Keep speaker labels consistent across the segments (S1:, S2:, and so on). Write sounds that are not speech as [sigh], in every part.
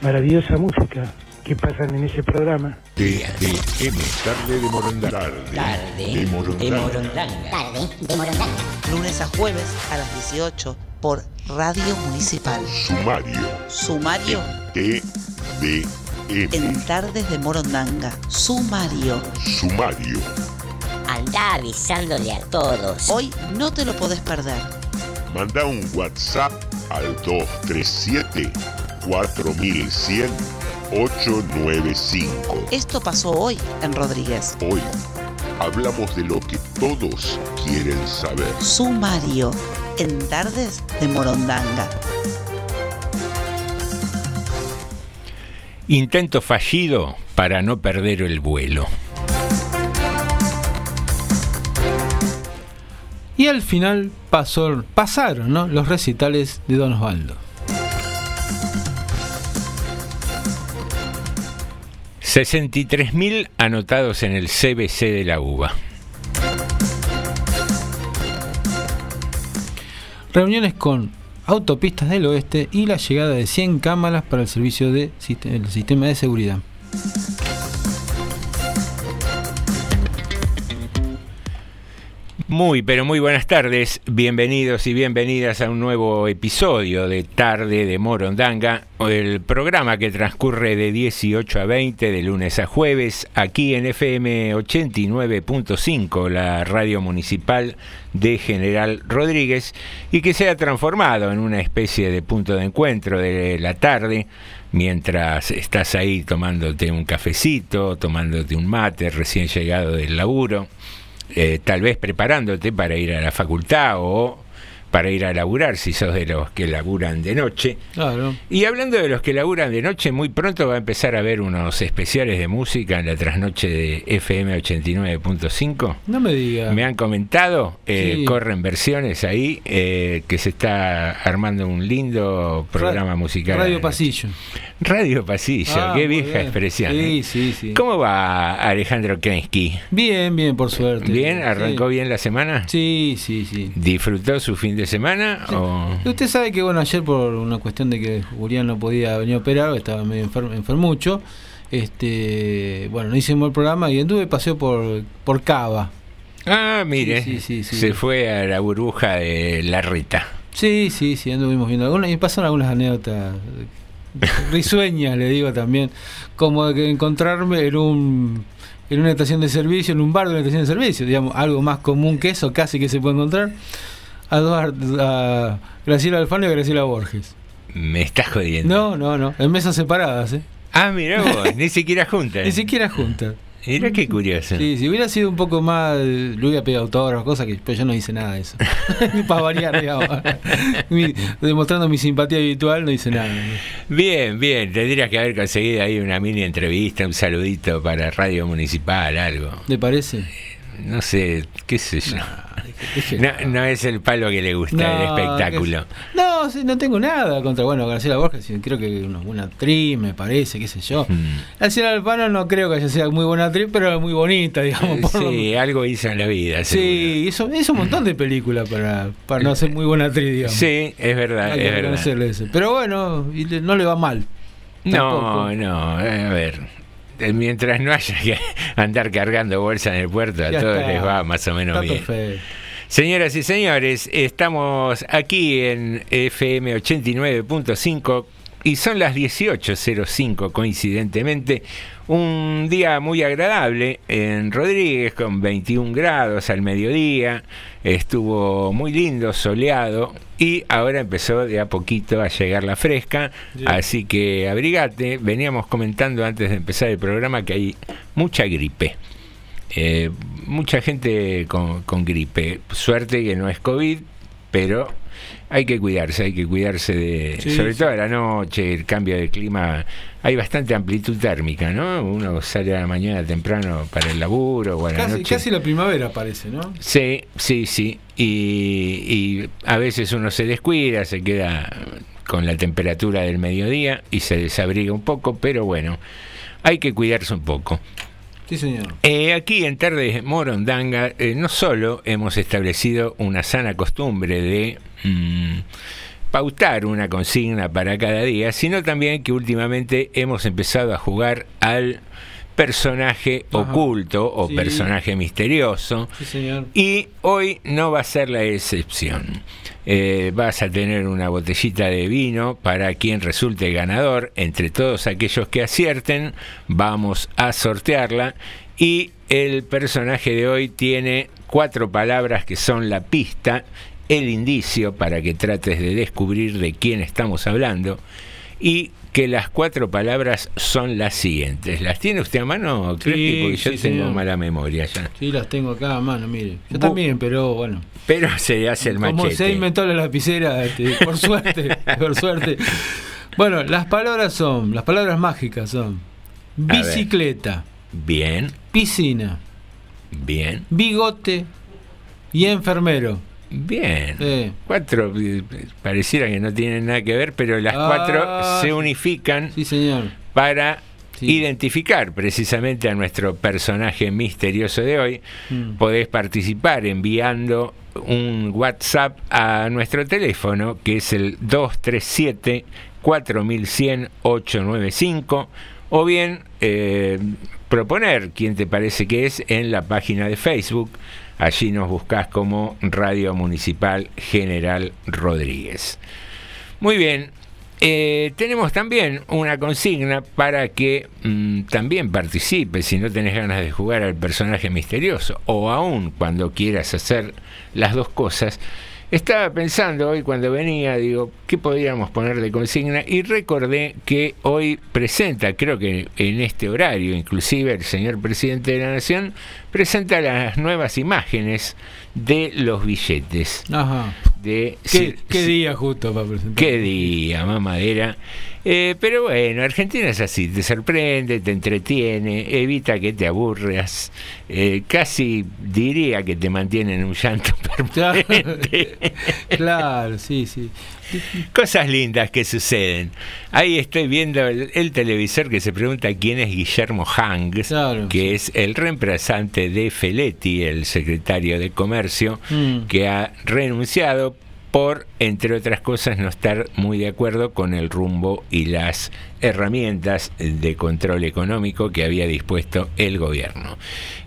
S1: maravillosa música que pasan en ese programa.
S2: TDM. Tarde de Morondanga. Tarde de Morondanga.
S3: Tarde de Morondanga. Lunes a jueves a las 18 por Radio Municipal.
S2: Sumario.
S3: Sumario
S2: TDM.
S3: en Tardes de Morondanga. Sumario.
S2: Sumario.
S4: Anda avisándole a todos.
S3: Hoy no te lo podés perder.
S2: Manda un WhatsApp al 237 4100 895.
S3: Esto pasó hoy en Rodríguez.
S2: Hoy hablamos de lo que todos quieren saber.
S3: Sumario en Tardes de Morondanga.
S5: Intento fallido para no perder el vuelo.
S6: Y al final pasó, pasaron ¿no? los recitales de Don Osvaldo.
S5: 63.000 anotados en el CBC de la UBA.
S6: Reuniones con autopistas del oeste y la llegada de 100 cámaras para el servicio de siste- el sistema de seguridad.
S5: Muy, pero muy buenas tardes. Bienvenidos y bienvenidas a un nuevo episodio de Tarde de Morondanga, el programa que transcurre de 18 a 20 de lunes a jueves aquí en FM 89.5, la radio municipal de General Rodríguez, y que se ha transformado en una especie de punto de encuentro de la tarde mientras estás ahí tomándote un cafecito, tomándote un mate recién llegado del laburo eh, tal vez preparándote para ir a la facultad o para ir a laburar si sos de los que laburan de noche.
S6: Claro.
S5: Y hablando de los que laburan de noche, muy pronto va a empezar a haber unos especiales de música en la trasnoche de FM 89.5.
S6: No me diga.
S5: Me han comentado, eh,
S6: Sí.
S5: corren versiones ahí, eh, que se está armando un lindo programa
S6: Ra-
S5: musical.
S6: Radio Pasillo.
S5: Radio Pasillo,
S6: Ah,
S5: qué vieja
S6: bien.
S5: expresión.
S6: Sí,
S5: ¿eh?
S6: sí, sí.
S5: ¿Cómo va Alejandro Krensky?
S6: Bien, bien, por suerte.
S5: ¿Bien? ¿Arrancó
S6: Sí.
S5: bien la semana?
S6: Sí, sí, sí.
S5: ¿Disfrutó su fin de semana? O...
S6: Usted sabe que, bueno, ayer por una cuestión de que Julián no podía venir a operar, estaba medio enfer- enfermucho, este, bueno, no hicimos el programa y anduve paseo por, por Cava.
S5: Ah, mire,
S6: Sí, sí,
S5: se fue a la burbuja de la Rita.
S6: Sí, sí, sí, anduvimos viendo algunas y pasaron algunas anécdotas risueñas, le digo también, como de que encontrarme en un en una estación de servicio, en un bar de una estación de servicio, digamos, algo más común que eso, casi que se puede encontrar, a, Graciela Alfano y a Graciela Borges.
S5: Me estás jodiendo.
S6: No, no, no, en mesas separadas, ¿eh?
S5: Ah, mira vos, [laughs] ni siquiera juntas.
S6: Ni siquiera juntas.
S5: Mira qué curioso.
S6: Sí, si hubiera sido un poco más. Le hubiera pedido autógrafos, cosas que pero yo no hice nada de eso. [laughs] Para variar, digamos. [laughs] Mi- demostrando mi simpatía habitual, no hice nada.
S5: Bien, bien. Tendrías que haber conseguido ahí una mini entrevista, un saludito para Radio Municipal, algo.
S6: ¿Le parece?
S5: No sé, qué sé yo. No, no es el palo que le gusta, el
S6: No,
S5: espectáculo.
S6: No, no tengo nada contra. Bueno, Graciela Borges, creo que una buena actriz, me parece, qué sé yo.
S5: Hmm.
S6: Graciela Alfano no creo que ella sea muy buena actriz, pero muy bonita, digamos. por lo-
S5: Sí, algo hizo en la vida.
S6: Sí, hizo, hizo un montón de películas para, para no ser muy buena actriz, digamos.
S5: Sí, es verdad,
S6: Hay que
S5: es verdad.
S6: reconocerle eso. Pero bueno, no le va mal.
S5: No,
S6: Tampoco.
S5: no, eh, a ver. Eh, Mientras no haya que [laughs] andar cargando bolsa en el puerto, a
S6: Ya
S5: todos
S6: está.
S5: les va más o menos
S6: Está
S5: bien.
S6: perfecto.
S5: Señoras y señores, estamos aquí en FM 89.5 y son las 18.05 coincidentemente. Un día muy agradable en Rodríguez con 21 grados al mediodía. Estuvo muy lindo, soleado y ahora empezó de a poquito a llegar la fresca.
S6: Sí.
S5: Así que abrigate. Veníamos comentando antes de empezar el programa que hay mucha gripe. Eh, mucha gente con, con gripe. Suerte que no es COVID, pero hay que cuidarse, hay que cuidarse de,
S6: Sí,
S5: sobre
S6: sí.
S5: todo a la noche, el cambio de clima. Hay bastante amplitud térmica, ¿no? Uno sale a la mañana temprano para el laburo o a la
S6: Casi,
S5: noche.
S6: casi la primavera parece, ¿no?
S5: Sí, sí, sí. Y, y a veces uno se descuida, se queda con la temperatura del mediodía y se desabriga un poco, pero bueno, hay que cuidarse un poco.
S6: Sí, señor.
S5: Eh, aquí en Tardes Morondanga eh, no solo hemos establecido una sana costumbre de mm, pautar una consigna para cada día, sino también que últimamente hemos empezado a jugar al personaje
S6: Ajá.
S5: oculto o
S6: Sí.
S5: personaje misterioso.
S6: Sí, señor.
S5: Y hoy no va a ser la excepción. Eh, vas a tener una botellita de vino para quien resulte ganador. Entre todos aquellos que acierten, vamos a sortearla. Y el personaje de hoy tiene cuatro palabras que son la pista, el indicio para que trates de descubrir de quién estamos hablando. Y que las cuatro palabras son las siguientes. ¿Las tiene usted a mano, Crespi? Porque yo
S6: sí,
S5: tengo
S6: señor.
S5: mala memoria ya.
S6: Sí, las tengo acá a mano, mire. Yo
S5: Bu-
S6: también, pero bueno.
S5: Pero se hace el
S6: Como
S5: machete.
S6: se inventó la lapicera, este, por suerte, [laughs] por suerte. Bueno, las palabras son, las palabras mágicas son bicicleta,
S5: Bien,
S6: piscina,
S5: bien,
S6: bigote y enfermero.
S5: Bien.
S6: Sí.
S5: Cuatro, eh, pareciera que no tienen nada que ver, pero las
S6: Ah,
S5: cuatro se
S6: sí.
S5: unifican
S6: Sí, señor.
S5: para
S6: Sí.
S5: identificar precisamente a nuestro personaje misterioso de hoy.
S6: Mm.
S5: Podés participar enviando un WhatsApp a nuestro teléfono, que es el 237 4100 895, o bien eh, proponer quién te parece que es en la página de Facebook. Allí nos buscas como Radio Municipal General Rodríguez. Muy bien. Eh, tenemos también una consigna para que mm, también participes si no tenés ganas de jugar al personaje misterioso o aún cuando quieras hacer las dos cosas. Estaba pensando hoy cuando venía, digo, ¿qué podríamos poner de consigna? Y recordé que hoy presenta, creo que en este horario, inclusive el señor presidente de la Nación, presenta las nuevas imágenes de los billetes.
S6: Ajá.
S5: De
S6: ¿Qué, qué día justo para presentar?
S5: Qué día, mamadera. Eh, pero bueno, Argentina es así, te sorprende, te entretiene, evita que te aburras, eh, casi diría que te mantiene en un llanto [laughs] permanente. [laughs]
S6: Claro, sí, sí.
S5: Cosas lindas que suceden. Ahí estoy viendo el, el televisor que se pregunta quién es Guillermo Hanks,
S6: Claro,
S5: que es el reemplazante de Feletti, el secretario de Comercio,
S6: Mm.
S5: que ha renunciado por, entre otras cosas, no estar muy de acuerdo con el rumbo y las herramientas de control económico que había dispuesto el gobierno.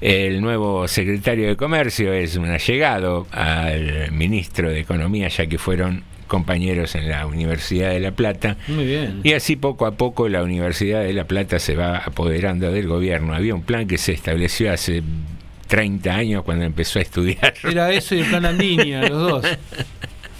S5: El nuevo secretario de Comercio es un allegado al ministro de Economía, ya que fueron compañeros en la Universidad de La Plata.
S6: Muy bien.
S5: Y así poco a poco la Universidad de La Plata se va apoderando del gobierno. Había un plan que se estableció hace 30 años cuando empezó a estudiar.
S6: Era eso y el plan Andinia, los dos. [laughs]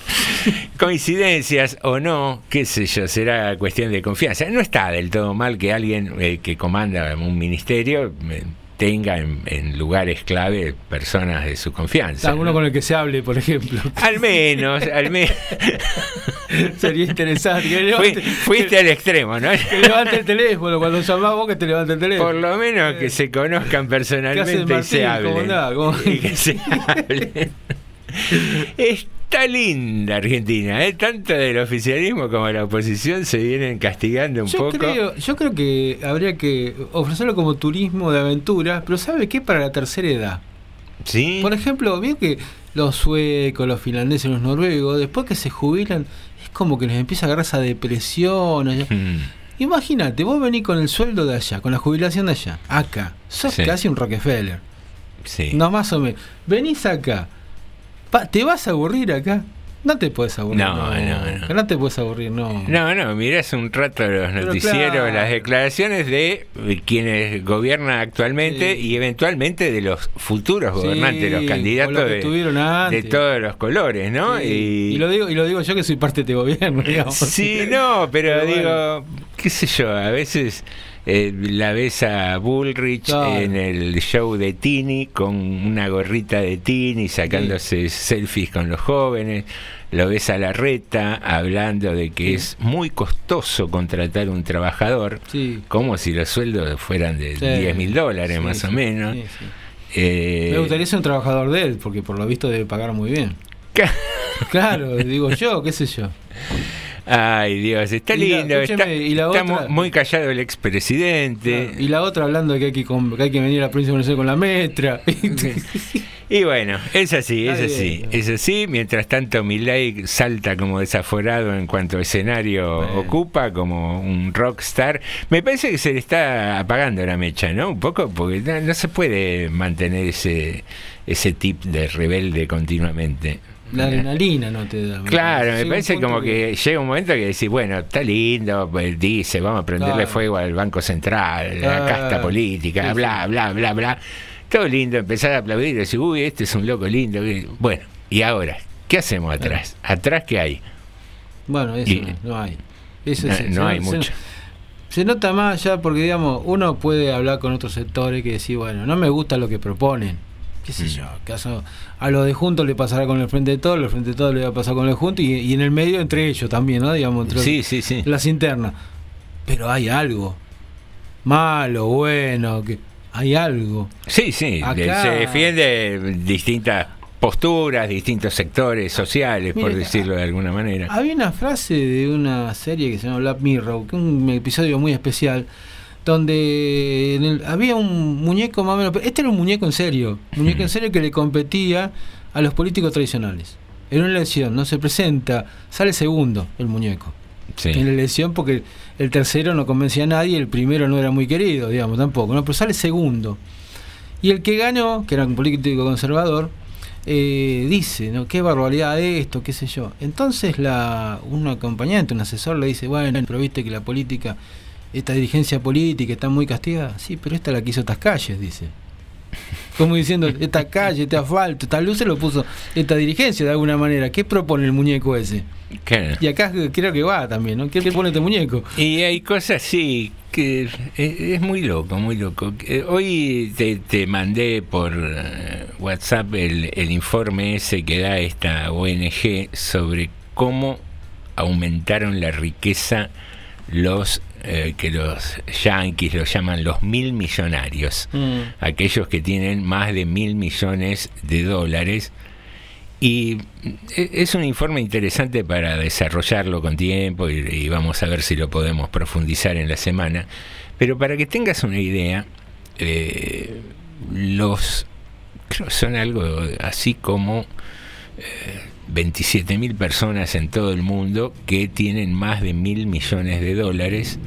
S6: [laughs]
S5: Coincidencias o no, qué sé yo, será cuestión de confianza. No está del todo mal que alguien eh, que comanda un ministerio eh, tenga en, en lugares clave personas de su confianza.
S6: Alguno con el que se hable, por ejemplo.
S5: Al menos, al menos. [laughs]
S6: Sería interesante. que
S5: Fui-
S6: levante-
S5: fuiste al extremo, ¿no?
S6: Que levante el teléfono, cuando llamás vos que te levante el teléfono.
S5: Por lo menos que se conozcan personalmente y se hablen. [laughs] Y que se hablen. Está linda Argentina, ¿eh? tanto del oficialismo como de la oposición se vienen castigando un
S6: Yo
S5: poco.
S6: creo, yo creo que habría que ofrecerlo como turismo de aventura, pero ¿sabe qué? Para la tercera edad.
S5: ¿Sí?
S6: Por ejemplo, veo que los suecos, los finlandeses, los noruegos, después que se jubilan, es como que les empieza a agarrar esa depresión. allá.
S5: Hmm.
S6: Imagínate, vos venís con el sueldo de allá, con la jubilación de allá, acá. Sos
S5: Sí.
S6: casi un Rockefeller.
S5: Sí.
S6: No más o menos. Venís acá. Pa- ¿Te vas a aburrir acá? No te puedes aburrir.
S5: No, no, no.
S6: Que no te puedes aburrir, no.
S5: No, no, mirás un rato los
S6: Pero
S5: noticieros,
S6: claro.
S5: las declaraciones de quienes gobiernan actualmente y eventualmente de los futuros
S6: Sí,
S5: gobernantes, los candidatos de, todos los colores, ¿no?
S6: Sí.
S5: Y,
S6: Y lo digo, y lo digo yo que soy parte de este gobierno, [laughs] digamos.
S5: Sí, no, pero,
S6: Pero
S5: digo, qué sé yo, a veces eh, la ves a Bullrich en el show de Tini con una gorrita de Tini sacándose selfies con los jóvenes, lo ves a la reta hablando de que es muy costoso contratar un trabajador,
S6: Sí.
S5: como si los sueldos fueran de
S6: Sí.
S5: 10 mil dólares más o menos. Eh,
S6: Me gustaría ser un trabajador de él, porque por lo visto debe pagar muy bien. Claro, digo yo, qué sé yo. [laughs]
S5: Ay Dios, está
S6: Y la-
S5: lindo, está,
S6: escúcheme, y la
S5: está
S6: otra-
S5: mu- muy callado el expresidente.
S6: Y la otra hablando de que hay que, com- que hay que venir a la provincia de Buenos Aires con la metra. [laughs]
S5: Y bueno, es así, es
S6: Está
S5: así,
S6: bien.
S5: es así. Mientras tanto, Milei salta como desaforado en cuanto escenario ocupa, como un rockstar. Me parece que se le está apagando la mecha, ¿no? Un poco, porque no, no se puede mantener ese, ese tip de rebelde continuamente.
S6: La adrenalina no te da.
S5: Claro, me parece como que llega un momento que decís, bueno, está lindo, pues, dice, vamos a prenderle
S6: Claro.
S5: fuego al Banco Central, a la casta política,
S6: Sí,
S5: bla, bla, bla, bla. Todo lindo, empezar a aplaudir y decir, uy, este es un loco lindo. Bueno, y ahora, ¿qué hacemos atrás? ¿Atrás qué hay?
S6: Bueno, eso
S5: Y-
S6: no, no hay. Eso
S5: No- no
S6: se-
S5: hay
S6: se-
S5: mucho.
S6: Se nota más ya porque, digamos, uno puede hablar con otros sectores que decir, bueno, no me gusta lo que proponen. ¿Qué
S5: Mm.
S6: sé yo? ¿Acaso a lo de Juntos le pasará con el Frente de Todos, el Frente de Todos le va a pasar con el Juntos y, y en el medio entre ellos también, ¿no? Digamos, entre
S5: Sí, sí, sí.
S6: las internas. Pero hay algo. Malo, bueno, que hay algo.
S5: Sí, sí,
S6: Acá-
S5: se defiende distintas posturas, distintos sectores sociales, por decirlo de alguna manera.
S6: Había una frase de una serie que se llama Black Mirror, que es un episodio muy especial, donde en el- había un muñeco más o menos. Este era un muñeco en serio, muñeco en serio que le competía a los políticos tradicionales. En una elección, no se presenta, sale segundo el muñeco.
S5: Sí.
S6: En la elección, porque el tercero no convencía a nadie, el primero no era muy querido, digamos, tampoco, ¿no? Pero sale segundo. Y el que ganó, que era un político conservador, eh, dice, ¿no? Qué barbaridad esto, qué sé yo. Entonces la, un acompañante, un asesor le dice, bueno, pero viste que la política, esta dirigencia política está muy castigada. Sí, pero esta la quiso estas calles, dice. Como diciendo, esta calle, este asfalto, esta luz se lo puso esta dirigencia de alguna manera. ¿Qué propone el muñeco ese?
S5: Claro.
S6: Y acá creo que va también, ¿no? ¿Qué qué pone este muñeco?
S5: Y hay cosas, sí, que es, es muy loco, muy loco. Eh, Hoy te, te mandé por eh, WhatsApp el, el informe ese que da esta ONG sobre cómo aumentaron la riqueza los eh, que los yanquis los llaman los mil millonarios, mm. aquellos que tienen más de mil millones de dólares. Y mm, e, es un informe interesante para desarrollarlo con tiempo y, vamos a ver si lo podemos profundizar en la semana. Pero para que tengas una idea, eh, los creo son algo así como eh, 27.000 personas en todo el mundo que tienen más de mil millones de dólares,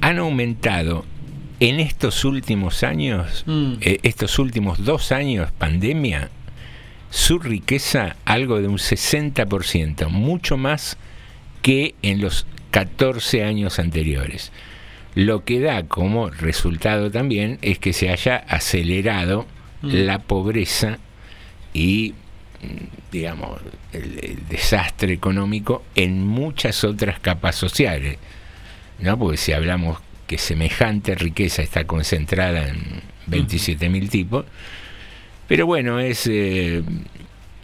S5: han aumentado en estos últimos años,
S6: mm.
S5: eh, estos últimos dos años pandemia, su riqueza algo de un 60%, mucho más que en los 14 años anteriores. Lo que da como resultado también es que se haya acelerado
S6: mm.
S5: la pobreza y digamos, el, el desastre económico en muchas otras capas sociales. ¿no? Porque si hablamos que semejante riqueza está concentrada en 27.000 tipos, pero bueno, es eh,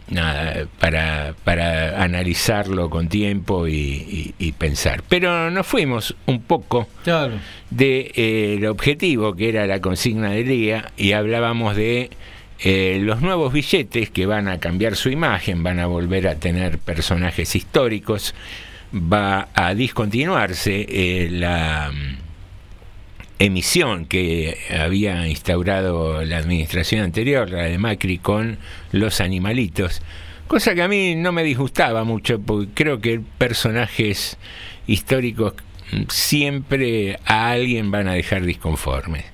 S5: nada para, para analizarlo con tiempo y, y- y pensar. Pero nos fuimos un poco
S6: Claro.
S5: de eh, el objetivo que era la consigna del día y hablábamos de eh, los nuevos billetes que van a cambiar su imagen, van a volver a tener personajes históricos, va a discontinuarse eh, la mm, emisión que había instaurado la administración anterior, la de Macri, con los animalitos. Cosa que a mí no me disgustaba mucho, porque creo que personajes históricos mm, siempre a alguien van a dejar disconformes.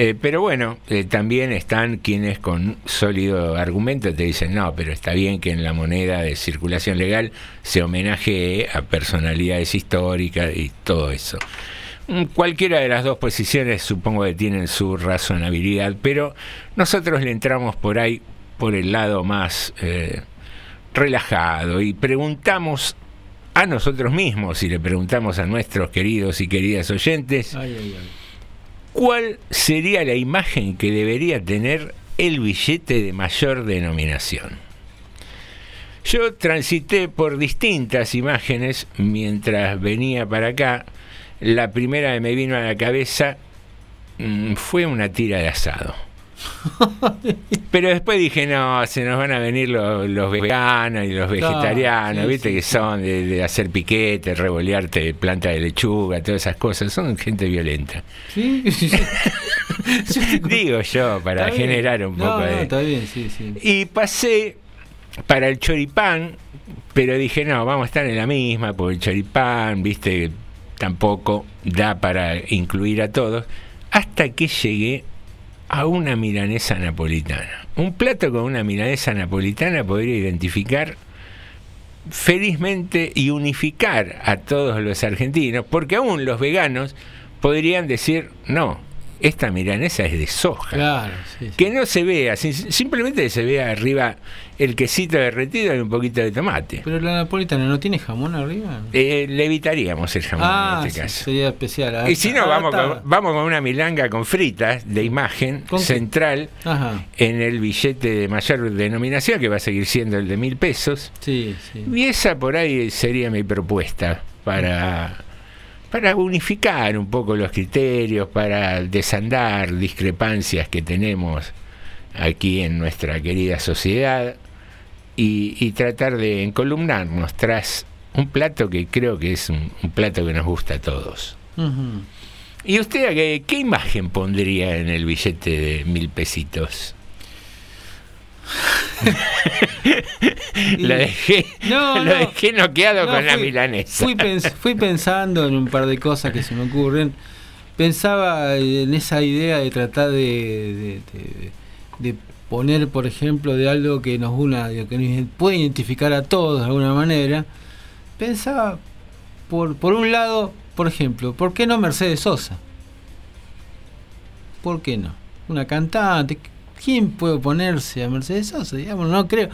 S5: Eh, pero bueno, eh, también están quienes con sólido argumento te dicen, no, pero está bien que en la moneda de circulación legal se homenaje a personalidades históricas y todo eso. Mm, Cualquiera de las dos posiciones supongo que tienen su razonabilidad, pero nosotros le entramos por ahí, por el lado más eh, relajado y preguntamos a nosotros mismos y le preguntamos a nuestros queridos y queridas oyentes
S6: Ay, ay, ay.
S5: Cuál sería la imagen que debería tener el billete de mayor denominación. Yo transité por distintas imágenes mientras venía para acá. La primera que me vino a la cabeza mm, fue una tira de asado. [laughs] Pero después dije, no, se nos van a venir los, los veganos y los vegetarianos,
S6: sí,
S5: viste
S6: sí,
S5: que son de, de hacer piquete, revolearte planta de lechuga, todas esas cosas. Son gente violenta.
S6: Sí. [laughs] [laughs]
S5: Digo yo, para
S6: Está bien.
S5: generar un poco
S6: no,
S5: de...
S6: está bien, sí, sí.
S5: Y pasé para el choripán, pero dije, no, vamos a estar en la misma, porque el choripán, viste, tampoco da para incluir a todos, hasta que llegué a una milanesa napolitana. Un plato con una milanesa napolitana podría identificar felizmente y unificar a todos los argentinos, porque aún los veganos podrían decir, no, esta milanesa es de soja.
S6: Claro, sí, sí.
S5: Que no se vea, sim- simplemente se vea arriba el quesito derretido y un poquito de tomate.
S6: Pero la napolitana no tiene jamón arriba.
S5: Eh, le evitaríamos el jamón
S6: ah,
S5: en este
S6: sí,
S5: caso.
S6: sería especial. Ah,
S5: Y si no,
S6: ah,
S5: vamos con, vamos con una milanga con fritas de imagen central
S6: Ajá.
S5: en el billete de mayor denominación, que va a seguir siendo el de mil pesos.
S6: Sí, sí.
S5: Y esa por ahí sería mi propuesta para, para unificar un poco los criterios, para desandar discrepancias que tenemos aquí en nuestra querida sociedad y, y tratar de encolumnarnos tras un plato que creo que es un, un plato que nos gusta a todos. ¿Y usted qué, qué imagen pondría en el billete de mil pesitos? [laughs] lo dejé,
S6: No,
S5: lo dejé noqueado
S6: No,
S5: con la
S6: fui-
S5: milanesa.
S6: Fui, pens- fui pensando en un par de cosas que se me ocurren. Pensaba en esa idea de tratar de, de- de- de poner, por ejemplo, de algo que nos una, que nos puede identificar a todos de alguna manera. Pensaba, por, por un lado, por ejemplo, ¿por qué no Mercedes Sosa? ¿Por qué no? Una cantante. ¿Quién puede oponerse a Mercedes Sosa? Digamos, no creo.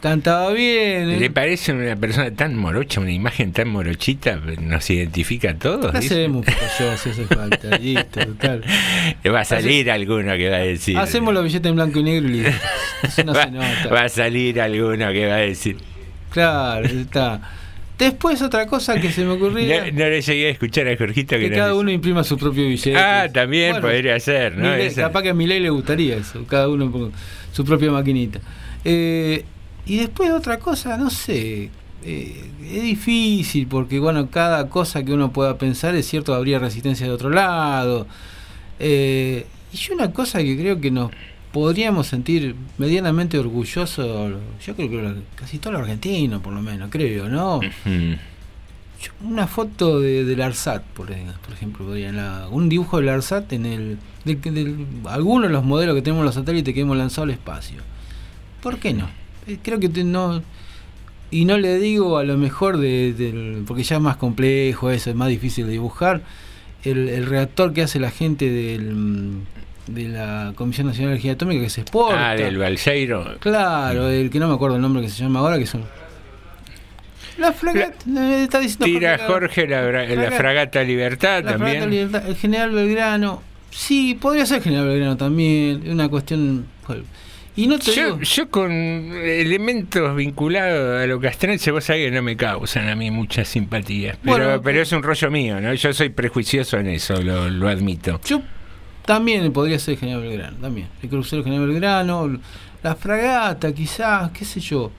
S6: Cantaba bien. ¿eh?
S5: ¿Le parece una persona tan morocha, una imagen tan morochita, nos identifica a todos?
S6: ¿Qué
S5: dice?
S6: hacemos yo si hace falta? [laughs] Listo, total.
S5: Va a salir alguno que va a decir.
S6: Hacemos los billetes en blanco y negro y listo. Eso no [laughs]
S5: va,
S6: se nota.
S5: va a salir alguno que va a decir.
S6: Claro, está. Después otra cosa que se me ocurría. [laughs]
S5: No, no le llegué a escuchar a Jorgito que,
S6: que cada uno imprima su propio billete.
S5: Ah, también
S6: Bueno,
S5: podría ser, ¿no? Esa-
S6: capaz que a Milei le gustaría eso, cada uno su propia maquinita. Eh, y después otra cosa, no sé, eh, es difícil porque bueno, cada cosa que uno pueda pensar es cierto, habría resistencia de otro lado. Eh, y una cosa que creo que nos podríamos sentir medianamente orgullosos, yo creo que casi todo los argentinos por lo menos, creo, ¿no? Yo- una foto de, del ARSAT, por, ej- por ejemplo, podría la- un dibujo del ARSAT en el, del- del- algunos de los modelos que tenemos en los satélites que hemos lanzado al espacio. ¿Por qué no? eh, creo que te- no. Y no le digo a lo mejor de, del- porque ya es más complejo eso, es más difícil de dibujar. El, el reactor que hace la gente del, de la Comisión Nacional de Energía Atómica que se exporta.
S5: Ah, del Balseiro.
S6: Claro, el que no me acuerdo el nombre que se llama ahora, que son. La fragata. eh, está diciendo
S5: Tira
S6: Jorge,
S5: Jorge la, bra- la
S6: Fragata.
S5: fragata Libertad
S6: la
S5: también.
S6: Fragata Libertad, el general Belgrano. Sí, podría ser general Belgrano también. Una cuestión. Y no te
S5: Yo,
S6: digo.
S5: yo con elementos vinculados a lo castrense, vos sabés que no me causan a mí mucha simpatía. Pero,
S6: Bueno,
S5: pero es un rollo mío, ¿no? Yo soy prejuicioso en eso, lo, lo admito.
S6: Yo también podría ser general Belgrano, también. El crucero general Belgrano, la fragata, quizás, qué sé yo.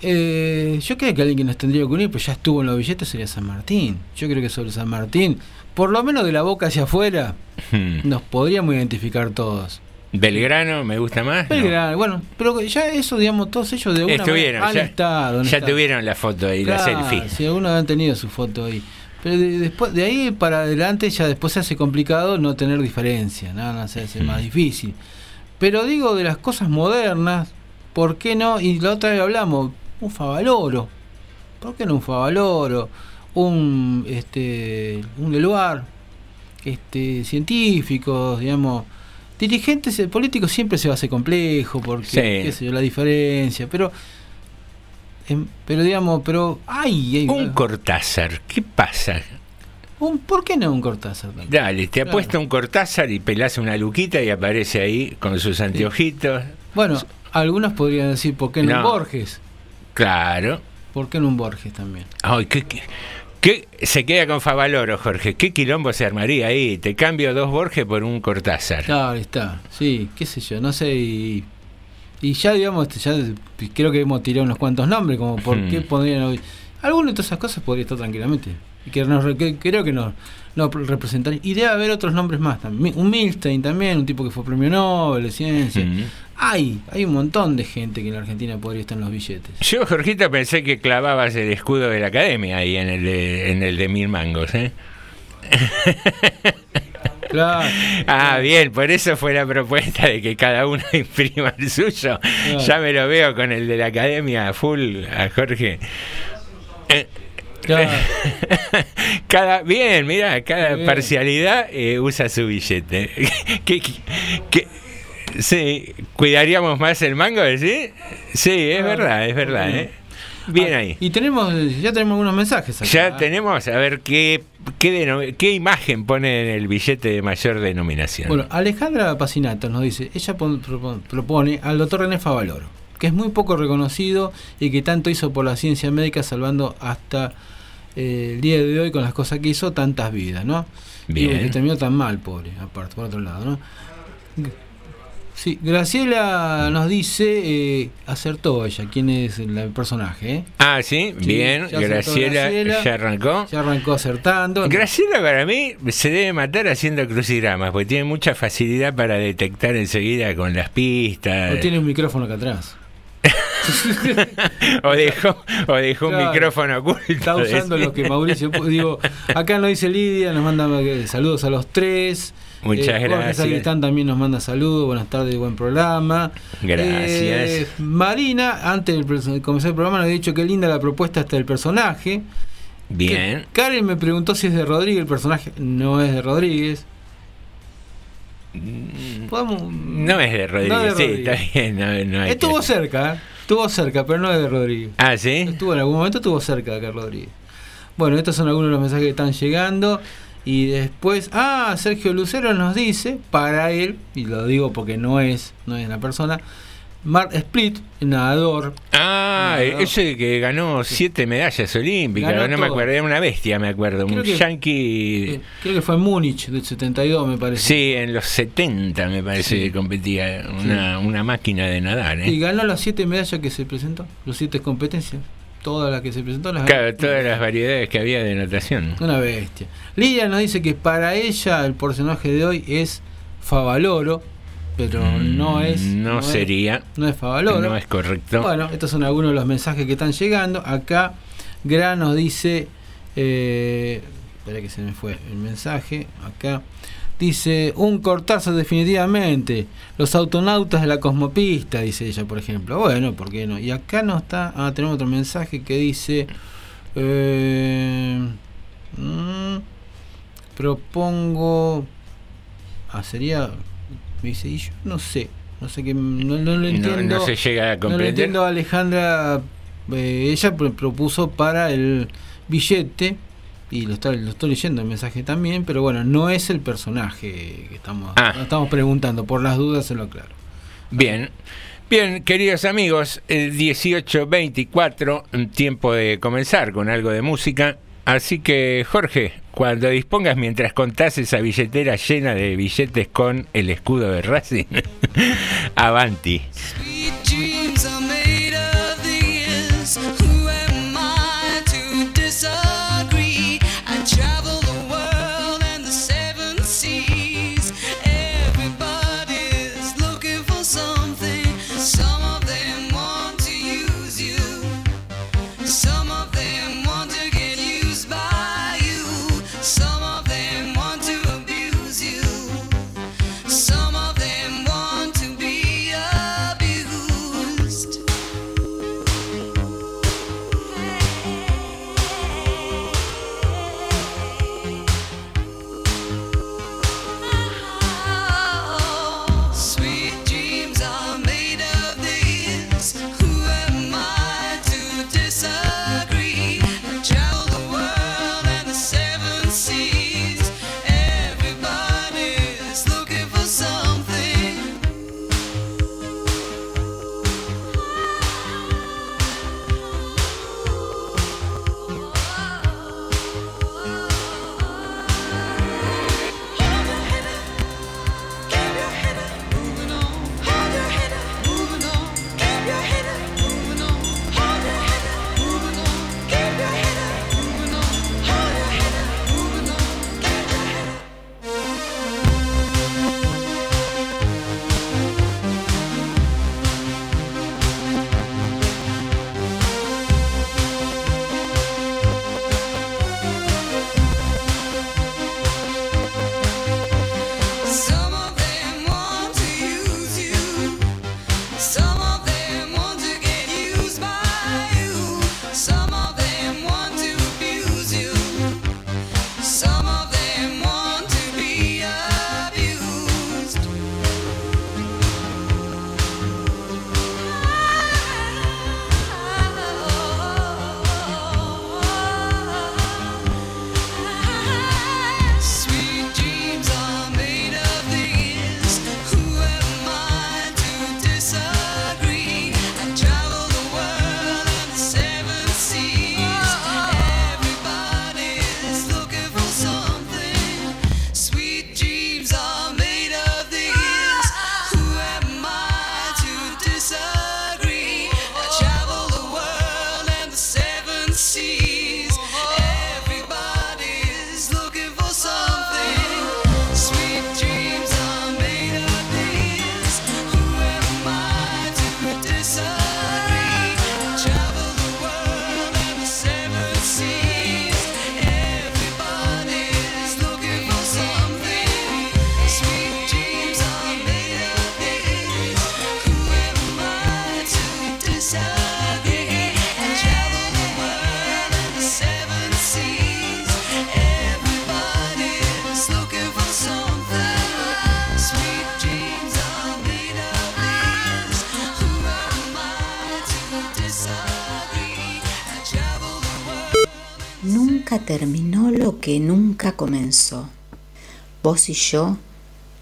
S6: Eh, yo creo que alguien que nos tendría que unir, pues ya estuvo en los billetes, sería San Martín. Yo creo que sobre San Martín, por lo menos de la boca hacia afuera,
S5: Hmm.
S6: nos podríamos identificar todos.
S5: Belgrano me gusta más. ¿no?
S6: Belgrano, bueno, pero ya eso, digamos, todos ellos de una
S5: Estuvieron,
S6: han
S5: ya,
S6: estado. han
S5: ya
S6: estado.
S5: tuvieron la foto ahí, la selfie.
S6: Si algunos han tenido su foto ahí. Pero de, después, de ahí para adelante ya después se hace complicado no tener diferencia, nada se hace más difícil. Pero digo de las cosas modernas, ¿por qué no? Y la otra vez hablamos, un Favaloro. ¿Por qué no un Favaloro? Un este un Leluar, este científicos, digamos, dirigentes políticos siempre se va a hacer complejo porque
S5: Sí.
S6: qué sé yo, la diferencia, pero pero digamos, pero ay, ay,
S5: Un Cortázar, ¿qué pasa?
S6: un- ¿por qué no un Cortázar?
S5: Dale, te
S6: Claro.
S5: apuesta un Cortázar y pelás una luquita y aparece ahí con sus anteojitos.
S6: Bueno, algunos podrían decir, ¿por qué no, un. Borges?
S5: Claro.
S6: ¿Por qué no un Borges también?
S5: Ay, ¿qué, qué, qué- se queda con Favaloro, Jorge. ¿Qué quilombo se armaría ahí? Te cambio dos Borges por un Cortázar.
S6: Claro, ahí está. Sí, qué sé yo, no sé. Y, y ya, digamos, este, ya creo que hemos tirado unos cuantos nombres, como por
S5: Hmm.
S6: qué podrían hoy. Algunas de todas esas cosas podría estar tranquilamente. Y que nos, re- que creo que nos, nos. Y debe haber otros nombres más también. Un Milstein también, un tipo que fue premio Nobel de ciencia.
S5: Mm.
S6: Hay, hay un montón de gente que en la Argentina podría estar en los billetes.
S5: Yo, Jorgito, pensé que clavabas el escudo de la academia ahí en el de, en el de mil mangos, ¿eh? [laughs]
S6: Claro.
S5: Ah, bien, por eso fue la propuesta de que cada uno [laughs] imprima el suyo. Ya me lo veo con el de la academia full a Jorge. Eh, [laughs] cada bien, mira, cada
S6: Bien.
S5: parcialidad eh, usa su billete. [laughs] ¿Qué, qué- qué- sí, cuidaríamos más el mango, ¿sí? Sí, es verdad, es verdad. ¿eh? Bien ahí.
S6: Y tenemos, ya tenemos algunos mensajes acá.
S5: Ya tenemos, a ver qué, qué, imagen pone en el billete de mayor denominación.
S6: Bueno, Alejandra Pacinato nos dice, ella pon- propo- propone al doctor René Favaloro, que es muy poco reconocido y que tanto hizo por la ciencia médica salvando hasta eh, el día de hoy con las cosas que hizo tantas vidas, ¿no?
S5: Bien.
S6: Y que terminó tan mal, pobre, aparte, por otro lado, ¿no? Sí, Graciela nos dice, eh, acertó ella, quién es el, el personaje, ¿eh?
S5: ah, sí,
S6: Sí,
S5: bien, Graciela,
S6: Graciela.
S5: ya arrancó.
S6: Ya arrancó acertando.
S5: Graciela para mí se debe matar haciendo crucigramas, porque tiene mucha facilidad para detectar enseguida con las pistas.
S6: O tiene un micrófono acá atrás. [laughs]
S5: o dejó, o dejó un micrófono oculto.
S6: Está usando lo que Mauricio. Digo, acá nos dice Lidia, nos manda eh, saludos a los tres.
S5: Muchas
S6: Eh, Jorge
S5: gracias.
S6: Sacristán también nos manda saludos. Buenas tardes, buen programa.
S5: Gracias.
S6: Eh, Marina, antes de comenzar el programa, nos ha dicho que linda la propuesta hasta el personaje.
S5: Bien.
S6: Que Karen me preguntó si es de Rodríguez el personaje. No es de Rodríguez. Podemos-
S5: No es de Rodríguez,
S6: No
S5: sí, está bien. No, no hay
S6: Estuvo
S5: que-
S6: cerca, ¿eh? estuvo cerca, pero no es de Rodríguez.
S5: Ah, sí.
S6: Estuvo en algún momento estuvo cerca de acá Rodríguez. Bueno, estos son algunos de los mensajes que están llegando. Y después, ah, Sergio Lucero nos dice, para él, y lo digo porque no es, no es la persona, Mark Split, nadador.
S5: Ah,
S6: Nadador.
S5: ese que ganó siete medallas olímpicas,
S6: Ganó
S5: no me acuerdo, era una bestia, me acuerdo,
S6: Creo
S5: un
S6: que-
S5: yankee.
S6: eh, creo que fue en Múnich del 72, me parece.
S5: Sí, en los 70 me parece
S6: Sí.
S5: que competía una, una máquina de nadar. ¿eh?
S6: Y ganó las siete medallas que se presentó, las siete competencias. Todas las que se presentó las
S5: Claro, todas las variedades que había de natación.
S6: Una bestia. Lidia nos dice que para ella el personaje de hoy es Favaloro, pero no es.
S5: Mm, No,
S6: es-
S5: sería.
S6: no es Favaloro.
S5: No es correcto.
S6: Bueno, estos son algunos de los mensajes que están llegando. Acá Gran nos dice, eh, Espera que se me fue el mensaje. Acá. Dice, un cortazo definitivamente. Los autonautas de la cosmopista, dice ella, por ejemplo. Bueno, ¿por qué no? Y acá no está... Ah, tenemos otro mensaje que dice... Eh, mm, propongo... Ah, sería... Me dice, y yo no sé. No sé qué... No, no lo entiendo.
S7: No, no se llega a
S6: No lo
S7: comprender.
S6: entiendo, Alejandra. eh, ella pro- propuso para el billete, y lo, está, lo estoy leyendo el mensaje también, pero bueno, no es el personaje que estamos,
S7: Ah.
S6: estamos preguntando. Por las dudas se lo aclaro.
S7: Bien. Bien, queridos amigos, el 18.24, tiempo de comenzar con algo de música. Así que, Jorge, cuando dispongas mientras contás esa billetera llena de billetes con el escudo de Racing, [laughs] avanti.
S8: Terminó lo que nunca comenzó. Vos y yo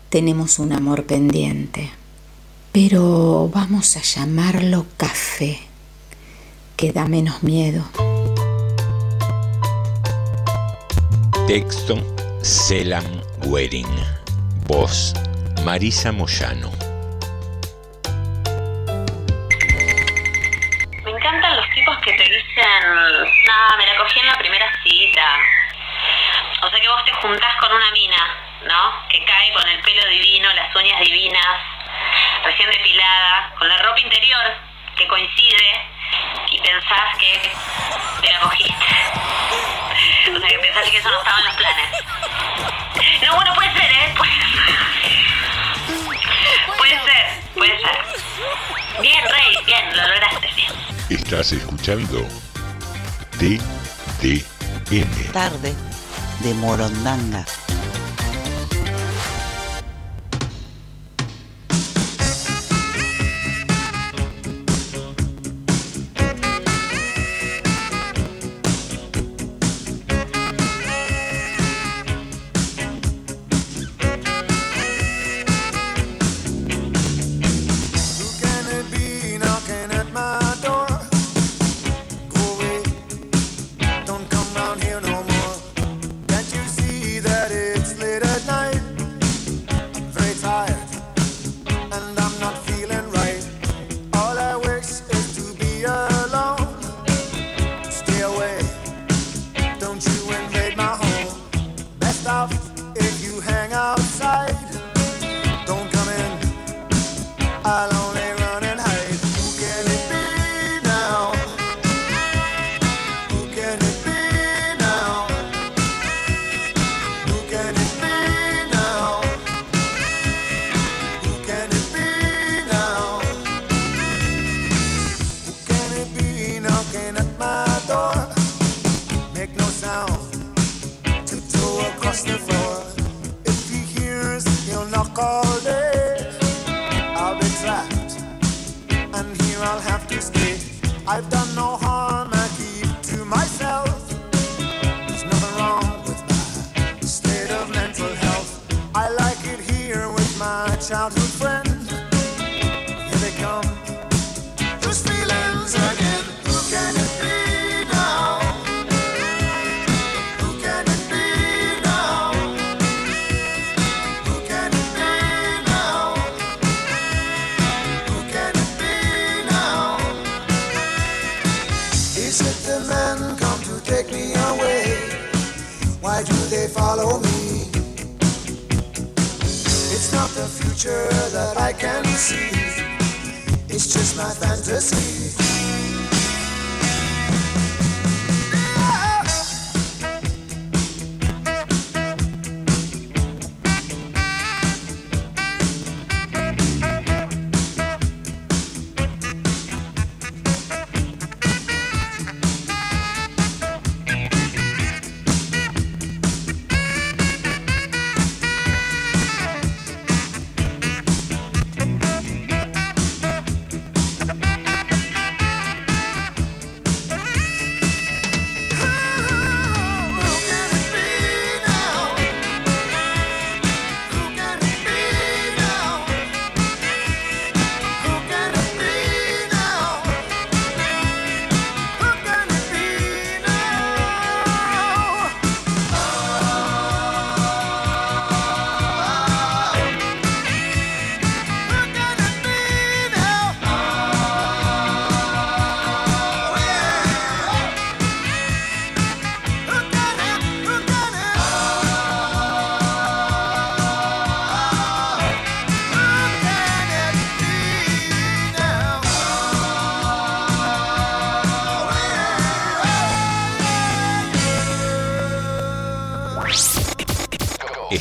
S8: tenemos un amor pendiente, pero vamos a llamarlo café, que da menos miedo.
S7: Texto Selam Wering. Voz Marisa Moyano.
S9: O sea que vos te juntás con una mina, ¿no? Que cae con el pelo divino, las uñas divinas, recién depilada, con la ropa interior que coincide y pensás que te la cogiste. O sea que pensaste que eso no estaba en los planes. No, bueno, puede ser, ¿eh? Puede, puede ser, puede ser. Bien, Rey, bien, lo lograste, bien.
S2: Estás escuchando TDM.
S3: Tarde de Morondanga.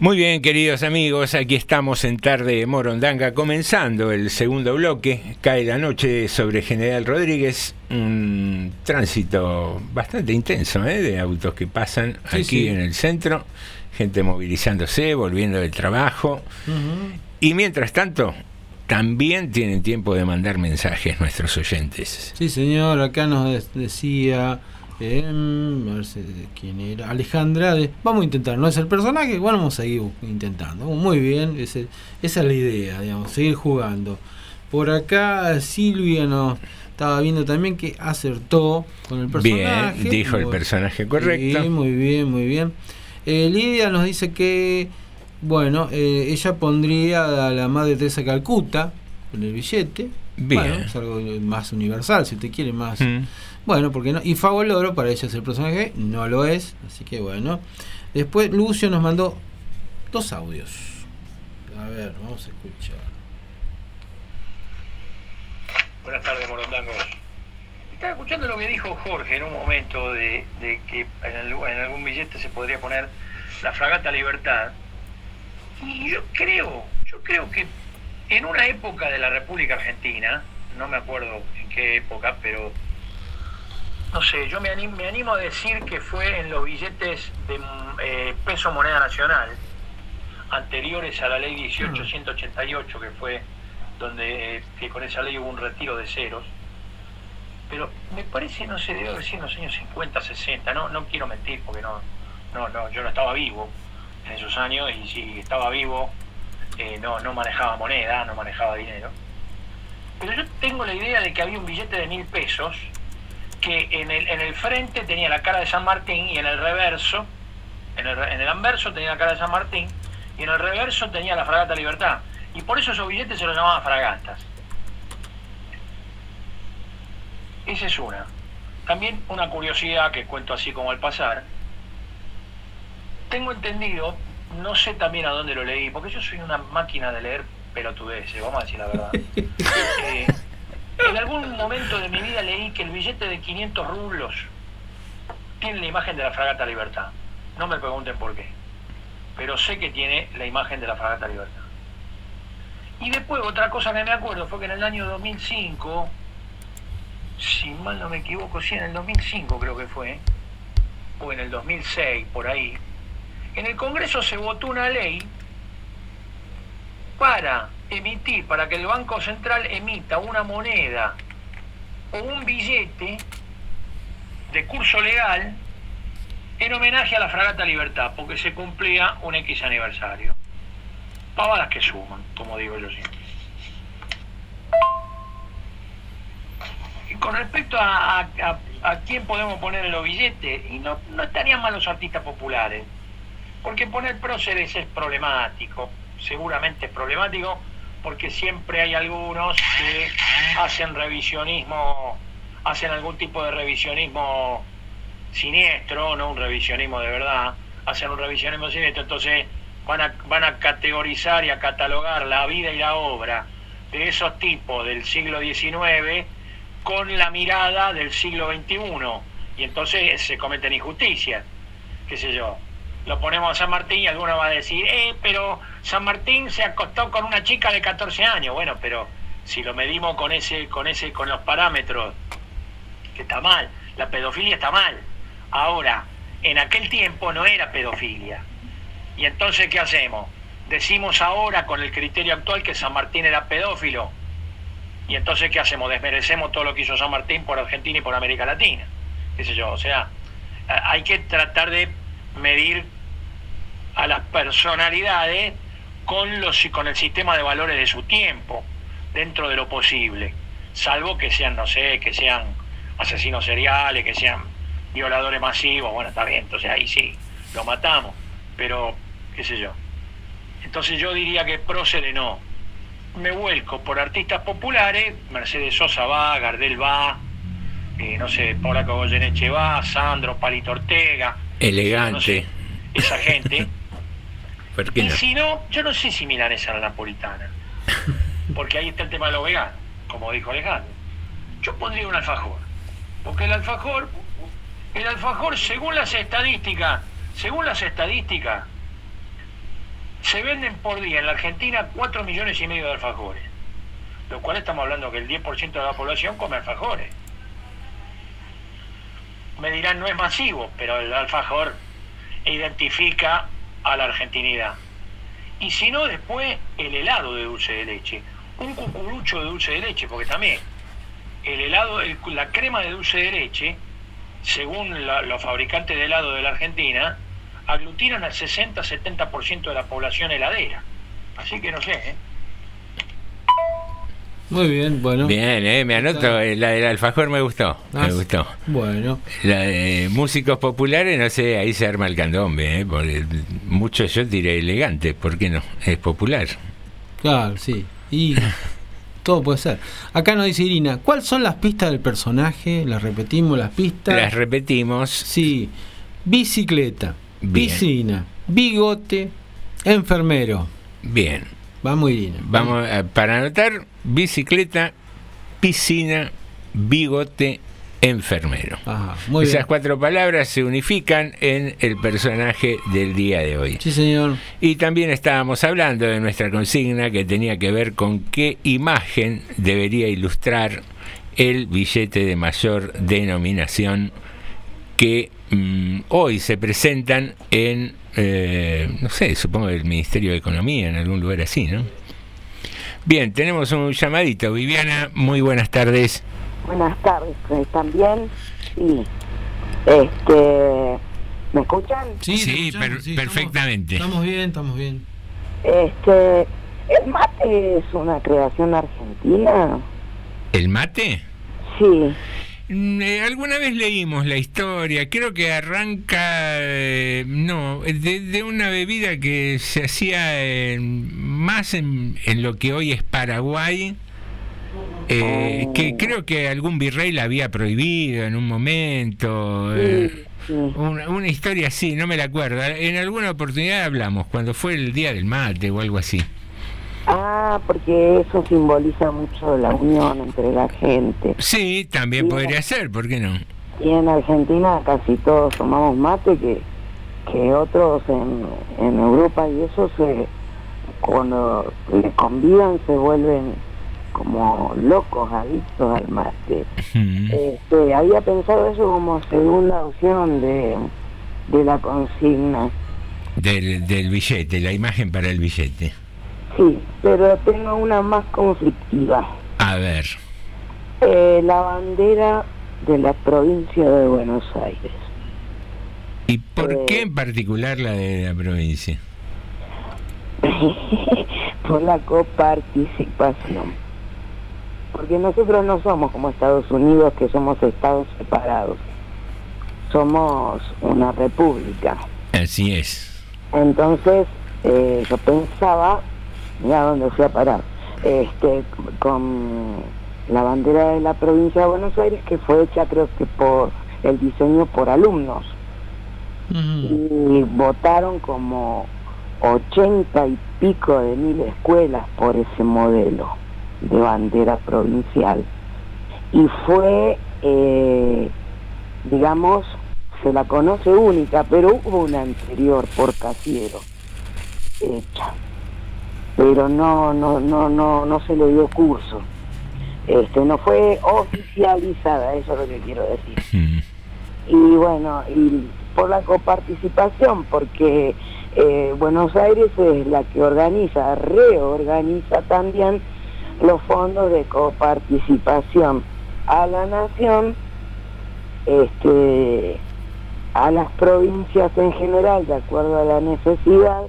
S5: Muy bien, queridos amigos, aquí estamos en Tarde de Morondanga, comenzando el segundo bloque. Cae la noche sobre General Rodríguez, un tránsito bastante intenso ¿eh? de autos que pasan
S6: Sí,
S5: aquí
S6: sí.
S5: en el centro, gente movilizándose, volviendo del trabajo. Y mientras tanto, también tienen tiempo de mandar mensajes nuestros oyentes.
S6: Sí, señor, acá nos de- decía. Eh, a ver si- quién era. Alejandra. de- vamos a intentar, no es el personaje, bueno, vamos a seguir intentando. Muy bien, ese- esa es la idea, digamos, seguir jugando. Por acá Silvia nos estaba viendo también que acertó con el personaje.
S5: Bien, dijo el personaje correcto.
S6: Sí, muy bien, muy bien. Eh, Lidia nos dice que, bueno, eh, ella pondría a la madre Teresa Calcuta en el billete.
S5: Bien.
S6: Bueno, es algo más universal, si usted quiere más.
S5: Mm.
S6: Bueno, porque no. Y Favoloro, para ella es el personaje no lo es, así que bueno. Después Lucio nos mandó dos audios. A ver, vamos a escuchar.
S10: Buenas tardes, Morondangos. Estaba escuchando lo que dijo Jorge en un momento de, de que en, el- en algún billete se podría poner la fragata Libertad. Y yo creo, yo creo que en una época de la República Argentina, no me acuerdo en qué época, pero no sé, yo me animo, a decir que fue en los billetes de eh, peso moneda nacional, anteriores a la ley 18188, que fue donde eh, que con esa ley hubo un retiro de ceros. Pero me parece, no sé, debe sido en los años 50, 60, no, no quiero mentir porque no, no, no, yo no estaba vivo en esos años y si estaba vivo eh, no, no manejaba moneda, no manejaba dinero. Pero yo tengo la idea de que había un billete de mil pesos que en el, en el frente tenía la cara de San Martín y en el reverso, en el, en el anverso tenía la cara de San Martín y en el reverso tenía la fragata Libertad. Y por eso esos billetes se los llamaban fragatas. Esa es una. También una curiosidad que cuento así como al pasar. Tengo entendido, no sé también a dónde lo leí, porque yo soy una máquina de leer pelotudeces, vamos a decir la verdad. [laughs] Eh, en algún momento de mi vida leí que el billete de 500 rublos tiene la imagen de la fragata Libertad. No me pregunten por qué, pero sé que tiene la imagen de la fragata Libertad. Y después otra cosa que me acuerdo fue que en el año 2005, si mal no me equivoco, sí, en el 2005 creo que fue, o en el 2006, por ahí, en el Congreso se votó una ley para emitir, para que el Banco Central emita una moneda o un billete de curso legal en homenaje a la Fragata Libertad, porque se cumplía un X aniversario. Pavadas que suman, como digo yo siempre. Y con respecto a, a- quién podemos poner los billetes, y no, no estarían mal los artistas populares, porque poner próceres es problemático, seguramente es problemático, porque siempre hay algunos que hacen revisionismo, hacen algún tipo de revisionismo siniestro, no un revisionismo de verdad, hacen un revisionismo siniestro, entonces van a, van a categorizar y a catalogar la vida y la obra de esos tipos del siglo XIX con la mirada del siglo XXI, y entonces se cometen injusticias, qué sé yo. Lo ponemos a San Martín y alguno va a decir, eh, pero San Martín se acostó con una chica de 14 años. Bueno, pero si lo medimos con ese, con ese, con los parámetros, que está mal, la pedofilia está mal. Ahora, en aquel tiempo no era pedofilia. Y entonces, ¿qué hacemos? Decimos ahora, con el criterio actual, que San Martín era pedófilo. Y entonces, ¿qué hacemos? Desmerecemos todo lo que hizo San Martín por Argentina y por América Latina. ¿Qué sé yo? O sea, hay que tratar de medir a las personalidades con, los, con el sistema de valores de su tiempo, dentro de lo posible. Salvo que sean, no sé, que sean asesinos seriales, que sean violadores masivos, bueno, está bien, entonces ahí sí, lo matamos. Pero, qué sé yo. Entonces yo diría que próceres no. Me vuelco por artistas populares, Mercedes Sosa va, Gardel va, eh, no sé, Paula Goyeneche va, Sandro, Palito Ortega,
S5: Elegante.
S10: esa gente. [laughs]
S5: ¿Por qué
S10: y si no, yo no sé si milanesa a la napolitana. [laughs] Porque ahí está el tema de los veganos, como dijo Alejandro. Yo pondría un alfajor. Porque el alfajor, el alfajor, según las estadísticas, según las estadísticas, se venden por día en la Argentina 4 millones y medio de alfajores. Lo cual estamos hablando que el 10% de la población come alfajores. Me dirán, no es masivo, pero el alfajor identifica a la argentinidad. Y si no, después el helado de dulce de leche. Un cucurucho de dulce de leche, porque también el helado, el- la crema de dulce de leche, según la- los fabricantes de helado de la Argentina, aglutinan al 60-70% de la población heladera. Así que no sé, ¿eh?
S6: Muy bien, bueno.
S5: Bien, eh, me anoto. eh, La del alfajor me gustó.
S6: Ah,
S5: Me
S6: sí.
S5: gustó.
S6: Bueno.
S5: La de músicos populares, no sé, ahí se arma el candombe, ¿eh? Porque mucho yo diré elegante, ¿por qué no? Es popular.
S6: Claro, sí. Y [laughs] Todo puede ser. Acá nos dice Irina, ¿cuáles son las pistas del personaje? Las repetimos, las pistas.
S5: Las repetimos.
S6: Sí. Bicicleta,
S5: Bien.
S6: piscina, bigote, enfermero.
S5: Bien.
S6: Vamos, Irina.
S5: Vamos a- para anotar bicicleta, piscina, bigote, enfermero.
S6: Muy
S5: Esas
S6: bien.
S5: cuatro palabras se unifican en el personaje del día de hoy.
S6: Sí, señor.
S5: Y también estábamos hablando de nuestra consigna que tenía que ver con qué imagen debería ilustrar el billete de mayor denominación que mm, hoy se presentan en, eh, no sé, supongo el Ministerio de Economía, en algún lugar así, ¿no? Bien, tenemos un llamadito. Viviana, muy buenas tardes.
S11: Buenas tardes, ¿están bien? Sí. Este, ¿Me escuchan?
S5: Sí, per- perfectamente.
S6: Estamos bien, estamos bien.
S11: Este, ¿el mate es una creación argentina?
S5: ¿El mate?
S11: Sí.
S5: Mm, eh, alguna vez leímos la historia, creo que arranca, eh, no, de, de una bebida que se hacía en- más en, en lo que hoy es Paraguay, eh, que creo que algún virrey la había prohibido en un momento. eh, una, una historia así, no me la acuerdo. En alguna oportunidad hablamos, cuando fue el Día del Mate o algo así.
S11: Ah, porque eso simboliza mucho la unión entre la gente.
S5: Sí, también podría ser, ¿por qué no?
S11: Y en Argentina casi todos tomamos mate que, que otros en, en Europa y eso se cuando le convidan se vuelven como locos, adictos al mate. Este, había pensado eso como segunda opción de, de la consigna.
S5: Del, del billete, la imagen para el billete.
S11: Sí, pero tengo una más conflictiva.
S5: A ver.
S11: Eh, la bandera de la provincia de Buenos Aires.
S5: ¿Y por qué en particular la de la provincia? [laughs]
S11: por la coparticipación. Porque nosotros no somos como Estados Unidos, que somos estados separados. Somos una república.
S5: Así es.
S11: Entonces, eh, yo pensaba, mira dónde fui a parar, este, con la bandera de la provincia de Buenos Aires, que fue hecha creo que por el diseño por alumnos. Y votaron como ochenta y pico de mil escuelas por ese modelo de bandera provincial. Y fue, eh, digamos, se la conoce única, pero hubo una anterior por Casiero hecha. Pero no, no, no, no, no se le dio curso. Este, no fue oficializada, eso es lo que quiero decir. Y bueno, y por la coparticipación, porque eh, Buenos Aires es la que organiza, reorganiza también los fondos de coparticipación a la nación, este, a las provincias en general, de acuerdo a la necesidad,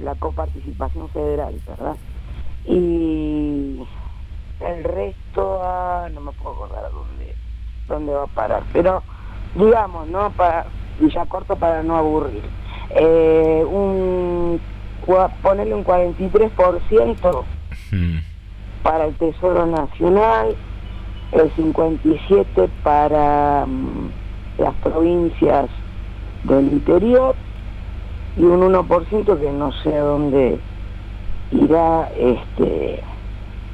S11: la coparticipación federal, ¿verdad? Y el resto, ah, no me puedo acordar a dónde, dónde va a parar, pero digamos, ¿no? Para, y ya corto para no aburrir. Eh, un, ponerle un 43% para el Tesoro Nacional, el 57% para mm, las provincias del interior y un 1% que no sé a dónde irá, este,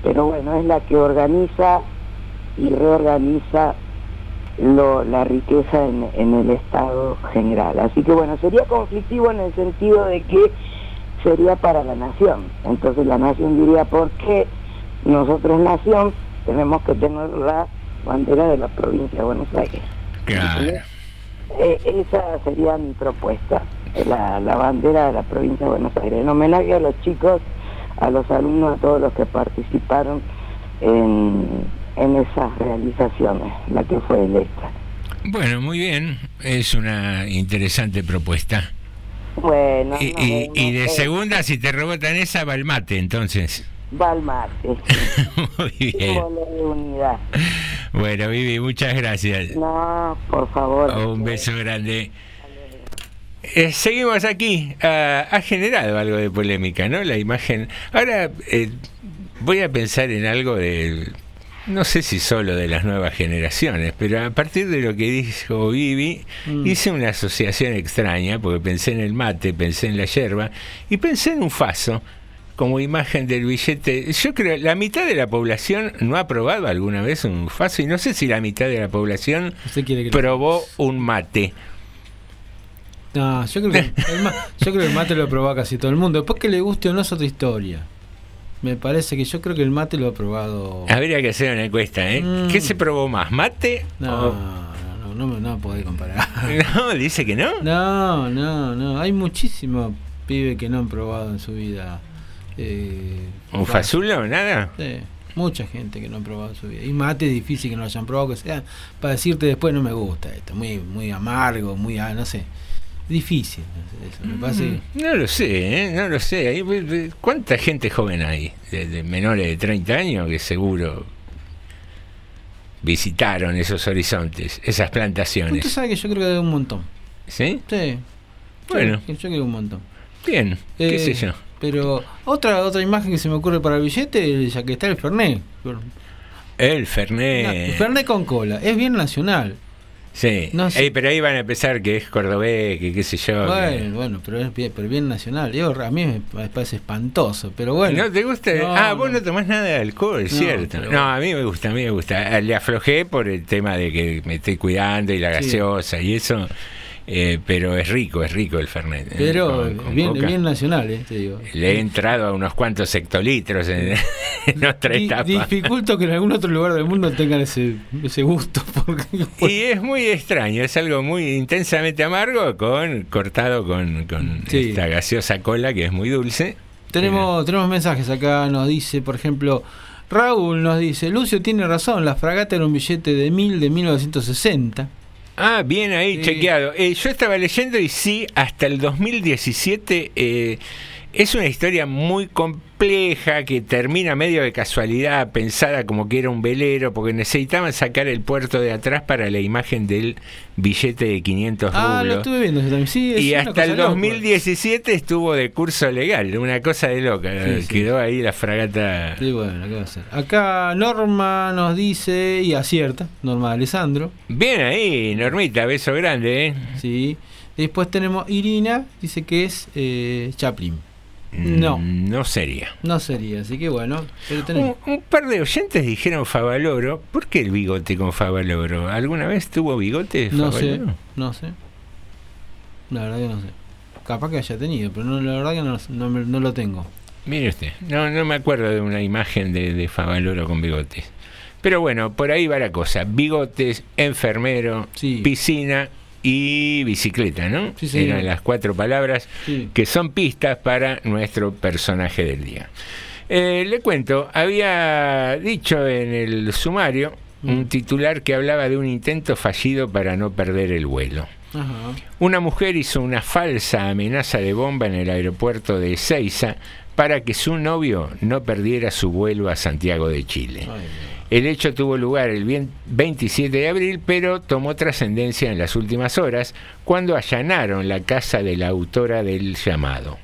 S11: pero bueno, es la que organiza y reorganiza lo, la riqueza en, en el Estado general. Así que bueno, sería conflictivo en el sentido de que sería para la nación. Entonces la nación diría, ¿por qué nosotros nación tenemos que tener la bandera de la provincia de Buenos Aires?
S5: Claro.
S11: Eh, esa sería mi propuesta, la, la bandera de la provincia de Buenos Aires, en homenaje a los chicos, a los alumnos, a todos los que participaron en, en esas realizaciones, la que fue electa.
S5: Bueno, muy bien. Es una interesante propuesta.
S11: Bueno,
S5: Y,
S11: no,
S5: y-
S11: no
S5: y de
S11: sé,
S5: segunda, si te rebotan esa, va el mate, entonces.
S11: va al mate, [laughs]
S5: Muy bien.
S11: de unidad.
S5: Bueno, Vivi, muchas gracias.
S11: No, por favor.
S5: Un beso grande. Eh, seguimos aquí. Ah, ha generado algo de polémica, ¿no? La imagen. Ahora, eh, voy a pensar en algo de, no sé si solo de las nuevas generaciones, pero a partir de lo que dijo Vivi,
S6: Mm.
S5: hice una asociación extraña, porque pensé en el mate, pensé en la yerba, y pensé en un faso como imagen del billete. Yo creo la mitad de la población no ha probado alguna vez un faso, y no sé si la mitad de la población probó un mate.
S6: No, yo creo, que el ma- yo creo que el mate lo ha probado casi todo el mundo. Después que le guste o no es otra historia. Me parece que yo creo que el mate lo ha probado.
S5: Habría que hacer una encuesta, ¿eh?
S6: Mm.
S5: ¿Qué se probó más, mate?
S6: No,
S5: o-
S6: no, no, no, me- no podés comparar. [laughs]
S5: No, dice que no.
S6: No, no, no. Hay muchísimos pibes que no han probado en su vida. Eh,
S5: ¿Un fasulo? ¿Nada?
S6: Sí, mucha gente que no ha probado en su vida. Y mate es difícil que no lo hayan probado, que sea para decirte después no me gusta esto. Muy, muy amargo, muy, ah, no sé. Difícil. Eso, me parece.
S5: No lo sé, ¿eh? no lo sé. ¿Cuánta gente joven hay? De, de menores de 30 años que seguro visitaron esos horizontes, esas
S6: Usted
S5: plantaciones.
S6: sabe que yo creo que hay un montón.
S5: ¿Sí?
S6: Sí.
S5: Bueno.
S6: Yo, yo creo que un montón.
S5: Bien, qué
S6: Eh,
S5: sé yo.
S6: Pero otra otra imagen que se me ocurre para el billete, ya que está el Fernet.
S5: El Fernet.
S6: No, Fernet con cola. Es bien nacional.
S5: Sí.
S6: no sé.
S5: Ey, pero ahí van a empezar que es cordobés, que qué sé yo. que-
S6: Bueno, bueno, pero es bien, pero bien nacional. Yo, a mí me parece espantoso, pero bueno.
S5: ¿No te gusta?
S6: No,
S5: ah, vos
S6: no.
S5: no tomás nada de alcohol,
S6: No,
S5: cierto. No, a mí me gusta, a mí me gusta. Le aflojé por el tema de que me estoy cuidando y la
S6: Sí.
S5: gaseosa y eso. Eh, pero es rico, es rico el Fernet. eh,
S6: Pero
S5: con- con
S6: bien, nacional, eh, te digo.
S5: Le he entrado a unos cuantos hectolitros en, [laughs] en otra
S6: Di-
S5: etapa.
S6: dificulto que en algún otro lugar del mundo tengan ese, ese gusto. [laughs] Porque,
S5: Y es muy extraño, es algo muy intensamente amargo con cortado con, con
S6: Sí.
S5: esta gaseosa cola que es muy dulce.
S6: Tenemos, tenemos mensajes acá, nos dice, por ejemplo, Raúl nos dice, Lucio tiene razón, la fragata era un billete de mil de 1960.
S5: Ah, bien ahí,
S6: Sí.
S5: chequeado. Eh, yo estaba leyendo y sí, hasta el 2017 eh, es una historia muy compleja que termina medio de casualidad, pensada como que era un velero, porque necesitaban sacar el puerto de atrás para la imagen del billete de 500
S6: Ah, lo
S5: rublos.
S6: estuve viendo también. Sí, es
S5: Y hasta el
S6: cosa loca.
S5: 2017 estuvo de curso legal, una cosa de loca.
S6: Sí, sí.
S5: Quedó ahí la fragata.
S6: Sí, bueno, ¿qué va a hacer? Acá Norma nos dice, y acierta, Norma Alessandro.
S5: Bien ahí, Normita, beso grande, ¿eh?
S6: Sí. Después tenemos Irina, dice que es eh, Chaplin. No.
S5: Mm, No sería.
S6: No sería, así que bueno, pero.
S5: Un, un par de oyentes dijeron Favaloro. ¿Por qué el bigote con Favaloro? ¿Alguna vez tuvo bigote
S6: No sé, no sé. La verdad que no sé. Capaz que haya tenido, pero no, la verdad que no, no no lo tengo.
S5: Mire usted, no, no me acuerdo de una imagen de, de Favaloro con bigotes. Pero bueno, por ahí va la cosa. Bigotes, enfermero, piscina y bicicleta, ¿no?
S6: Sí.
S5: Eran las cuatro palabras
S6: Sí.
S5: que son pistas para nuestro personaje del día. Eh, le cuento, había dicho en el sumario un titular que hablaba de un intento fallido para no perder el vuelo.
S6: Ajá.
S5: Una mujer hizo una falsa amenaza de bomba en el aeropuerto de Ezeiza para que su novio no perdiera su vuelo a Santiago de Chile. El hecho tuvo lugar el bien- 27 de abril, pero tomó trascendencia en las últimas horas cuando allanaron la casa de la autora del llamado.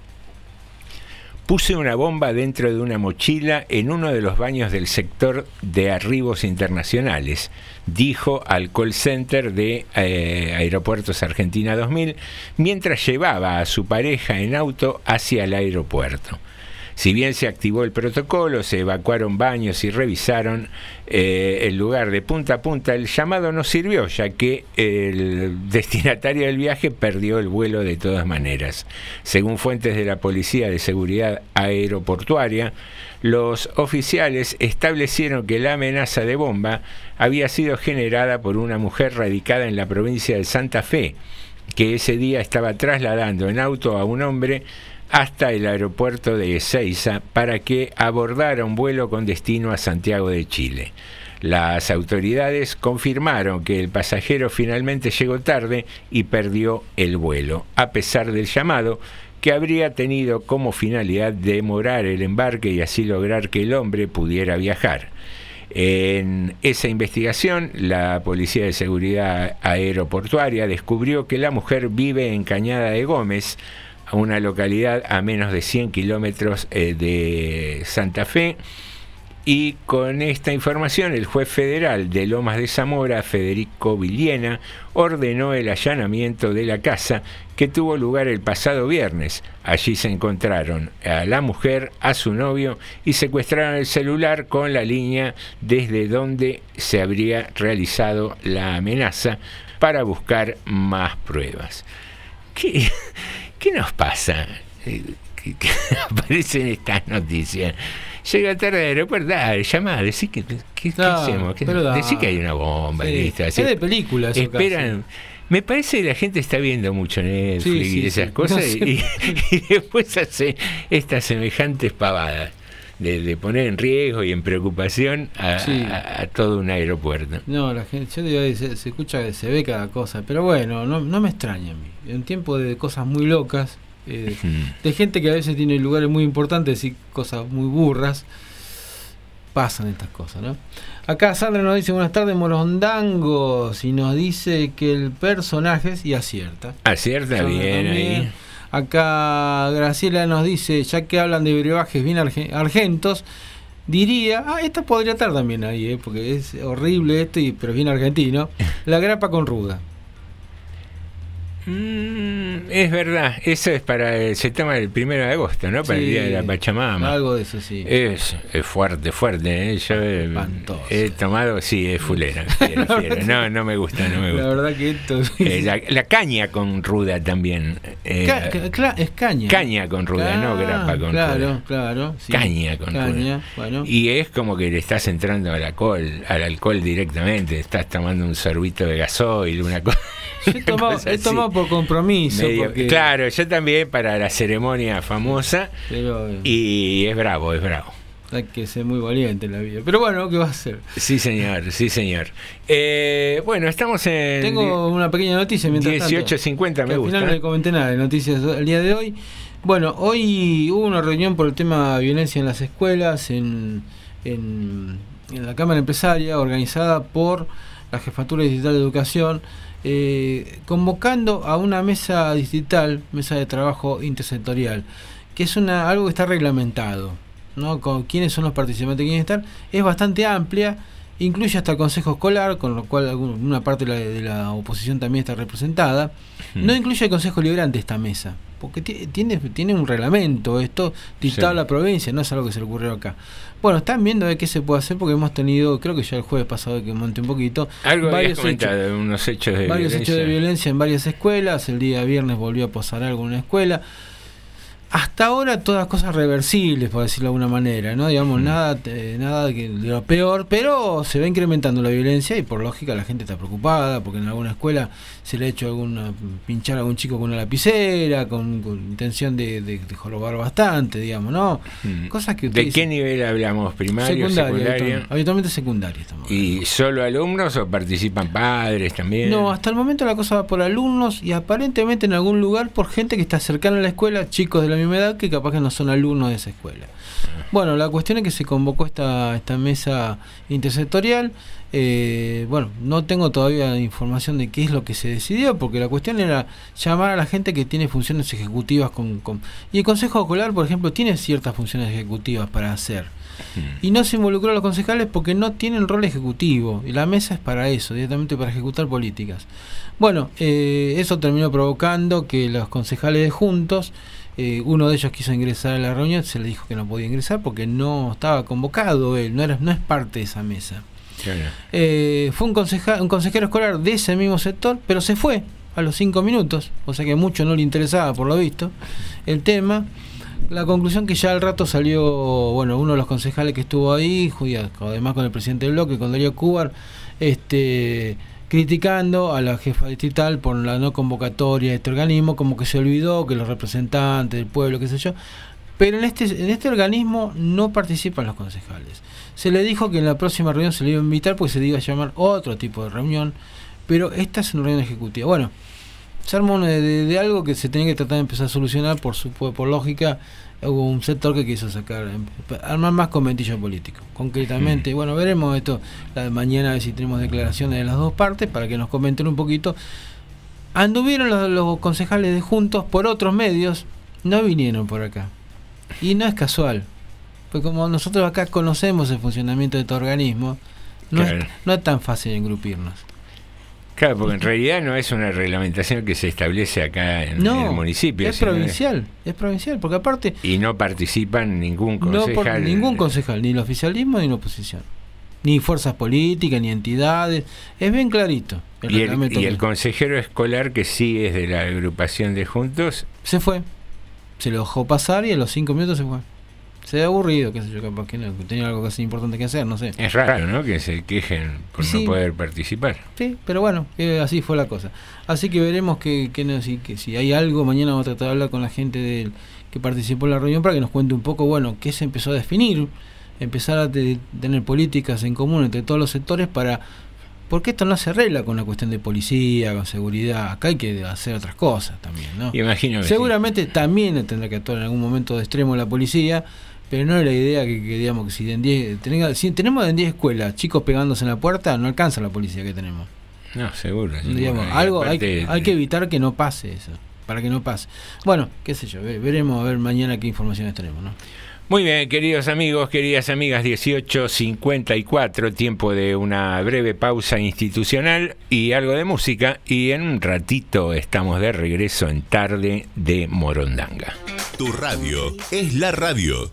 S5: Puse una bomba dentro de una mochila en uno de los baños del sector de arribos internacionales, dijo al call center de eh, Aeropuertos Argentina 2000 mientras llevaba a su pareja en auto hacia el aeropuerto. Si bien se activó el protocolo, se evacuaron baños y revisaron eh, el lugar de punta a punta, el llamado no sirvió, ya que el destinatario del viaje perdió el vuelo de todas maneras. Según fuentes de la Policía de Seguridad Aeroportuaria, los oficiales establecieron que la amenaza de bomba había sido generada por una mujer radicada en la provincia de Santa Fe, que ese día estaba trasladando en auto a un hombre hasta el aeropuerto de Ezeiza para que abordara un vuelo con destino a Santiago de Chile. Las autoridades confirmaron que el pasajero finalmente llegó tarde y perdió el vuelo, a pesar del llamado que habría tenido como finalidad demorar el embarque y así lograr que el hombre pudiera viajar. En esa investigación, la Policía de Seguridad Aeroportuaria descubrió que la mujer vive en Cañada de Gómez, una localidad a menos de 100 kilómetros eh, de Santa Fe, Y con esta información, el juez federal de Lomas de Zamora, Federico Villena, ordenó el allanamiento de la casa que tuvo lugar el pasado viernes. Allí se encontraron a la mujer, a su novio y secuestraron el celular con la línea desde donde se habría realizado la amenaza para buscar más pruebas. ¿Qué, qué nos pasa? Eh, Que, que [laughs] aparecen estas noticias. Llega tarde al aeropuerto, dale, llama, decí que, que- ¿qué hacemos? ¿Qué-
S6: pero dale.
S5: decí que hay una bomba,
S6: Sí,
S5: listo,
S6: es de película eso
S5: Esperan. Me parece que la gente está viendo mucho Netflix
S6: Sí, sí,
S5: y esas cosas
S6: No sé.
S5: y, [laughs] y después hace estas semejantes pavadas de, de poner en riesgo y en preocupación a,
S6: Sí.
S5: a- a todo un aeropuerto.
S6: No, la gente, yo digo, se, se escucha, se ve cada cosa, pero bueno, no, no me extraña a mí. En tiempo de cosas muy locas, eh, de gente que a veces tiene lugares muy importantes y cosas muy burras, pasan estas cosas, ¿no? Acá Sandra nos dice buenas tardes, Morondangos, y nos dice que el personaje, y acierta.
S5: Acierta
S6: Sandra
S5: bien ahí.
S6: Acá Graciela nos dice, ya que hablan de brebajes bien arge- argentos, diría, ah, esta podría estar también ahí, eh, porque es horrible esto, y, pero bien argentino, [laughs] la grapa con ruda.
S5: Mm, es verdad, eso es para el, se toma el primero de agosto, ¿no? Para el
S6: Sí,
S5: día de la Pachamama.
S6: Algo de eso, sí.
S5: Es, es fuerte, fuerte. ¿eh? Yo eh, he tomado, sí, es fulera. [laughs] No, no me gusta, no me
S6: La
S5: gusta.
S6: verdad que esto...
S5: Eh, la, la caña con ruda también. eh,
S6: Ca- ca- cla- es caña.
S5: caña con ruda, no grapa con
S6: claro,
S5: ruda.
S6: Claro, sí.
S5: Caña con
S6: Caña,
S5: ruda.
S6: bueno.
S5: Y es como que le estás entrando al alcohol, al alcohol directamente. Estás tomando un sorbito de gasoil, una cosa.
S6: Yo he tomado, [laughs] he por compromiso.
S5: Medio-
S6: porque-
S5: Claro, yo también para la ceremonia famosa.
S6: Pero, eh,
S5: Y es bravo, es bravo.
S6: hay que ser muy valiente en la vida. Pero bueno, ¿qué va a hacer?
S5: Sí, señor, sí, señor. Eh, bueno, estamos en.
S6: Tengo una pequeña noticia mientras tanto.
S5: 18.50
S6: que
S5: me
S6: al
S5: gusta.
S6: final no le comenté nada de noticias el día de hoy. Bueno, hoy hubo una reunión por el tema de violencia en las escuelas en, en, en la Cámara Empresaria organizada por la Jefatura Digital de Educación, eh, convocando a una mesa distrital, mesa de trabajo intersectorial, que es una algo que está reglamentado, ¿no? Con quiénes son los participantes quieren estar, es bastante amplia, incluye hasta el Consejo Escolar, con lo cual una parte de la, de la oposición también está representada. No incluye el Consejo Liberante esta mesa, porque ti- tiene, tiene un reglamento, esto dictado a
S5: Sí.
S6: la provincia, no es algo que se le ocurrió acá. Bueno, están viendo de qué se puede hacer porque hemos tenido, creo que ya el jueves pasado que monté un poquito,
S5: Algo
S6: varios hechos,
S5: unos hechos de
S6: varios
S5: violencia.
S6: hechos de violencia en varias escuelas, el día viernes volvió a posar algo en una escuela. Hasta ahora todas cosas reversibles, por decirlo de alguna manera, ¿no? Digamos, nada, eh, nada que- de lo peor, pero se va incrementando la violencia y por lógica la gente está preocupada porque en alguna escuela se le ha hecho alguna, pinchar a algún chico con una lapicera, con, con intención de, de, de jorobar bastante, digamos, ¿no?
S5: Mm.
S6: Cosas que
S5: ¿De qué nivel hablamos? ¿Primario,
S6: secundaria, habitualmente secundaria estamos.
S5: ¿Y solo alumnos o participan padres también?
S6: No, hasta el momento la cosa va por alumnos y aparentemente en algún lugar por gente que está cercana a la escuela, chicos de la misma edad que capaz que no son alumnos de esa escuela. Bueno, la cuestión es que se convocó esta, esta mesa intersectorial. eh, bueno, no tengo todavía información de qué es lo que se decidió, porque la cuestión era llamar a la gente que tiene funciones ejecutivas con... con- y el Consejo Escolar, por ejemplo, tiene ciertas funciones ejecutivas para hacer. Y no se involucró a los concejales porque no tienen rol ejecutivo. Y la mesa es para eso, directamente para ejecutar políticas. Bueno, eh, eso terminó provocando que los concejales de Juntos, eh, uno de ellos quiso ingresar a la reunión, se le dijo que no podía ingresar porque no estaba convocado él, no, era, no es parte de esa mesa. Eh, fue un, conceja- un consejero escolar de ese mismo sector, pero se fue a los cinco minutos, o sea que mucho no le interesaba por lo visto el tema. La conclusión que ya al rato salió, bueno, uno de los concejales que estuvo ahí, además con el presidente del bloque, con Darío Cubar, este, criticando a la jefa distrital por la no convocatoria de este organismo, como que se olvidó que los representantes del pueblo, qué sé yo. Pero en este, en este organismo no participan los concejales. Se le dijo que en la próxima reunión se le iba a invitar porque se le iba a llamar otro tipo de reunión, pero esta es una reunión ejecutiva. Bueno, se armó de- de algo que se tenía que tratar de empezar a solucionar por su por lógica hubo un sector que quiso sacar em, armar más conventillo político concretamente bueno veremos esto la de mañana a ver si tenemos declaraciones de las dos partes para que nos comenten un poquito anduvieron los, los concejales de juntos por otros medios no vinieron por acá y no es casual Pues como nosotros acá conocemos el funcionamiento de este organismo, no,
S5: Claro.
S6: es, no es tan fácil engrupirnos.
S5: Claro, porque en realidad no es una reglamentación que se establece acá en,
S6: No,
S5: el municipio.
S6: es provincial, es provincial, porque aparte
S5: Y no participan ningún
S6: no por
S5: concejal.
S6: ningún concejal, ni el oficialismo ni la oposición, ni fuerzas políticas, ni entidades, es bien clarito. El
S5: y el,
S6: reglamento
S5: y el consejero escolar que sí es de la agrupación de juntos,
S6: se fue, se lo dejó pasar y a los cinco minutos se fue. Se ve aburrido, qué sé yo, capaz que no, tenía algo casi importante que hacer, no sé.
S5: es raro, ¿no? Que se quejen por
S6: Sí.
S5: no poder participar.
S6: Sí, pero bueno, eh, así fue la cosa. Así que veremos que, que, no- si, que si hay algo, mañana vamos a tratar de hablar con la gente del, que participó en la reunión para que nos cuente un poco, bueno, qué se empezó a definir, empezar a te- tener políticas en común entre todos los sectores para... Porque esto no se arregla con la cuestión de policía, con seguridad, acá hay que hacer otras cosas también, ¿no?
S5: Imagino que sí.
S6: Seguramente también tendrá que actuar en algún momento de extremo la policía, pero no es la idea que, que digamos que si, en 10 tenga- si tenemos en 10 escuelas chicos pegándose en la puerta, no alcanza la policía que tenemos.
S5: No, seguro. seguro.
S6: Digamos, algo hay,
S5: aparte,
S6: hay que evitar que no pase eso, para que no pase. Bueno, qué sé yo, ve- veremos a ver mañana qué informaciones tenemos, ¿no?
S5: Muy bien, queridos amigos, queridas amigas, 18.54, tiempo de una breve pausa institucional y algo de música. Y en un ratito estamos de regreso en tarde de Morondanga.
S12: Tu radio es la radio.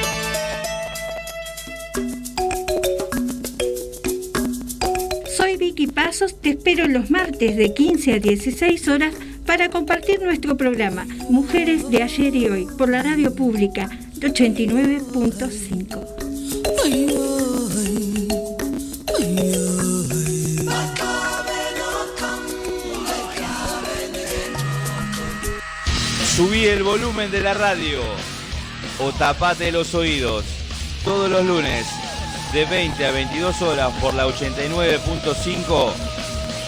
S13: Pasos, te espero los martes de 15 a 16 horas para compartir nuestro programa Mujeres de ayer y hoy por la radio pública de 89.5.
S14: Subí el volumen de la radio o tapate los oídos. Todos los lunes de 20 a 22 horas por la 89.5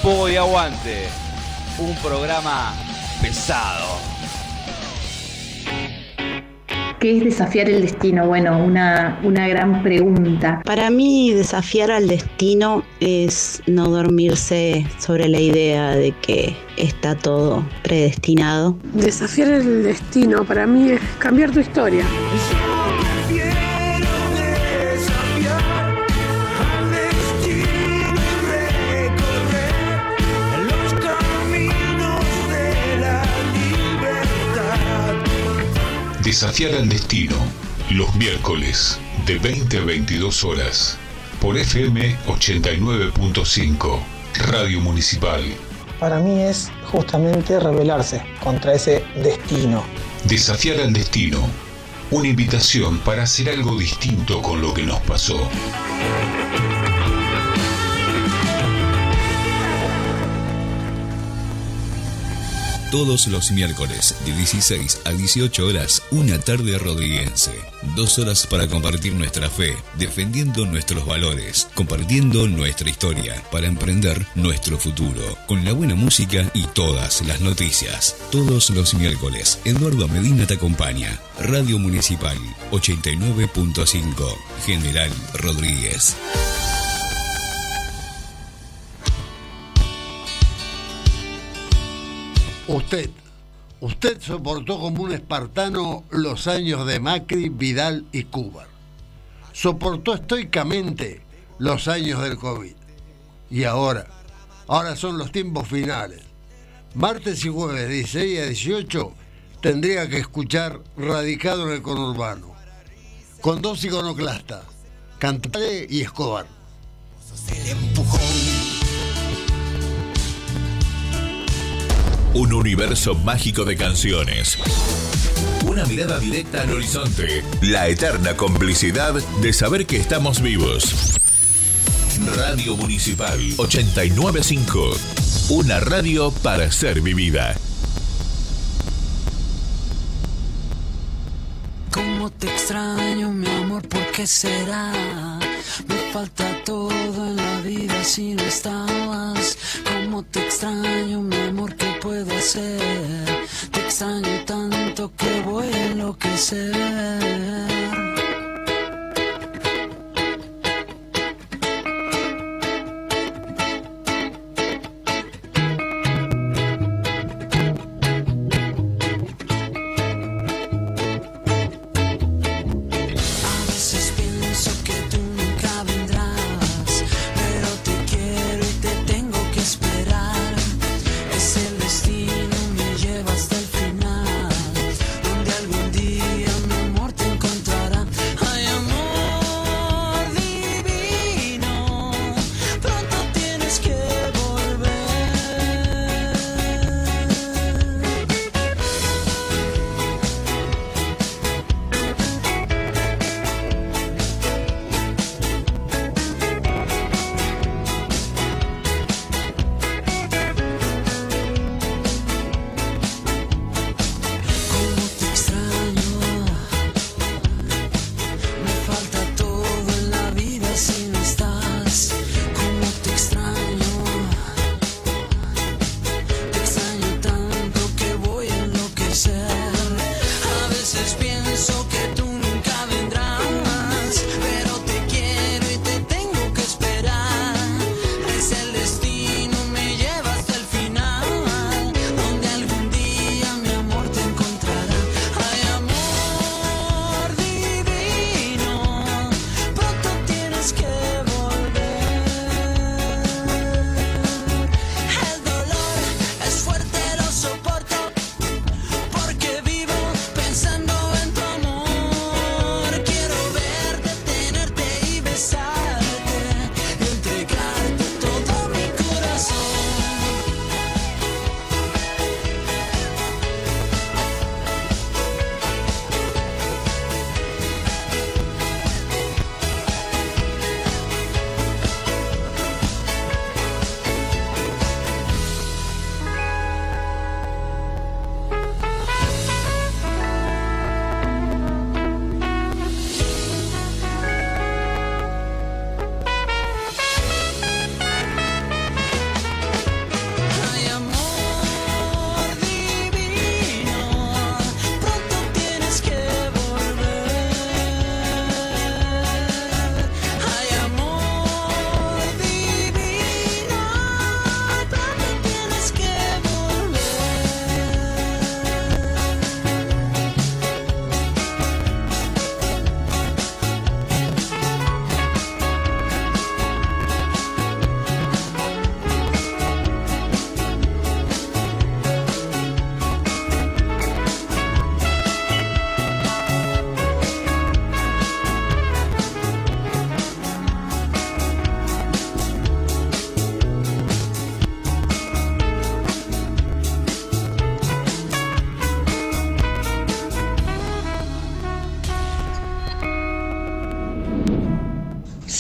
S14: Pogo y Aguante. Un programa pesado.
S15: ¿Qué es desafiar el destino? Bueno, una, una gran pregunta.
S16: Para mí desafiar al destino es no dormirse sobre la idea de que está todo predestinado.
S3: Desafiar el destino para mí es cambiar tu historia.
S17: Desafiar al destino, los miércoles, de 20 a 22 horas, por FM 89.5, Radio Municipal.
S18: Para mí es justamente rebelarse contra ese destino.
S17: Desafiar al destino, una invitación para hacer algo distinto con lo que nos pasó.
S19: Todos los miércoles de 16 a 18 horas, una tarde rodriguense. Dos horas para compartir nuestra fe, defendiendo nuestros valores, compartiendo nuestra historia, para emprender nuestro futuro, con la buena música y todas las noticias. Todos los miércoles, Eduardo Medina te acompaña. Radio Municipal 89.5, General Rodríguez.
S20: Usted, usted soportó como un espartano los años de Macri, Vidal y Cuba. Soportó estoicamente los años del COVID. Y ahora, ahora son los tiempos finales. Martes y jueves, 16 a 18, tendría que escuchar Radicado en el Conurbano. Con dos iconoclastas, Cantale y Escobar.
S12: Un universo mágico de canciones. Una mirada directa al horizonte. La eterna complicidad de saber que estamos vivos. Radio Municipal 895. Una radio para ser vivida.
S7: Cómo te extraño, mi amor, ¿por qué será? Me falta todo en la vida si no estabas. Cómo Te extraño, mi amor, ¿qué puedo hacer? Te extraño tanto que voy a enloquecer.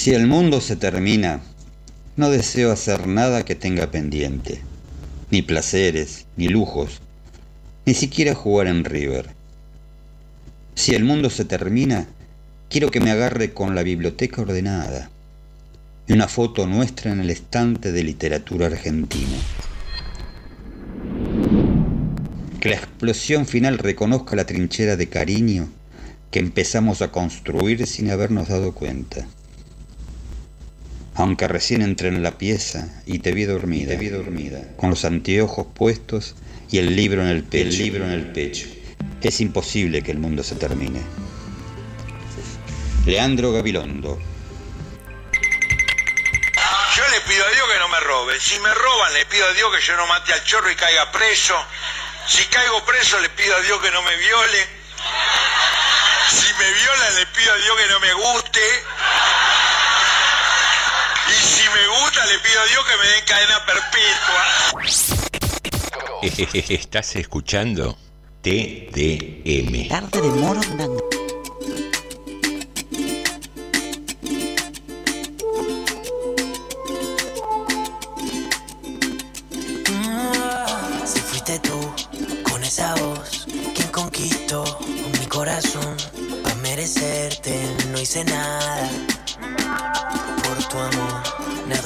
S7: Si el
S21: mundo se termina, no deseo hacer nada que tenga pendiente, ni placeres, ni lujos, ni siquiera jugar en River. Si el mundo se termina, quiero que me agarre con la biblioteca ordenada y una foto nuestra en el estante de literatura argentina. Que la explosión final reconozca la trinchera de cariño que empezamos a construir sin habernos dado cuenta. Aunque recién entré en la pieza y te vi dormida, te vi dormida, con los anteojos puestos y el libro en el pecho, el libro en el pecho. Es imposible que el mundo se termine. Leandro Gabilondo.
S22: Yo le pido a Dios que no me robe. Si me roban, le pido a Dios que yo no mate al chorro y caiga preso. Si caigo preso, le pido a Dios que no me viole. Si me violan, le pido a Dios que no me guste. Y si me gusta, le pido a Dios que me den cadena perpetua. [laughs]
S5: Estás escuchando TDM.
S3: Tarde de Morondanga.
S7: Si fuiste tú, con esa voz, quien conquistó mi corazón, para merecerte no hice nada. Por tu amor,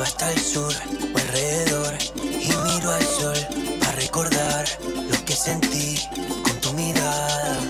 S7: hasta el sur o alrededor y miro al sol para recordar lo que sentí con
S5: tu mirada.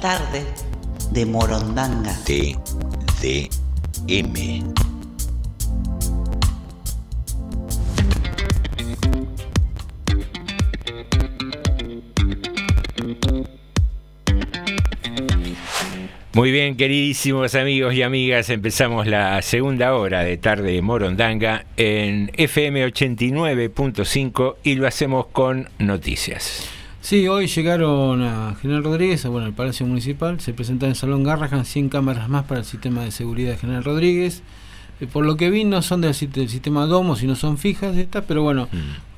S3: Tarde de Morondanga.
S5: TDM. Muy bien, queridísimos amigos y amigas, empezamos la segunda hora de tarde de Morondanga en FM 89.5 y lo hacemos con noticias.
S6: Sí, hoy llegaron a General Rodríguez, bueno, al Palacio Municipal, se presenta en el Salón Garrahan 100 cámaras más para el sistema de seguridad de General Rodríguez. Eh, por lo que vi no son del, sistema Domo, sino son fijas estas, pero bueno,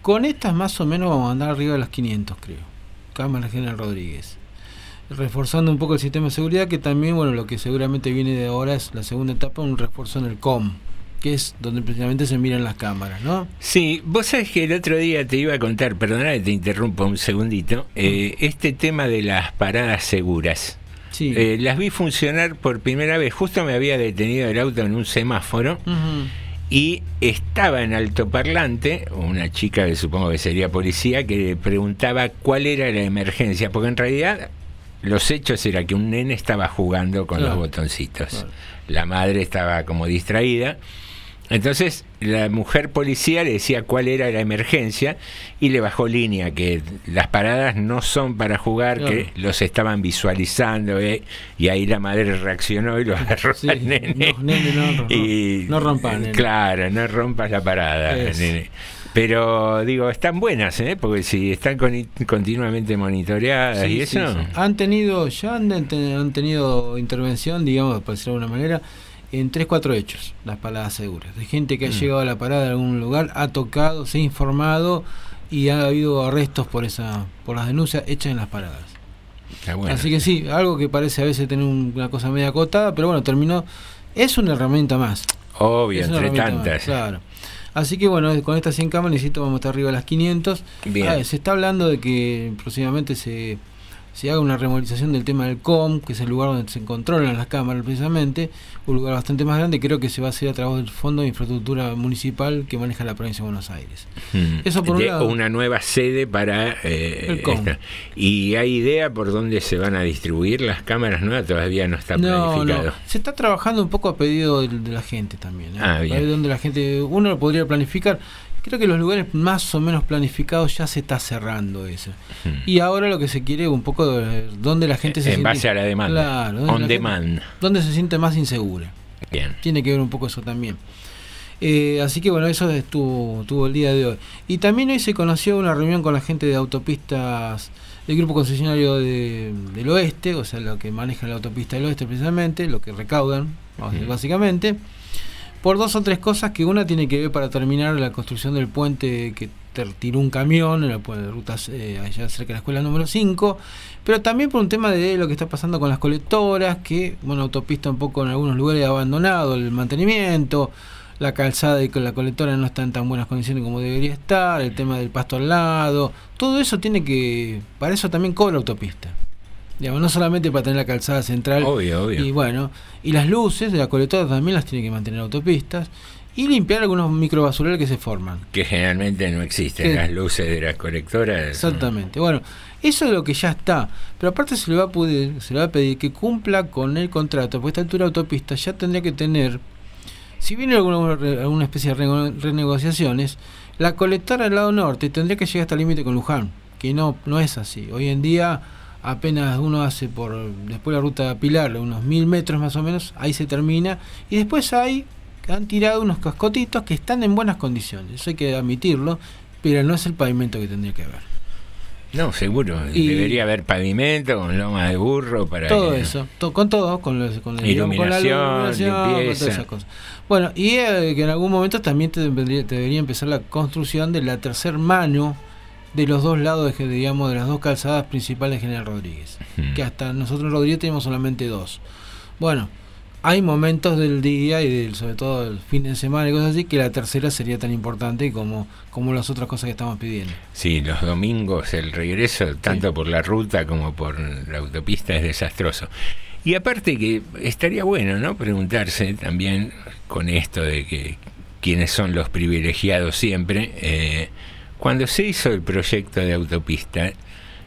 S6: con estas más o menos vamos a andar arriba de las 500, creo. Cámaras General Rodríguez. Reforzando un poco el sistema de seguridad, que también, bueno, lo que seguramente viene de ahora es la segunda etapa, un refuerzo en el COM, que es donde precisamente se miran las cámaras, ¿no?
S5: Sí, vos sabés que el otro día te iba a contar, perdona que te interrumpa un segundito, eh, este tema de las paradas seguras.
S6: Sí.
S5: Eh, las vi funcionar por primera vez, justo me había detenido el auto en un semáforo y estaba en altoparlante una chica que supongo que sería policía que preguntaba cuál era la emergencia, porque en realidad los hechos era que un nene estaba jugando con
S6: Claro.
S5: los botoncitos, la madre estaba como distraída. Entonces la mujer policía le decía cuál era la emergencia y le bajó línea, que las paradas no son para jugar,
S6: Claro.
S5: que los estaban visualizando eh, y ahí la madre reaccionó y lo agarró
S6: Sí,
S5: al nene.
S6: no, [laughs] nene, no, no,
S5: y,
S6: no rompas, nene.
S5: Claro, no rompas la parada, nene. Pero digo, están buenas, ¿eh? porque si están con- continuamente monitoreadas
S6: Sí,
S5: y eso.
S6: sí. Han tenido, ya han, han tenido intervención, digamos, por decirlo de alguna manera, en 3-4 hechos, las paradas seguras. De gente que ha
S5: Mm.
S6: llegado a la parada de algún lugar, ha tocado, se ha informado y ha habido arrestos por esa por las denuncias hechas en las paradas.
S5: Bueno.
S6: Así que sí, algo que parece a veces tener un- una cosa media acotada, pero bueno, terminó. Es una herramienta más.
S5: Obvio, entre
S6: más,
S5: tantas.
S6: claro. Así que bueno, con estas 100 cámaras necesito vamos a estar arriba de las 500.
S5: Bien.
S6: Ah, se está hablando de que próximamente se se haga una remodelización del tema del COM, que es el lugar donde se controlan las cámaras precisamente, un lugar bastante más grande, creo que se va a hacer a través del Fondo de Infraestructura Municipal que maneja la provincia de Buenos Aires.
S5: Mm.
S6: Eso por un
S5: De-
S6: lado.
S5: una nueva sede para eh,
S6: El com.
S5: esta. y hay idea por dónde se van a distribuir las cámaras nuevas todavía no está
S6: No,
S5: planificado
S6: no. Se está trabajando un poco a pedido de, de la gente también. ¿eh?
S5: Ah, bien.
S6: donde la gente, uno lo podría planificar. Creo que los lugares más o menos planificados ya se está cerrando eso. Y ahora lo que se quiere es un poco de donde la gente se
S5: Hmm. en
S6: siente-
S5: base a la demanda
S6: Claro, donde
S5: on
S6: la gente-
S5: demand
S6: donde se siente más insegura.
S5: bien
S6: Tiene que ver un poco eso también. Eh, así que bueno, eso estuvo, estuvo el día de hoy. Y también hoy se conoció una reunión con la gente de autopistas del grupo concesionario de- del oeste, o sea, lo que maneja la autopista del oeste precisamente, lo que recaudan, vamos a decir, básicamente, por dos o tres cosas que una tiene que ver para terminar la construcción del puente que ter- tiró un camión en la ruta eh, allá cerca de la escuela número 5, pero también por un tema de lo que está pasando con las colectoras, que, bueno, autopista un poco en algunos lugares abandonado el mantenimiento, la calzada y con la colectora no está en tan buenas condiciones como debería estar, el tema del pasto al lado, todo eso tiene que, para eso también cobra autopista. Digamos, no solamente para tener la calzada central.
S5: Obvio, obvio.
S6: Y bueno, y las luces de la colectora también las tiene que mantener autopistas. Y limpiar algunos microbasurales que se forman.
S5: que generalmente no existen las luces de las colectoras
S6: Exactamente. Bueno, eso es lo que ya está. Pero aparte se le va a pedir, se le va a pedir que cumpla con el contrato. Porque esta altura de autopista ya tendría que tener, si viene alguna, alguna especie de rene- renegociaciones, la colectora del lado norte tendría que llegar hasta el límite con Luján. Que no, no es así. Hoy en día apenas uno hace por después la ruta Pilar, unos mil metros más o menos, ahí se termina. Y después hay, han tirado unos cascotitos que están en buenas condiciones. Eso hay que admitirlo. Pero no es el pavimento que tendría que haber.
S5: no seguro
S6: Y-
S5: debería haber pavimento con loma de burro para
S6: todo
S5: que-
S6: eso, to- con todo, con, los, con, el- digamos, con la
S5: Iluminación,
S6: con
S5: limpieza.
S6: todas esas cosas. Bueno, y eh, que en algún momento también te debería, te debería empezar la construcción de la tercer mano de los dos lados, de, digamos, de las dos calzadas principales de General Rodríguez. Que hasta nosotros en Rodríguez tenemos solamente dos. Bueno, hay momentos del día y del, sobre todo el fin de semana y cosas así que la tercera sería tan importante como, como las otras cosas que estamos pidiendo.
S5: Sí, los domingos el regreso, tanto por la ruta como por la autopista, es desastroso. Y aparte que estaría bueno, ¿no? Preguntarse también con esto de que quiénes son los privilegiados siempre. eh, cuando se hizo el proyecto de autopista,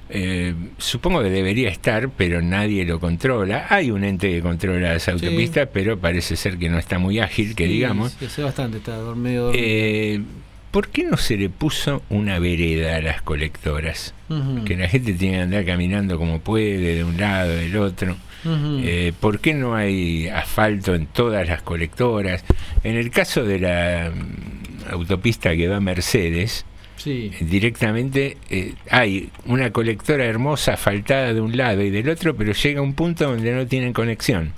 S5: eh, supongo que debería estar, pero nadie lo controla. Hay un ente que controla las autopistas, pero parece ser que no está muy ágil, que
S6: Sí,
S5: digamos.
S6: sí, hace bastante, está dormido.
S5: Eh, ¿Por qué no se le puso una vereda a las colectoras? Que la gente tiene que andar caminando como puede, de un lado, del otro. Eh, ¿Por qué no hay asfalto en todas las colectoras? En el caso de la mm, autopista que va a Mercedes,
S6: Sí.
S5: directamente eh, hay una colectora hermosa asfaltada de un lado y del otro, pero llega un punto donde no tienen conexión.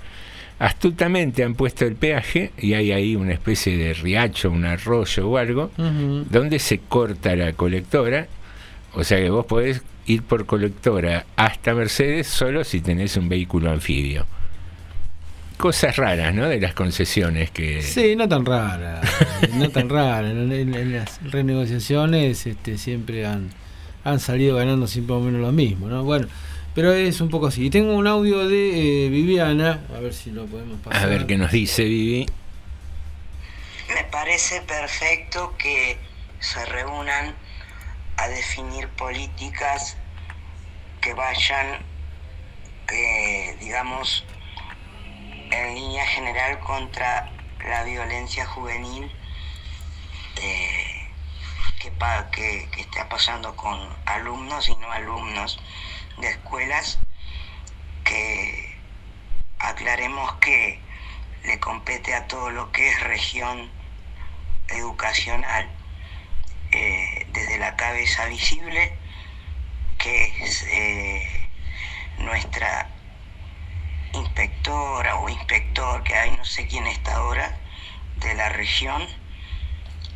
S5: Astutamente han puesto el peaje y hay ahí una especie de riacho, un arroyo o algo, donde se corta la colectora. O sea que vos podés ir por colectora hasta Mercedes solo si tenés un vehículo anfibio. Cosas raras, ¿no? De las concesiones que...
S6: Sí, no tan rara, no tan rara. En, en- en las renegociaciones este, siempre han, han salido ganando siempre o menos lo mismo, ¿no? Bueno, pero es un poco así. Y tengo un audio de eh, Viviana, a ver si lo podemos pasar.
S5: A ver qué nos dice Vivi.
S23: Me parece perfecto que se reúnan a definir políticas que vayan, eh, digamos, en línea general contra la violencia juvenil eh, que, está pasando con alumnos y no alumnos de escuelas, que aclaremos que le compete a todo lo que es región educacional, eh, desde la cabeza visible, que es eh, nuestra inspectora o inspector, que hay no sé quién está ahora, de la región,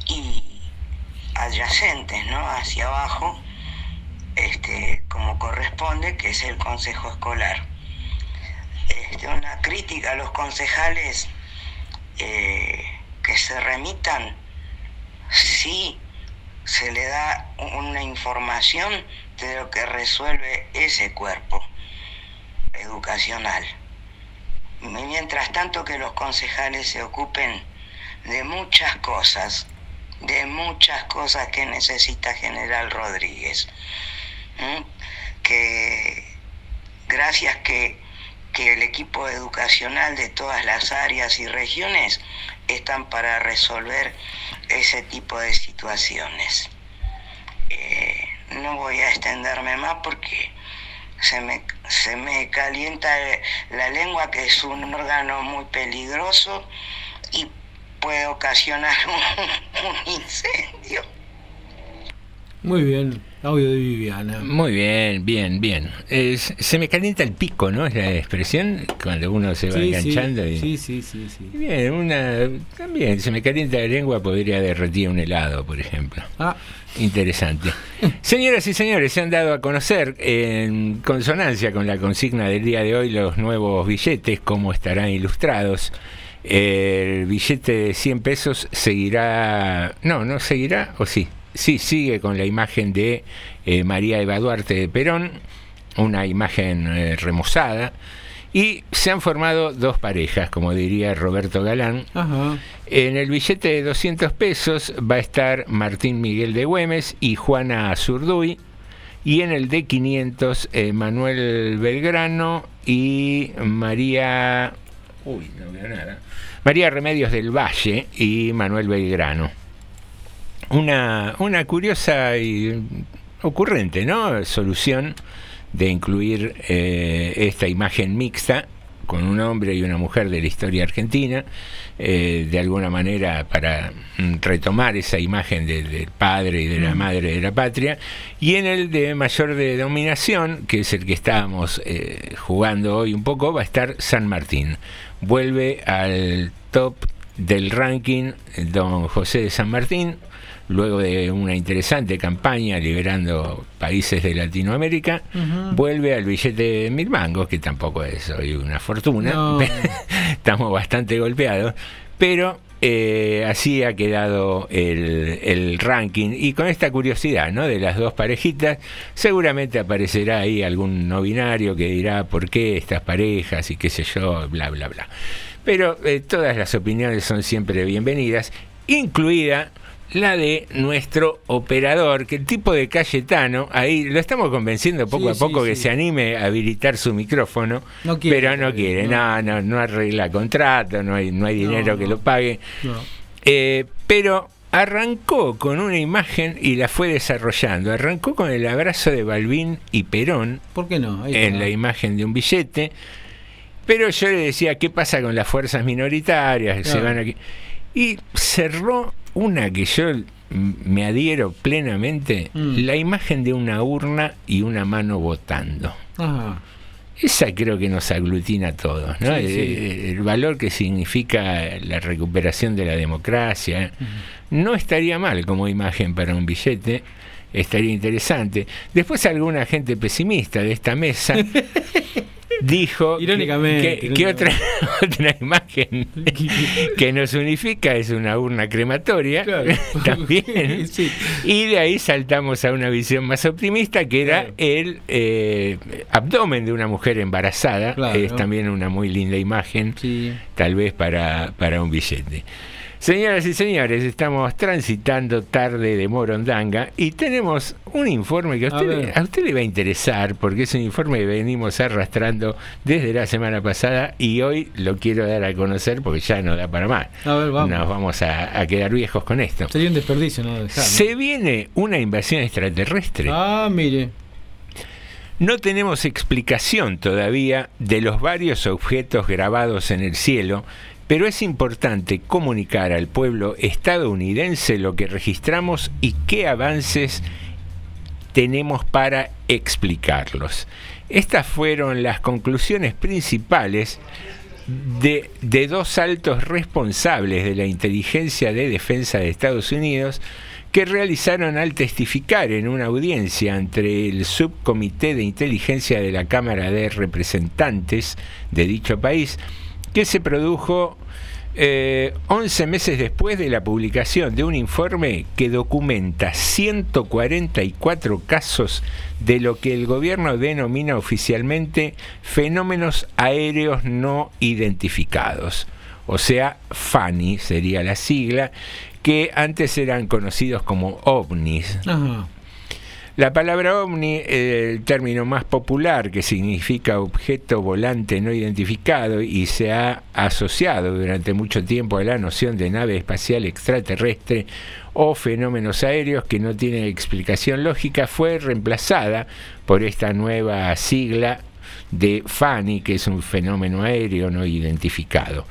S23: y adyacentes, ¿no? Hacia abajo, este, como corresponde, que es el consejo escolar. Este, una crítica a los concejales eh, que se remitan si se le da una información de lo que resuelve ese cuerpo educacional. Mientras tanto que los concejales se ocupen de muchas cosas, de muchas cosas que necesita General Rodríguez. Que gracias que, que el equipo educacional de todas las áreas y regiones están para resolver ese tipo de situaciones. Eh, no voy a extenderme más porque se me, se me calienta la lengua, que es un órgano muy peligroso y puede ocasionar un, [laughs] un incendio.
S6: Muy bien, audio de Viviana.
S5: Muy bien, bien, bien. Es- se me calienta el pico, ¿no? Es la expresión cuando uno se va
S6: Sí, sí,
S5: enganchando. y-
S6: sí, sí, sí, sí.
S5: Bien, una, también se me calienta la lengua, podría derretir un helado, por ejemplo.
S6: Ah.
S5: Interesante. [laughs] Señoras y señores, se han dado a conocer en consonancia con la consigna del día de hoy los nuevos billetes, cómo estarán ilustrados. El billete de 100 pesos seguirá, no, no seguirá, o sí, sí, sigue con la imagen de eh, María Eva Duarte de Perón, una imagen eh, remozada, y se han formado dos parejas, como diría Roberto Galán.
S6: Ajá.
S5: En el billete de 200 pesos va a estar Martín Miguel de Güemes y Juana Zurduy. Y en el de 500, eh, Manuel Belgrano y María. Uy, no veo nada. María Remedios del Valle y Manuel Belgrano. Una, una curiosa y ocurrente ¿no? solución de incluir eh, esta imagen mixta con un hombre y una mujer de la historia argentina, eh, de alguna manera para mm, retomar esa imagen de- del padre y de la
S6: Mm.
S5: madre de la patria, y en el de mayor denominación, que es el que estábamos eh, jugando hoy un poco, va a estar San Martín. Vuelve al top del ranking don José de San Martín, luego de una interesante campaña liberando países de Latinoamérica, vuelve al billete de mil mangos, que tampoco es hoy una fortuna,
S6: No. [laughs]
S5: estamos bastante golpeados, pero eh, así ha quedado el, el ranking. Y con esta curiosidad ¿no? de las dos parejitas, seguramente aparecerá ahí algún no binario que dirá por qué estas parejas y qué sé yo, bla, bla, bla. Pero eh, todas las opiniones son siempre bienvenidas, incluida la de nuestro operador, que el tipo de Cayetano, ahí lo estamos convenciendo poco
S6: Sí,
S5: a poco
S6: sí,
S5: que
S6: sí.
S5: se anime a habilitar su micrófono,
S6: No quiere,
S5: pero no quiere, no, no, no arregla contrato, no hay, no hay dinero
S6: No,
S5: que lo pague. Eh, pero arrancó con una imagen y la fue desarrollando. Arrancó con el abrazo de Balbín y Perón
S6: ¿Por qué no? Ahí
S5: en la imagen de un billete. Pero yo le decía, ¿qué pasa con las fuerzas minoritarias? Se van aquí. Y cerró una que yo me adhiero plenamente,
S6: Mm.
S5: la imagen de una urna y una mano votando.
S6: Ajá.
S5: Esa creo que nos aglutina a todos, ¿no?
S6: Sí, sí.
S5: El, el valor que significa la recuperación de la democracia. No estaría mal como imagen para un billete, estaría interesante. Después alguna gente pesimista de esta mesa [laughs] dijo que-
S6: Irónicamente,
S5: que, que otra, [laughs] otra imagen [laughs] que nos unifica es una urna crematoria. [laughs] También. Y de ahí saltamos a una visión más optimista que era el eh, abdomen de una mujer embarazada.
S6: Claro.
S5: es también una muy linda imagen tal vez para, para un billete Señoras y señores, estamos transitando tarde de Morondanga y tenemos un informe que a usted,
S6: ver.
S5: a usted le va a interesar porque es un informe que venimos arrastrando desde la semana pasada y hoy lo quiero dar a conocer porque ya no da para más.
S6: A ver, vamos.
S5: Nos vamos a, a quedar viejos con esto.
S6: Sería un desperdicio no dejar. ¿no?
S5: Se viene una invasión extraterrestre.
S6: Ah, mire.
S5: No tenemos explicación todavía de los varios objetos grabados en el cielo, pero es importante comunicar al pueblo estadounidense lo que registramos y qué avances tenemos para explicarlos. Estas fueron las conclusiones principales de, de dos altos responsables de la inteligencia de defensa de Estados Unidos que realizaron al testificar en una audiencia ante el subcomité de inteligencia de la Cámara de Representantes de dicho país, que se produjo Eh, 11 meses después de la publicación de un informe que documenta 144 casos de lo que el gobierno denomina oficialmente fenómenos aéreos no identificados, o sea, FANI sería la sigla, que antes eran conocidos como ovnis.
S6: Ajá.
S5: La palabra ovni, el término más popular que significa objeto volante no identificado y se ha asociado durante mucho tiempo a la noción de nave espacial extraterrestre o fenómenos aéreos que no tienen explicación lógica, fue reemplazada por esta nueva sigla de FANI, que es un fenómeno aéreo no identificado.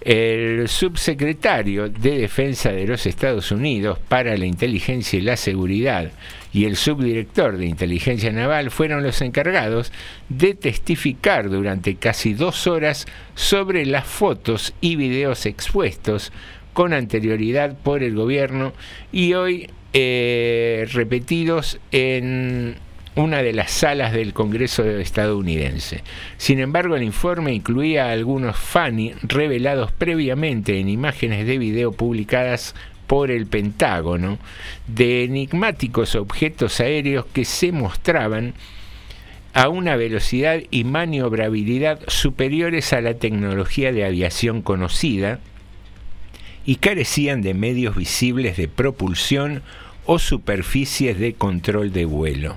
S5: El subsecretario de Defensa de los Estados Unidos para la Inteligencia y la Seguridad y el subdirector de Inteligencia Naval fueron los encargados de testificar durante casi dos horas sobre las fotos y videos expuestos con anterioridad por el gobierno y hoy eh, repetidos en una de las salas del Congreso estadounidense. Sin embargo, el informe incluía algunos FANI revelados previamente en imágenes de video publicadas por el Pentágono de enigmáticos objetos aéreos que se mostraban a una velocidad y maniobrabilidad superiores a la tecnología de aviación conocida y carecían de medios visibles de propulsión o superficies de control de vuelo.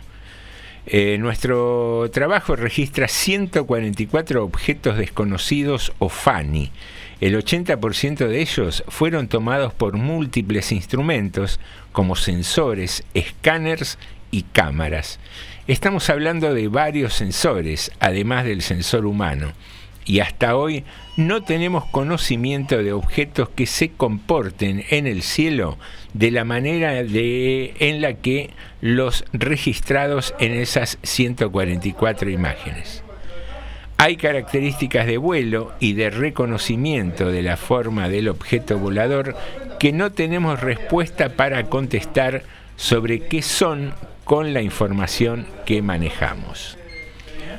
S5: Eh, nuestro trabajo registra 144 objetos desconocidos o FANI. El 80% de ellos fueron tomados por múltiples instrumentos como sensores, escáneres y cámaras. Estamos hablando de varios sensores, además del sensor humano, y hasta hoy no tenemos conocimiento de objetos que se comporten en el cielo de la manera en la que los registrados en esas 144 imágenes. Hay características de vuelo y de reconocimiento de la forma del objeto volador que no tenemos respuesta para contestar sobre qué son con la información que manejamos.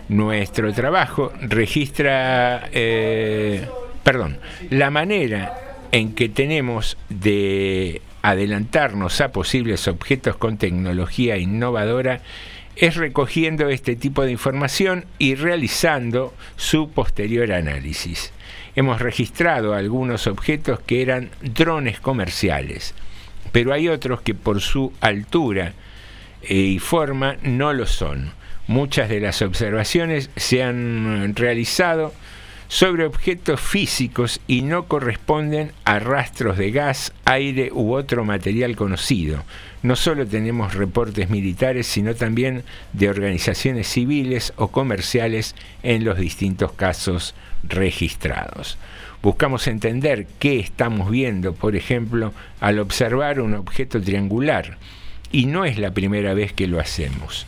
S5: Nuestro trabajo registra, eh, perdón, la manera en que tenemos de adelantarnos a posibles objetos con tecnología innovadora es recogiendo este tipo de información y realizando su posterior análisis. Hemos registrado algunos objetos que eran drones comerciales, pero hay otros que por su altura eh, y forma no lo son. Muchas de las observaciones se han realizado sobre objetos físicos y no corresponden a rastros de gas, aire u otro material conocido. No solo tenemos reportes militares, sino también de organizaciones civiles o comerciales en los distintos casos registrados. Buscamos entender qué estamos viendo, por ejemplo, al observar un objeto triangular, y no es la primera vez que lo hacemos.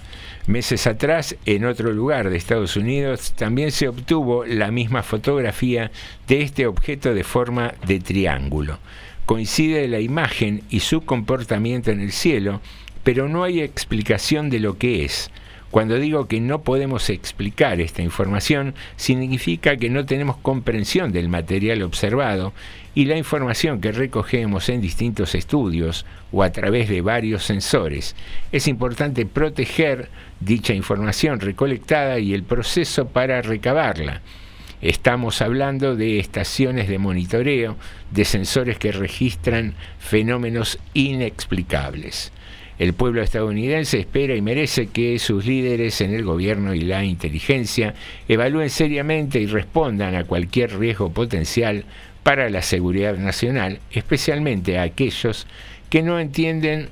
S5: Meses atrás, en otro lugar de Estados Unidos, también se obtuvo la misma fotografía de este objeto de forma de triángulo. Coincide la imagen y su comportamiento en el cielo, pero no hay explicación de lo que es. Cuando digo que no podemos explicar esta información, significa que no tenemos comprensión del material observado y la información que recogemos en distintos estudios o a través de varios sensores. Es importante proteger dicha información recolectada y el proceso para recabarla. Estamos hablando de estaciones de monitoreo, de sensores que registran fenómenos inexplicables. El pueblo estadounidense espera y merece que sus líderes en el gobierno y la inteligencia evalúen seriamente y respondan a cualquier riesgo potencial para la seguridad nacional, especialmente a aquellos que no entienden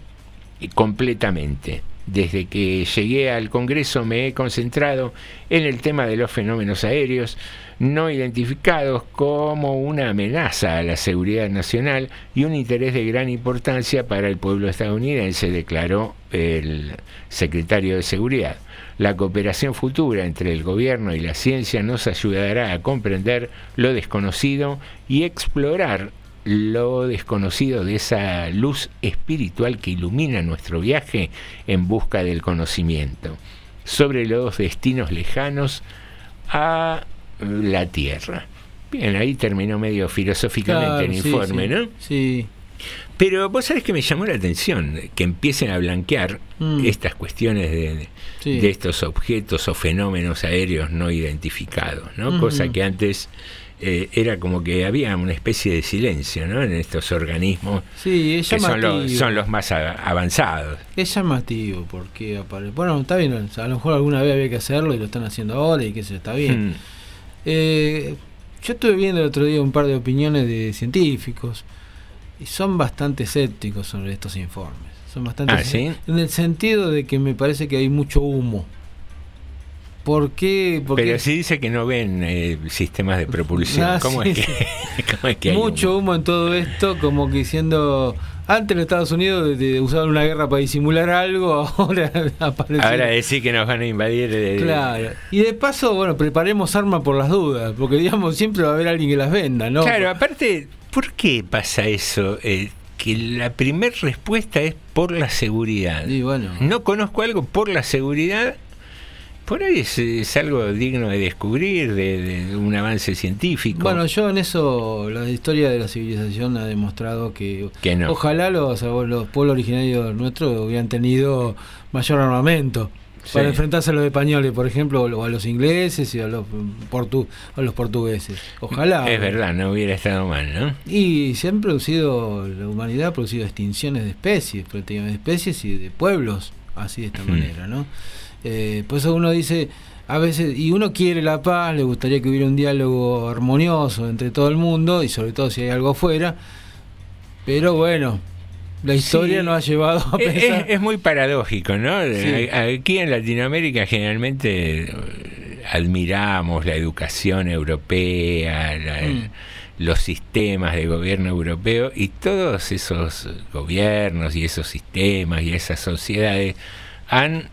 S5: completamente. Desde que llegué al Congreso me he concentrado en el tema de los fenómenos aéreos no identificados como una amenaza a la seguridad nacional y un interés de gran importancia para el pueblo estadounidense, declaró el secretario de Seguridad. La cooperación futura entre el gobierno y la ciencia nos ayudará a comprender lo desconocido y explorar lo desconocido de esa luz espiritual que ilumina nuestro viaje en busca del conocimiento sobre los destinos lejanos a la Tierra. Bien, ahí terminó medio filosóficamente
S6: Claro,
S5: el
S6: sí,
S5: informe,
S6: sí,
S5: ¿no?
S6: Sí.
S5: Pero vos sabés que me llamó la atención que empiecen a blanquear
S6: Mm.
S5: estas cuestiones de, de-
S6: Sí.
S5: de estos objetos o fenómenos aéreos no identificados, ¿no? Cosa que antes eh, era como que había una especie de silencio, ¿no? En estos organismos
S6: Sí, es
S5: que son los, son los más avanzados.
S6: Es llamativo porque aparece. Bueno, está bien, a lo mejor alguna vez había que hacerlo y lo están haciendo ahora y que se está bien.
S5: Mm.
S6: Eh, yo estuve viendo el otro día un par de opiniones de científicos y son bastante escépticos sobre estos informes. Son bastante
S5: Ah, ¿sí?
S6: en el sentido de que me parece que hay mucho humo. ¿Por qué? Porque
S5: Pero si dice que no ven eh, sistemas de propulsión,
S6: Ah,
S5: ¿cómo,
S6: sí,
S5: es que, [laughs] cómo es que hay
S6: mucho humo en todo esto, como que diciendo antes en Estados Unidos usaban una guerra para disimular algo, [laughs] ahora aparece.
S5: Ahora decir que nos van a invadir. eh,
S6: Claro. Y de paso, bueno, preparemos armas por las dudas, porque digamos, siempre va a haber alguien que las venda, ¿no?
S5: Claro, aparte, ¿por qué pasa eso? Eh, que la primera respuesta es por la seguridad.
S6: Y bueno.
S5: No conozco algo por la seguridad. Por ahí es, es algo digno de descubrir, de, de un avance científico.
S6: Bueno, yo en eso, la historia de la civilización ha demostrado que,
S5: Que no.
S6: ojalá los, los pueblos originarios nuestros hubieran tenido mayor armamento para enfrentarse a los españoles, por ejemplo, o a los ingleses y a los, portu a los portugueses. Ojalá.
S5: es verdad, no hubiera estado mal, ¿no?
S6: Y se han producido, la humanidad ha producido extinciones de especies, prácticamente de especies y de pueblos, así de esta manera, ¿no? Eh, por eso uno dice, a veces, y uno quiere la paz, le gustaría que hubiera un diálogo armonioso entre todo el mundo, y sobre todo si hay algo afuera, pero bueno, la historia
S5: Sí.
S6: nos ha llevado a pensar...
S5: es- es muy paradójico, ¿no?
S6: Sí.
S5: Aquí en Latinoamérica generalmente eh, admiramos la educación europea, la-
S6: Mm.
S5: los sistemas de gobierno europeo y todos esos gobiernos y esos sistemas y esas sociedades han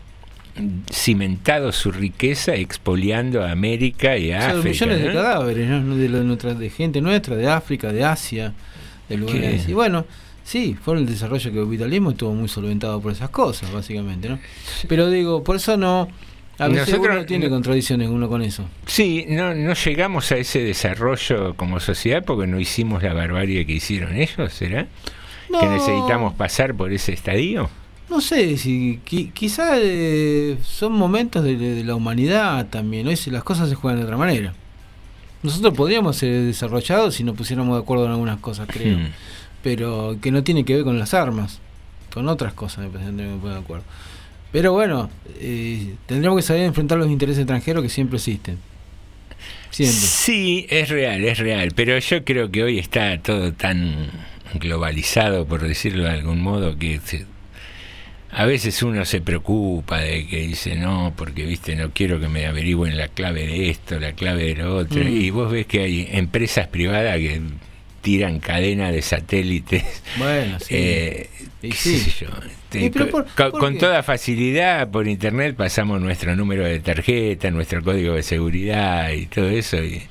S5: cimentado su riqueza expoliando a América y a
S6: Son
S5: África.
S6: millones de cadáveres, ¿no? De, de gente nuestra, de África, de Asia, de lugares. Y bueno, sí, fue el desarrollo que el capitalismo estuvo muy solventado por esas cosas, básicamente, ¿no? Pero digo, por eso no. A veces
S5: Nosotros
S6: uno tiene
S5: no-
S6: contradicciones uno con eso.
S5: Sí, no, no llegamos a ese desarrollo como sociedad porque no hicimos la barbarie que hicieron ellos, ¿será?
S6: No.
S5: Que necesitamos pasar por ese estadio.
S6: No sé, si qui- quizá eh, son momentos de, de la humanidad también, ¿no? Y si las cosas se juegan de otra manera. Nosotros podríamos ser desarrollados si nos pusiéramos de acuerdo en algunas cosas, creo.
S5: Hmm.
S6: Pero que no tiene que ver con las armas, con otras cosas me parece que me de acuerdo. Pero bueno, eh, tendríamos que saber enfrentar los intereses extranjeros que siempre existen. Siempre.
S5: Sí, es real, es real, pero yo creo que hoy está todo tan globalizado, por decirlo de algún modo, que se- a veces uno se preocupa de que dice, no, porque, viste, no quiero que me averigüen la clave de esto, la clave de lo otro,
S6: Mm.
S5: y vos ves que hay empresas privadas que tiran cadenas de satélites.
S6: Bueno, sí. [laughs]
S5: Eh, qué
S6: sí.
S5: sé yo, este, con,
S6: por-
S5: con-
S6: ¿por
S5: con
S6: qué?
S5: toda facilidad por internet pasamos nuestro número de tarjeta, nuestro código de seguridad y todo eso. Y,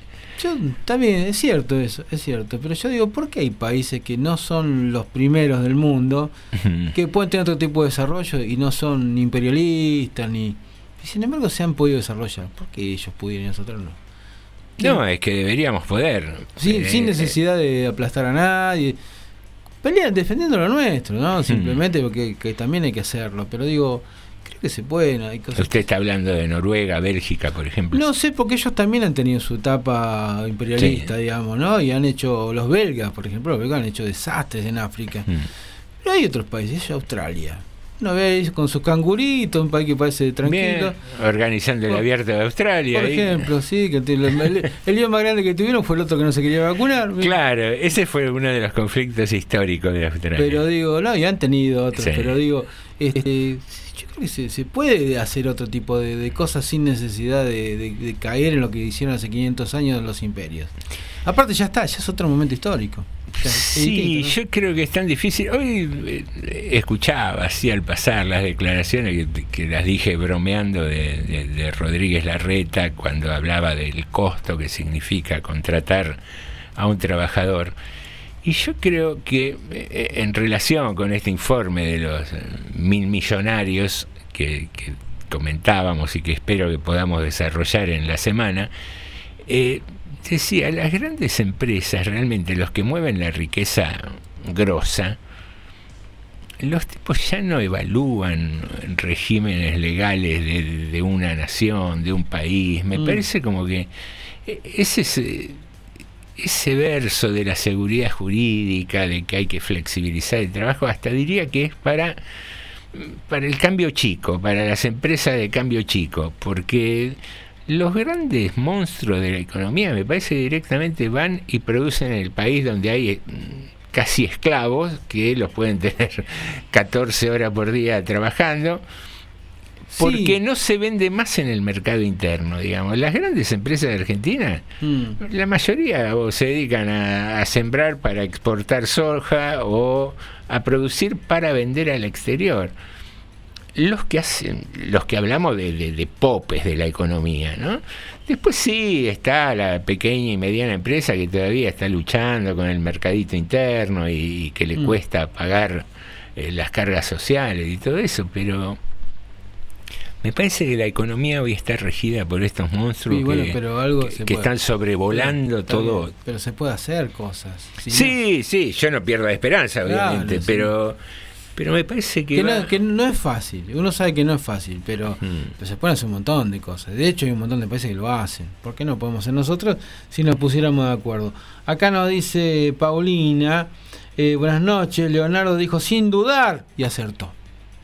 S6: Yo, también, es cierto eso, es cierto. Pero yo digo, ¿por qué hay países que no son los primeros del mundo, que pueden tener otro tipo de desarrollo y no son ni imperialistas ni. Y sin embargo se han podido desarrollar? ¿Por qué ellos pudieron y nosotros no?
S5: No, es que deberíamos poder.
S6: Sin,
S5: Eh,
S6: sin necesidad de aplastar a nadie. Pelear defendiendo lo nuestro, ¿no?
S5: Hmm.
S6: Simplemente porque que también hay que hacerlo. Pero digo, creo que se pueden. Hay cosas
S5: Usted está hablando de Noruega, Bélgica, por ejemplo.
S6: No sé, porque ellos también han tenido su etapa imperialista, digamos, ¿no? Y han hecho, los belgas, por ejemplo, los belgas han hecho desastres en África.
S5: Mm.
S6: Pero hay otros países, Australia. Uno ve ahí con sus canguritos, un país que parece tranquilo.
S5: Bien, organizando el abierto de Australia.
S6: Por
S5: ahí.
S6: ejemplo, sí, que el, el, el lío más grande que tuvieron fue el otro que no se quería vacunar.
S5: Claro, ese fue uno de los conflictos históricos de Australia.
S6: Pero digo, no, y han tenido otros,
S5: Sí.
S6: pero digo, este, yo creo que se, se puede hacer otro tipo de, de cosas sin necesidad de, de- de caer en lo que hicieron hace 500 años los imperios. Aparte ya está, ya es otro momento histórico.
S5: Sí, yo creo que es tan difícil. Hoy eh, escuchaba así al pasar las declaraciones que, que las dije bromeando de, de- de Rodríguez Larreta cuando hablaba del costo que significa contratar a un trabajador. Y yo creo que eh, en relación con este informe de los eh, mil millonarios que, que comentábamos y que espero que podamos desarrollar en la semana, eh, decía, las grandes empresas, realmente los que mueven la riqueza grosa, los tipos ya no evalúan regímenes legales de, de una nación, de un país. Me
S6: Mm.
S5: parece como que eh, ese, ese, ese verso de la seguridad jurídica, de que hay que flexibilizar el trabajo, hasta diría que es para para el cambio chico, para las empresas de cambio chico, porque los grandes monstruos de la economía me parece directamente van y producen en el país donde hay eh, casi esclavos que los pueden [laughs] tener 14 horas por día trabajando. Porque no se vende más en el mercado interno, digamos. Las grandes empresas de Argentina,
S6: Mm.
S5: la mayoría o se dedican a, a sembrar para exportar soja o a producir para vender al exterior. Los que hacen, los que hablamos de, de- de popes de la economía, ¿no? Después sí está la pequeña y mediana empresa que todavía está luchando con el mercadito interno y, y que le
S6: Mm.
S5: cuesta pagar eh, las cargas sociales y todo eso, pero me parece que la economía hoy está regida por estos monstruos
S6: Sí, bueno,
S5: que,
S6: pero algo
S5: que-
S6: se
S5: que
S6: puede-
S5: están sobrevolando todo.
S6: bien, pero se puede hacer cosas. Si no-
S5: Sí, sí, yo no pierdo la esperanza,
S6: Claro,
S5: obviamente,
S6: sí.
S5: Pero me parece que,
S6: que,
S5: va-
S6: no, que no es fácil, uno sabe que no es fácil, pero, pero se pueden hacer un montón de cosas. De hecho, hay un montón de países que lo hacen. ¿Por qué no podemos hacer nosotros si nos pusiéramos de acuerdo? Acá nos dice Paulina, eh, buenas noches, Leonardo dijo sin dudar y acertó.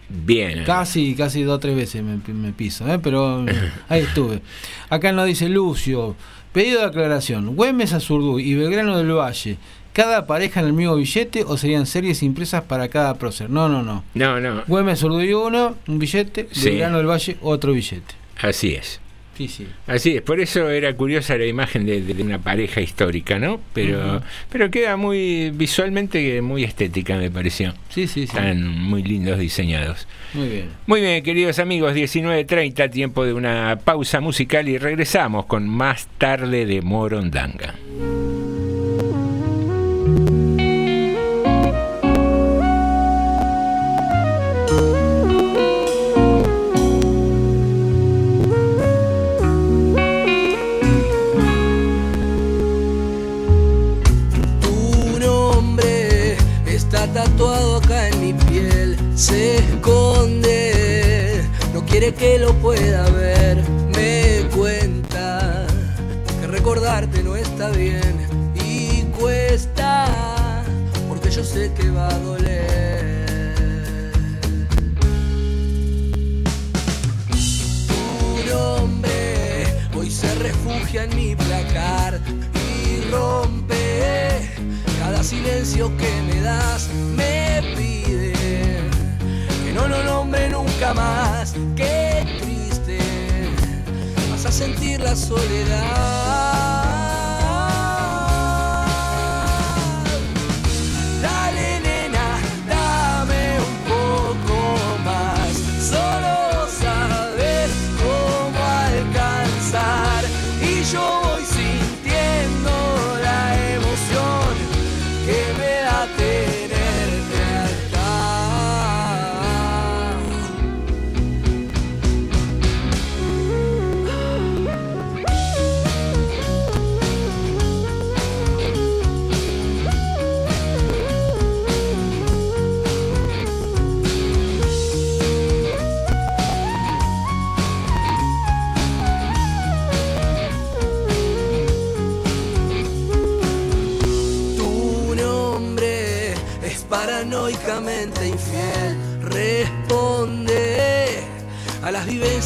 S5: bien.
S6: Casi, casi dos o tres veces me, me piso, ¿eh? pero [laughs] ahí estuve. Acá nos dice Lucio, pedido de aclaración, Güemes Azurduy y Belgrano del Valle, ¿cada pareja en el mismo billete o serían series impresas para cada prócer? No, no, no.
S5: No, no,
S6: Güemes Azurduy uno, un billete,
S5: Sí.
S6: Belgrano del Valle otro billete.
S5: así es.
S6: Sí, sí.
S5: Así es, por eso era curiosa la imagen de, de una pareja histórica, ¿no? Pero, pero queda muy visualmente muy estética, me pareció.
S6: Sí, sí, sí.
S5: Están muy lindos diseñados.
S6: Muy bien.
S5: Muy bien, queridos amigos, 19.30, tiempo de una pausa musical y regresamos con más tarde de Morondanga.
S7: Se esconde, no quiere que lo pueda ver, me cuenta que recordarte no está bien y cuesta, porque yo sé que va a doler. Tu nombre hoy se refugia en mi placar y rompe cada silencio que me das. Nunca más. Qué triste, vas a sentir la soledad.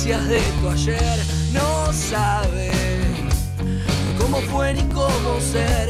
S7: De tu ayer. No sabe cómo fue ni cómo ser.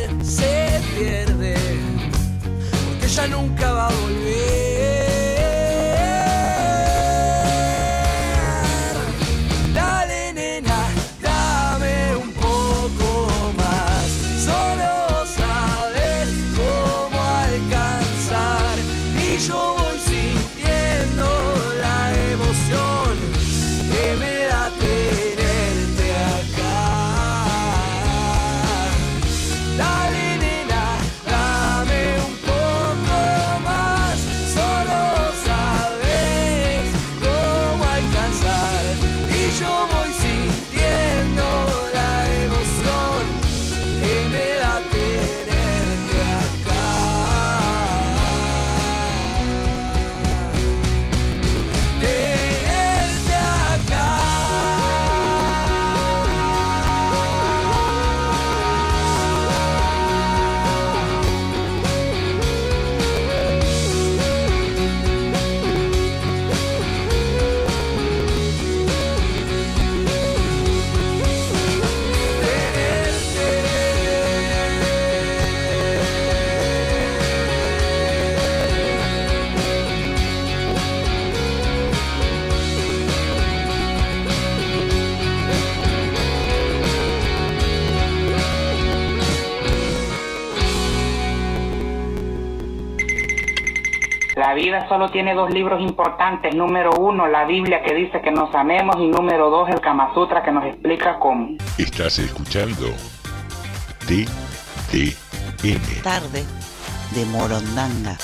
S7: Solo
S24: tiene dos libros importantes. Número uno, la Biblia que dice que nos amemos y número dos, el Kama Sutra que nos explica cómo.
S2: Estás escuchando TTM.
S3: Tarde de Morondanga.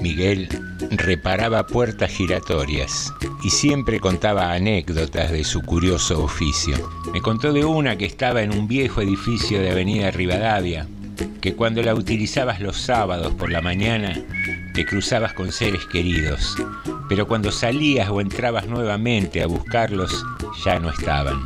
S5: Miguel reparaba puertas giratorias y siempre contaba anécdotas de su curioso oficio. Me contó de una que estaba en un viejo edificio de Avenida Rivadavia, que cuando la utilizabas los sábados por la mañana te cruzabas con seres queridos, pero cuando salías o entrabas nuevamente a buscarlos ya no estaban.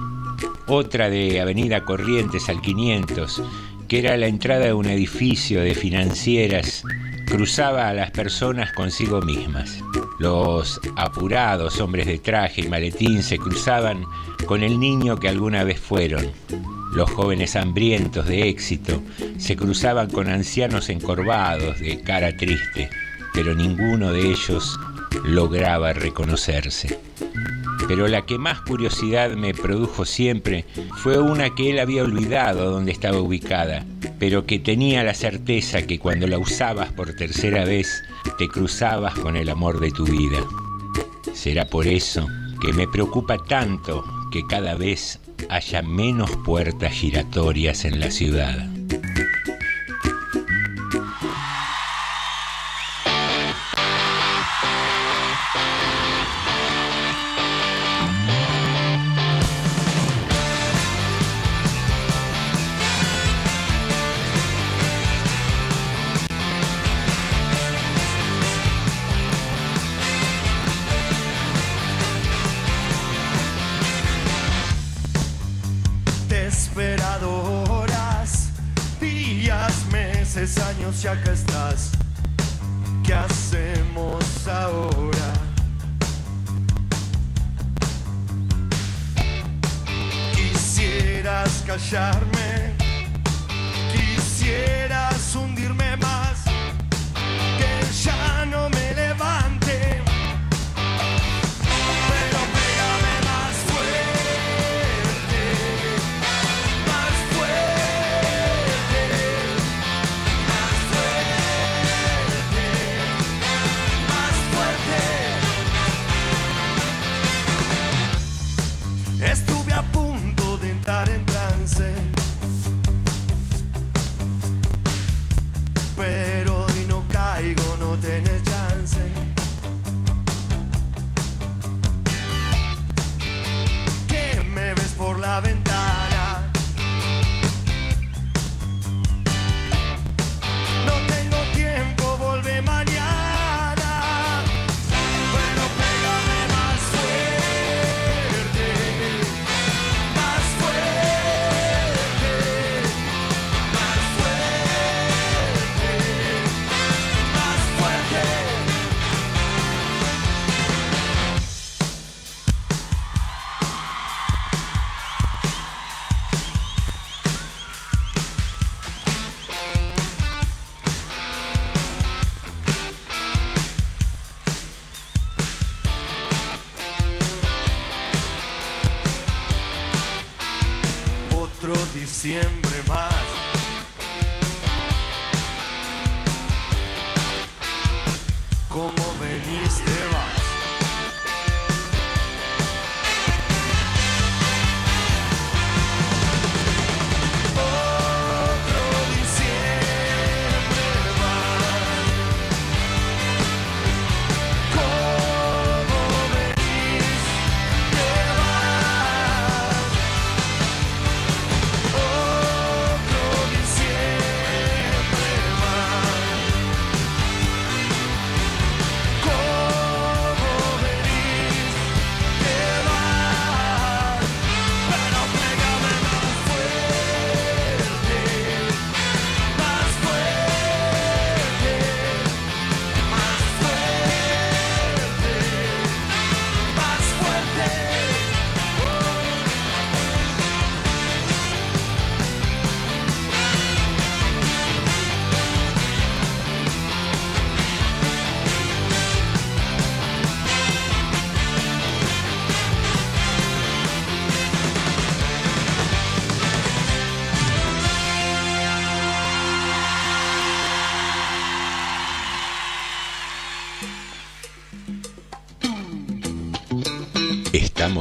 S5: Otra de Avenida Corrientes al 500, que era la entrada de un edificio de financieras cruzaba a las personas consigo mismas. Los apurados hombres de traje y maletín se cruzaban con el niño que alguna vez fueron. Los jóvenes hambrientos de éxito se cruzaban con ancianos encorvados de cara triste, pero ninguno de ellos lograba reconocerse. Pero la que más curiosidad me produjo siempre fue una que él había olvidado dónde estaba ubicada, pero que tenía la certeza que cuando la usabas por tercera vez te cruzabas con el amor de tu vida. Será por eso que me preocupa tanto que cada vez haya menos puertas giratorias en la ciudad.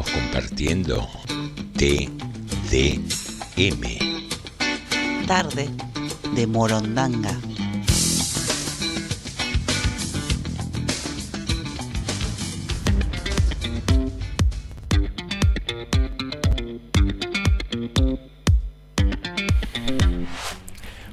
S2: Estamos compartiendo TDM.
S3: Tarde de Morondanga.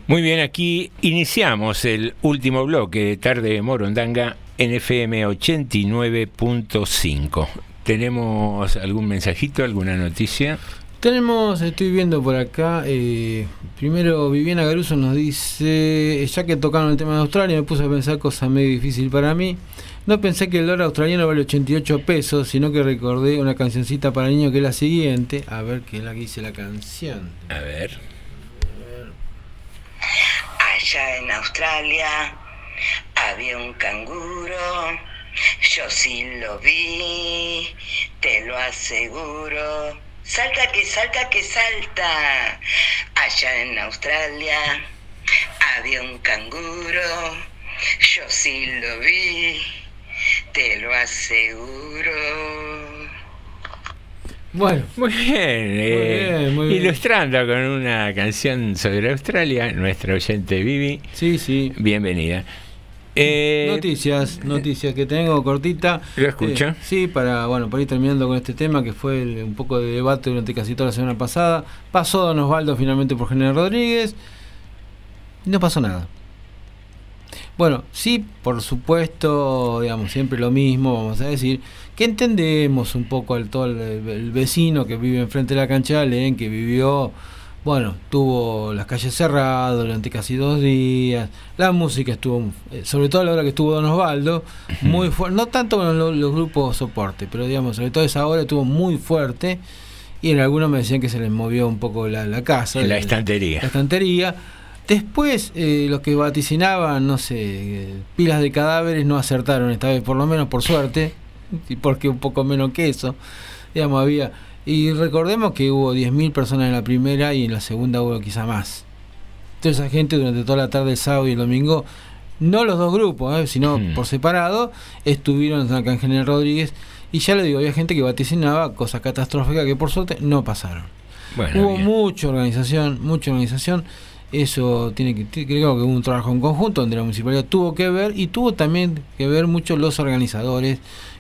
S5: Muy bien, aquí iniciamos el último bloque de Tarde de Morondanga en FM 89.5. ¿Tenemos algún mensajito, alguna noticia?
S6: Tenemos, estoy viendo por acá, eh, primero Viviana Garuso nos dice, ya que tocaron el tema de Australia, me puse a pensar cosa medio difícil para mí. No pensé que el dólar australiano vale 88 pesos, sino que recordé una cancioncita para niños que es la siguiente. A ver qué es la que dice la canción.
S5: A ver.
S23: Allá en Australia había un canguro, yo sí lo vi, te lo aseguro. Salta que salta que salta. Allá en Australia había un canguro, yo sí lo vi, te lo aseguro.
S6: Bueno.
S5: Muy bien, eh,
S6: bien, muy bien.
S5: ilustrando con una canción sobre Australia, nuestra oyente Vivi.
S6: Sí, sí.
S5: Bienvenida. Eh,
S6: noticias, noticias que tengo cortita.
S5: ¿Lo escucha?
S6: Eh, sí, para bueno, para ir terminando con este tema que fue el- un poco de debate durante casi toda la semana pasada. Pasó Don Osvaldo finalmente por General Rodríguez. Y no pasó nada. Bueno, sí, por supuesto, digamos, siempre lo mismo, vamos a decir, que entendemos un poco al todo el, el vecino que vive enfrente de la cancha de Alén, que vivió, bueno, tuvo las calles cerradas durante casi dos días, la música estuvo, eh, sobre todo a la hora que estuvo Don Osvaldo, muy fuerte, no tanto con los, los grupos soporte, pero digamos, sobre todo esa hora estuvo muy fuerte, y en algunos me decían que se les movió un poco la, la casa.
S5: La estantería.
S6: La estantería. Después, eh, los que vaticinaban, no sé, pilas de cadáveres no acertaron esta vez, por lo menos por suerte, y porque un poco menos que eso, digamos, había. Y recordemos que hubo 10.000 personas en la primera y en la segunda hubo quizá más. Toda esa gente durante toda la tarde, el sábado y el domingo, no los dos grupos, eh, sino por separado, estuvieron en General Rodríguez. Y ya le digo, había gente que vaticinaba cosas catastróficas que por suerte no pasaron.
S5: Bueno,
S6: Hubo
S5: bien.
S6: mucha organización, mucha organización. Eso tiene que, creo que hubo un trabajo en conjunto donde la municipalidad tuvo que ver y tuvo también que ver mucho los organizadores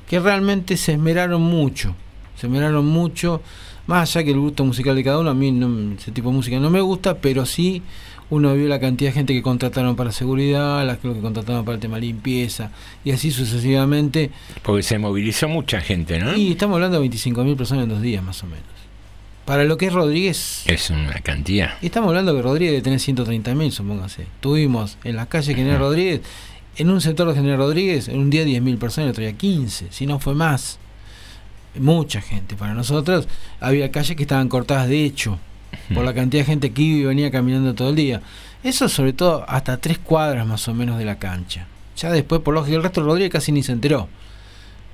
S6: que realmente se esmeraron mucho, se esmeraron mucho, más allá que el gusto musical de cada uno, a mí no- ese tipo de música no me gusta, pero sí uno vio la cantidad de gente que contrataron para seguridad, las que contrataron para el tema limpieza y así sucesivamente.
S5: Porque se movilizó mucha gente, ¿no?
S6: Y estamos hablando de 25.000 personas en dos días más o menos. Para lo que es Rodríguez,
S5: Es una cantidad.
S6: y estamos hablando que Rodríguez debe tener 130.000, supóngase. Tuvimos en las calles General Rodríguez, en un sector de General Rodríguez, en un día 10.000 personas, el otro día 15, si no fue más. Mucha gente. Para nosotros había calles que estaban cortadas de hecho, por la cantidad de gente que iba y venía caminando todo el día. Eso sobre todo hasta tres cuadras más o menos de la cancha. Ya después, por lógica, el resto de Rodríguez casi ni se enteró.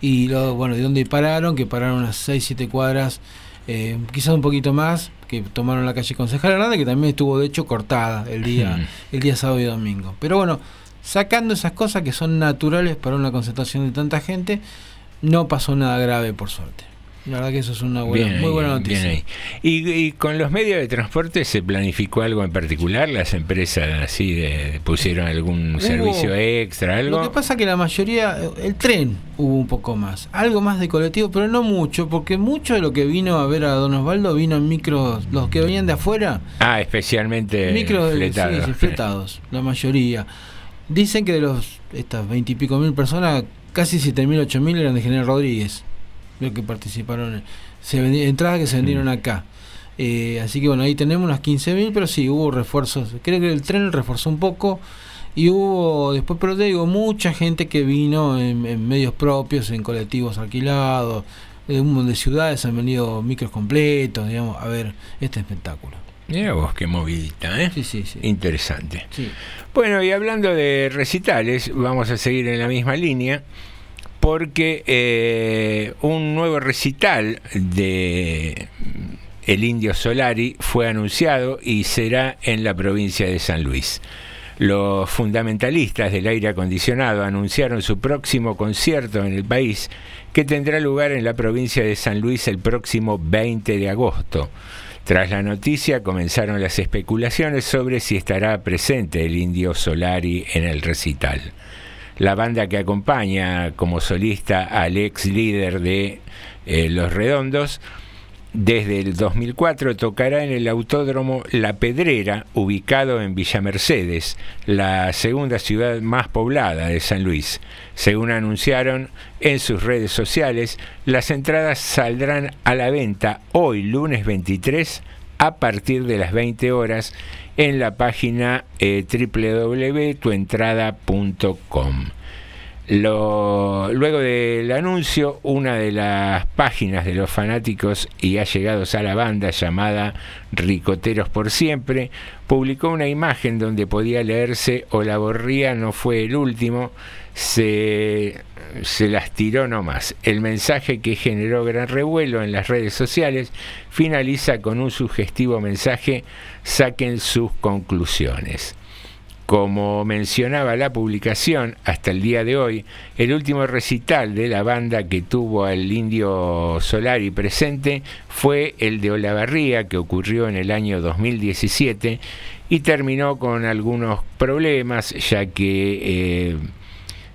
S6: Y lo, bueno, ¿de dónde pararon? Que pararon unas 6, 7 cuadras, eh, quizás un poquito más, que tomaron la calle Concejal Hernández, que también estuvo de hecho cortada el día, el día sábado y domingo. Pero bueno, sacando esas cosas que son naturales para una concentración de tanta gente, no pasó nada grave por suerte. La verdad que eso es una buena,
S5: Bien
S6: muy buena noticia.
S5: Y, y con los medios de transporte se planificó algo en particular, las empresas así de, pusieron algún
S6: Hubo-
S5: servicio extra, algo.
S6: Lo que pasa que la mayoría, el tren hubo un poco más, algo más de colectivo, pero no mucho, porque mucho de lo que vino a ver a Don Osvaldo vino en micros, los que venían de afuera,
S5: Ah, especialmente
S6: micros de-
S5: fletados.
S6: sí, sí, fletados, la mayoría. Dicen que de los estas veintipico mil personas, casi siete mil, ocho mil eran de General Rodríguez, los que participaron, se entradas que se vendieron acá. Eh, así que bueno, ahí tenemos unas 15.000, pero sí, hubo refuerzos. Creo que el tren reforzó un poco y hubo después, pero te digo, mucha gente que vino en, en medios propios, en colectivos alquilados, de, un- de ciudades han venido micros completos, digamos, a ver este espectáculo.
S5: Mira vos qué movidita, ¿eh?
S6: Sí, sí, sí.
S5: Interesante.
S6: Sí.
S5: Bueno, y hablando de recitales, vamos a seguir en la misma línea, porque eh, un nuevo recital de El Indio Solari fue anunciado y será en la provincia de San Luis. Los fundamentalistas del aire acondicionado anunciaron su próximo concierto en el país que tendrá lugar en la provincia de San Luis el próximo 20 de agosto. Tras la noticia comenzaron las especulaciones sobre si estará presente el indio Solari en el recital. La banda que acompaña como solista al ex líder de eh, Los Redondos desde el 2004 tocará en el Autódromo La Pedrera, ubicado en Villa Mercedes, la segunda ciudad más poblada de San Luis. Según anunciaron en sus redes sociales, las entradas saldrán a la venta hoy, lunes 23, a partir de las 20 horas en la página eh, www.tuentrada.com. Luego del anuncio, una de las páginas de los fanáticos y allegados a la banda llamada Ricoteros por Siempre publicó una imagen donde podía leerse o la borría no fue el último, se, se las tiró nomás. El mensaje que generó gran revuelo en las redes sociales finaliza con un sugestivo mensaje, saquen sus conclusiones. Como mencionaba la publicación, hasta el día de hoy, el último recital de la banda que tuvo al indio Solari presente fue el de Olavarría, que ocurrió en el año 2017 y terminó con algunos problemas, ya que eh,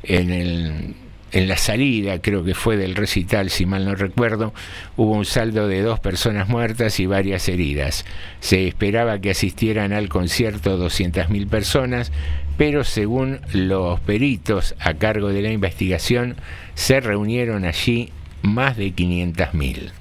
S5: en, el- en la salida, creo que fue del recital, si mal no recuerdo, hubo un saldo de dos personas muertas y varias heridas. Se esperaba que asistieran al concierto 200.000 personas, pero según los peritos a cargo de la investigación, se reunieron allí más de 500.000.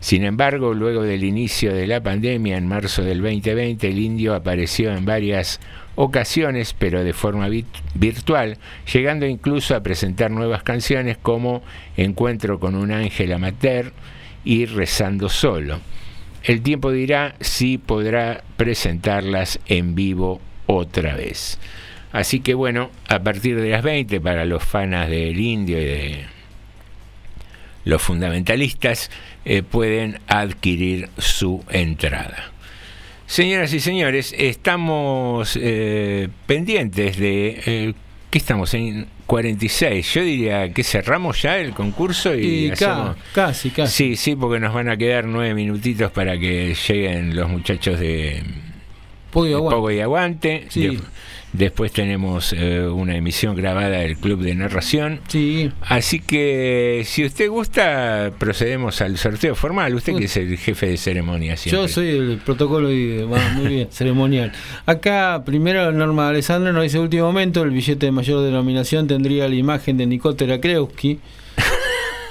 S5: Sin embargo, luego del inicio de la pandemia en marzo del 2020, el indio apareció en varias ocasiones, pero de forma vi- virtual, llegando incluso a presentar nuevas canciones como Encuentro con un ángel amateur y Rezando solo. El tiempo dirá si podrá presentarlas en vivo otra vez. Así que bueno, a partir de las 20 para los fanas del indio y de los fundamentalistas eh, pueden adquirir su entrada. Señoras y señores, estamos eh, pendientes de... eh, ¿Qué estamos en 46? Yo diría que cerramos ya el concurso y,
S6: Y
S5: hacemos...
S6: casi, casi.
S5: Sí, sí, porque nos van a quedar nueve minutitos para que lleguen los muchachos de
S6: Pogo y Aguante.
S5: Pogo y Aguante.
S6: Sí.
S5: De- después tenemos eh, una emisión grabada del Club de Narración.
S6: Sí.
S5: Así que si usted gusta, procedemos al sorteo formal. Usted que es el jefe de ceremonia siempre.
S6: Yo soy el protocolo y va, muy bien, [laughs] ceremonial. Acá, primero, Norma Alessandra nos dice: último momento, el billete de mayor denominación tendría la imagen de Nicotera Kreuski.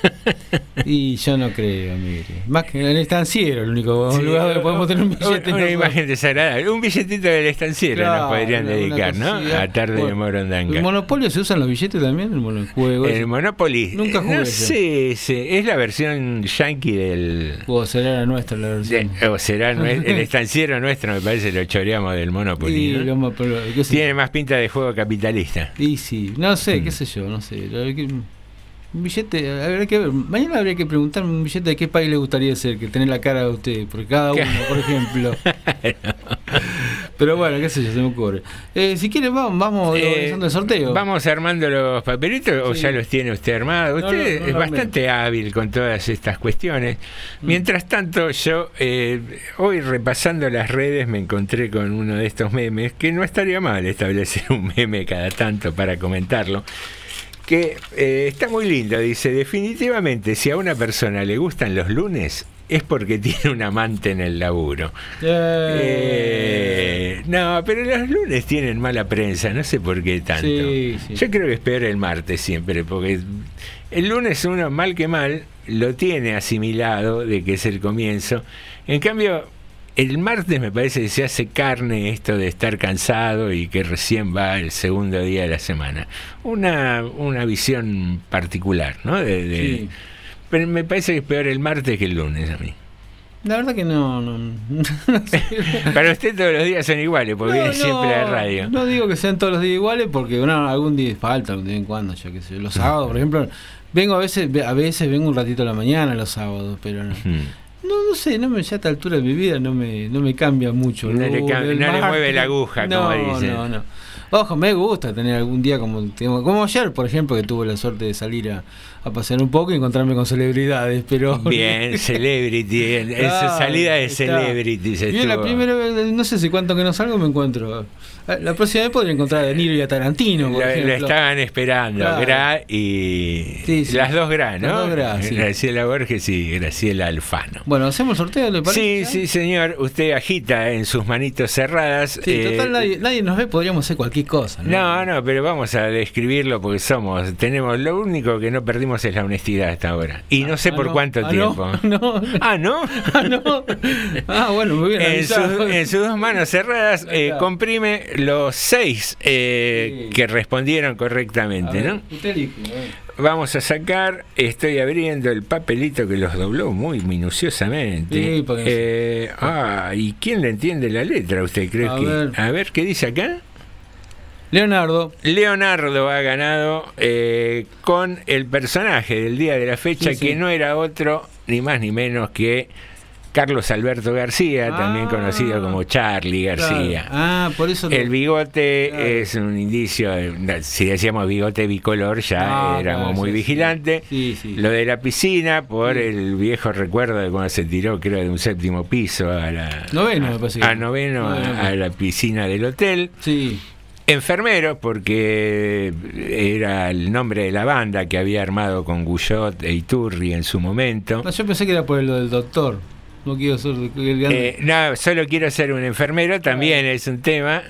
S6: [laughs] y yo no creo, mire. Más que en el estanciero, el único
S5: Sí,
S6: lugar donde podemos tener un billete.
S5: Una, imagen desagradable. Un billetito del estanciero
S6: Claro,
S5: nos podrían dedicar, ¿no? A tarde de Morondanga.
S6: ¿El Monopolio se usan los billetes también? El monojuego.
S5: El Monopoly.
S6: Nunca jugué
S5: No sé, sé, es la versión yankee del.
S6: O será la nuestra la versión.
S5: de- o será el estanciero nuestro, me parece, lo choreamos del Monopoly.
S6: Y
S5: ¿no?
S6: pero,
S5: Tiene más pinta de juego capitalista.
S6: Y sí, no
S5: Mm.
S6: sé, qué sé yo, no sé. Un billete, habría que ver. Mañana habría que preguntar un billete de qué país le gustaría ser, que tener la cara de usted, porque cada uno, por ejemplo. [laughs] Pero bueno, qué sé yo, se me ocurre. Eh, si quiere, vamos, vamos
S5: Eh,
S6: organizando el sorteo.
S5: Vamos armando los papelitos o ya los tiene usted armados.
S6: No,
S5: Usted
S6: no, no
S5: es bastante hábil con todas estas cuestiones.
S6: Mm.
S5: Mientras tanto, yo eh, hoy repasando las redes me encontré con uno de estos memes, que no estaría mal establecer [laughs] un meme cada tanto para comentarlo. Que eh, está muy lindo, dice, definitivamente si a una persona le gustan los lunes es porque [laughs] tiene un amante en el laburo. Eh, no, pero los lunes tienen mala prensa, no sé por qué tanto.
S6: Sí, sí.
S5: Yo creo que es peor el martes siempre, porque el lunes uno, mal que mal, lo tiene asimilado de que es el comienzo. En cambio, el martes me parece que se hace carne esto de estar cansado y que recién va el segundo día de la semana. Una, una visión particular, ¿no? De, de-
S6: Sí.
S5: Pero me parece que es peor el martes que el lunes a mí.
S6: La verdad que no. no, no sé. [laughs]
S5: Para usted todos los días son iguales, porque
S6: No,
S5: viene siempre a la radio.
S6: No digo que sean todos los días iguales, porque bueno, algún día falta de vez en cuando, yo qué sé. Los sábados, por ejemplo, vengo a veces, a veces vengo un ratito a la mañana los sábados, pero no. No, no sé, no me, ya a esta altura de mi vida no me, no me cambia mucho.
S5: No le no mueve la aguja, como
S6: no,
S5: dicen.
S6: No, no. Ojo, me gusta tener algún día como como ayer, por ejemplo, que tuve la suerte de salir a, a pasear un poco y encontrarme con celebridades, pero... [laughs]
S5: Bien, [laughs] celebrity, en, en su
S6: Claro,
S5: salida de
S6: está.
S5: celebrities.
S6: Yo la primera vez, no sé si cuánto que no salgo, me encuentro. eh, La próxima vez podría encontrar a Niro y a Tarantino, por
S5: Lo, estaban esperando,
S6: Claro.
S5: Gra y
S6: Sí, sí.
S5: las dos Gra, ¿no?
S6: Las dos Gra, sí.
S5: Graciela Borges y Graciela Alfano.
S6: Bueno, ¿hacemos el sorteo, le
S5: Sí,
S6: parece?
S5: sí, señor. Usted agita en sus manitos cerradas.
S6: Sí,
S5: eh,
S6: total, nadie, nadie nos ve, podríamos hacer cualquier cosa, ¿no?
S5: No, no, pero vamos a describirlo porque somos, tenemos, lo único que no perdimos es la honestidad hasta ahora. Y no sé
S6: Ah,
S5: por
S6: no.
S5: cuánto
S6: Ah,
S5: tiempo.
S6: No. [laughs]
S5: Ah, ¿no?
S6: Ah, no. Ah, bueno, muy bien.
S5: En, sus- en sus dos manos cerradas eh, comprime los seis eh, que respondieron correctamente,
S6: ver,
S5: ¿no?
S6: Usted.
S5: Vamos a sacar, estoy abriendo el papelito que los dobló muy minuciosamente.
S6: Sí,
S5: Eh, ah, ¿y quién le entiende la letra? ¿Usted cree
S6: A
S5: que?
S6: ver.
S5: A ver, ¿qué dice acá?
S6: Leonardo.
S5: Leonardo ha ganado eh, con el personaje del día de la fecha,
S6: Sí, sí.
S5: que no era otro, ni más ni menos que Carlos Alberto García, también conocido como Charlie García.
S6: Claro. Ah, por eso.
S5: El bigote es un indicio, si decíamos bigote bicolor ya
S6: Ah,
S5: éramos
S6: claro,
S5: muy
S6: sí,
S5: vigilantes.
S6: Sí, sí.
S5: Lo de la piscina, por el viejo recuerdo de cuando se tiró, creo, de un séptimo piso a la...
S6: Noveno,
S5: a,
S6: me parece que
S5: a
S6: era.
S5: noveno, a-
S6: Noveno.
S5: a la piscina del hotel.
S6: Sí.
S5: Enfermero, porque era el nombre de la banda que había armado con Guyot e Iturri en su momento.
S6: No, yo pensé que era por lo del doctor. No quiero ser el
S5: Eh, no, solo quiero ser un enfermero, también es un tema,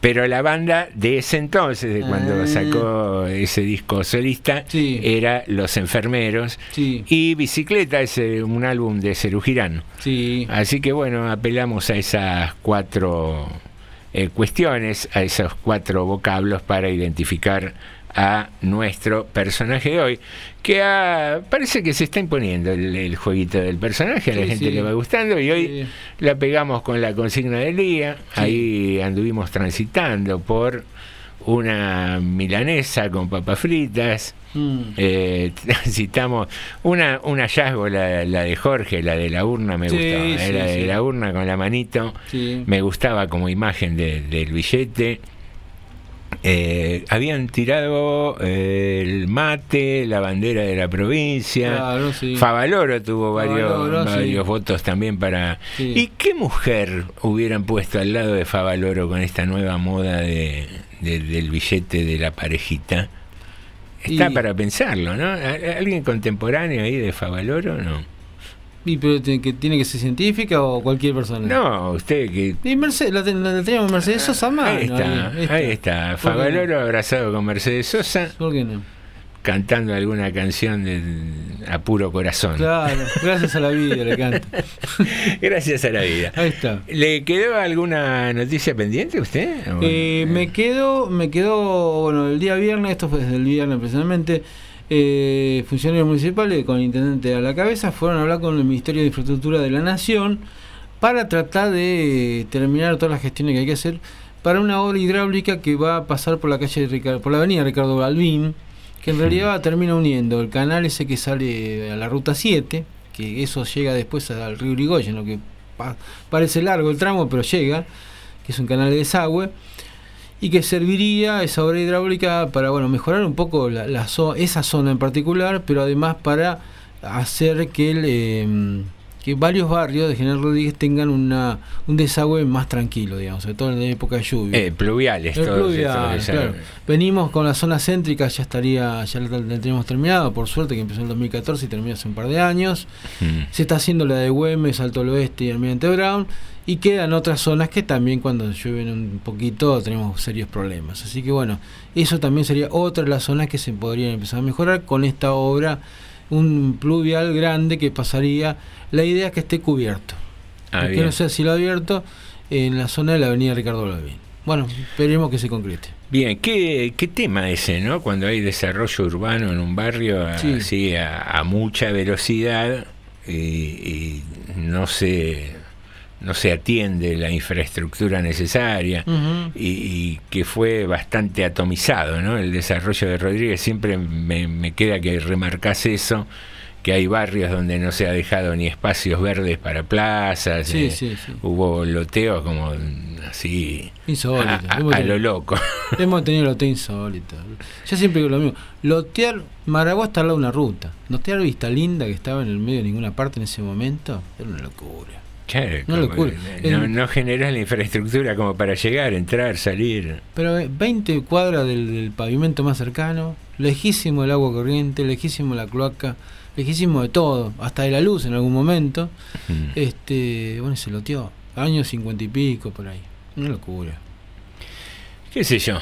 S5: pero la banda de ese entonces, de cuando
S6: Ah.
S5: sacó ese disco solista, era Los Enfermeros y Bicicleta es eh, un álbum de Cerú Girán.
S6: Sí.
S5: Así que bueno, apelamos a esas cuatro eh, cuestiones, a esos cuatro vocablos para identificar a nuestro personaje de hoy, que ah, parece que se está imponiendo el, el jueguito del personaje, a la
S6: Sí,
S5: gente
S6: sí.
S5: le va gustando y hoy la pegamos con la consigna del día, ahí anduvimos transitando por una milanesa con papas fritas,
S6: Mm.
S5: eh, [laughs] transitamos una, un hallazgo, la, la de Jorge, la de la urna me
S6: Sí,
S5: gustaba, eh,
S6: sí,
S5: la de
S6: sí.
S5: la urna con la manito, me gustaba como imagen de- del billete. Eh, habían tirado eh, el mate, la bandera de la provincia.
S6: Claro, sí.
S5: Favaloro tuvo varios,
S6: Favaloro, sí.
S5: varios votos también para.
S6: Sí.
S5: ¿Y qué mujer hubieran puesto al lado de Favaloro con esta nueva moda de, de- del billete de la parejita? Está
S6: Y-
S5: para pensarlo, ¿no? ¿Al- ¿Alguien contemporáneo ahí de Favaloro? No.
S6: ¿Y pero tiene que, tiene que ser científica o cualquier persona?
S5: No, usted que.
S6: Y Mercedes, la, la teníamos Mercedes Sosa mano,
S5: Ahí está,
S6: ahí,
S5: ahí está. Favaloro abrazado con Mercedes Sosa.
S6: ¿Por qué no?
S5: Cantando alguna canción de a puro corazón.
S6: Claro, gracias a la vida le canta. [laughs]
S5: Gracias a la vida.
S6: Ahí está.
S5: ¿Le quedó alguna noticia pendiente a usted? ¿O-
S6: Eh, me quedó, me quedó, bueno, el día viernes, esto fue desde el viernes precisamente, eh, funcionarios municipales con el intendente a la cabeza fueron a hablar con el Ministerio de Infraestructura de la Nación para tratar de terminar todas las gestiones que hay que hacer para una obra hidráulica que va a pasar por la calle Ricardo, por la avenida Ricardo Balbín, que en realidad termina uniendo el canal ese que sale a la ruta 7, que eso llega después al río Urigoyen, lo que pa- parece largo el tramo, pero llega, que es un canal de desagüe y que serviría esa obra hidráulica para bueno mejorar un poco esa zona en particular, pero además para hacer que el, eh, que varios barrios de General Rodríguez tengan una un desagüe más tranquilo, digamos, sobre todo en la época de lluvia.
S5: Eh, pluviales, todos
S6: pluvial,
S5: estos desagües.
S6: claro. Venimos con la zona céntrica, ya estaría, ya la, la tenemos terminado, por suerte que empezó en el 2014 y terminó hace un par de años.
S5: Mm.
S6: Se está haciendo la de Güemes, Alto del Oeste y Almirante Brown. Y quedan otras zonas que también cuando llueven un poquito tenemos serios problemas. Así que bueno, eso también sería otra de las zonas que se podrían empezar a mejorar con esta obra, un pluvial grande que pasaría. La idea es que esté cubierto.
S5: Ah, bien.
S6: no sé si lo abierto en la zona de la avenida Ricardo Balbín. Bueno, esperemos que se concrete.
S5: Bien, ¿qué, qué tema ese, ¿no? Cuando hay desarrollo urbano en un barrio
S6: Sí.
S5: así a, a mucha velocidad y, y no se no se atiende la infraestructura necesaria y, y que fue bastante atomizado, ¿no? El desarrollo de Rodríguez siempre me, me queda que remarcas eso que hay barrios donde no se ha dejado ni espacios verdes para plazas,
S6: Sí,
S5: eh,
S6: sí, sí.
S5: hubo loteos como así.
S6: Insólito.
S5: A, lo loco. [laughs]
S6: Hemos tenido lote insólito. Yo siempre digo lo mismo. Lotear, Maragua está al lado de una ruta. Lotear Vista Linda, que estaba en el medio de ninguna parte en ese momento, era una locura.
S5: Claro, como-
S6: locura.
S5: No,
S6: El-
S5: no generás la infraestructura como para llegar, entrar, salir.
S6: Pero eh, 20 cuadras del, del pavimento más cercano, lejísimo el agua corriente, lejísimo la cloaca, lejísimo de todo, hasta de la luz en algún momento.
S5: Mm.
S6: Este, bueno, se loteó. Años 50 y pico por ahí. Una locura.
S5: qué sé yo.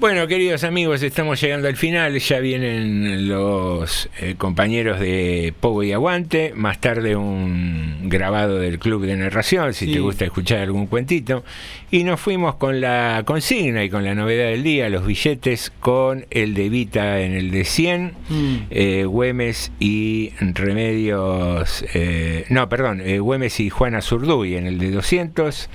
S5: Bueno, queridos amigos, estamos llegando al final. Ya vienen los eh, compañeros de Pogo y Aguante. Más tarde un grabado del Club de Narración, si
S6: Sí.
S5: te gusta escuchar algún cuentito. Y nos fuimos con la consigna y con la novedad del día, los billetes con el de Vita en el de 100,
S6: Mm.
S5: eh, Güemes y Remedios... eh, no, perdón, eh, Güemes y Juana Zurduy en el de 200.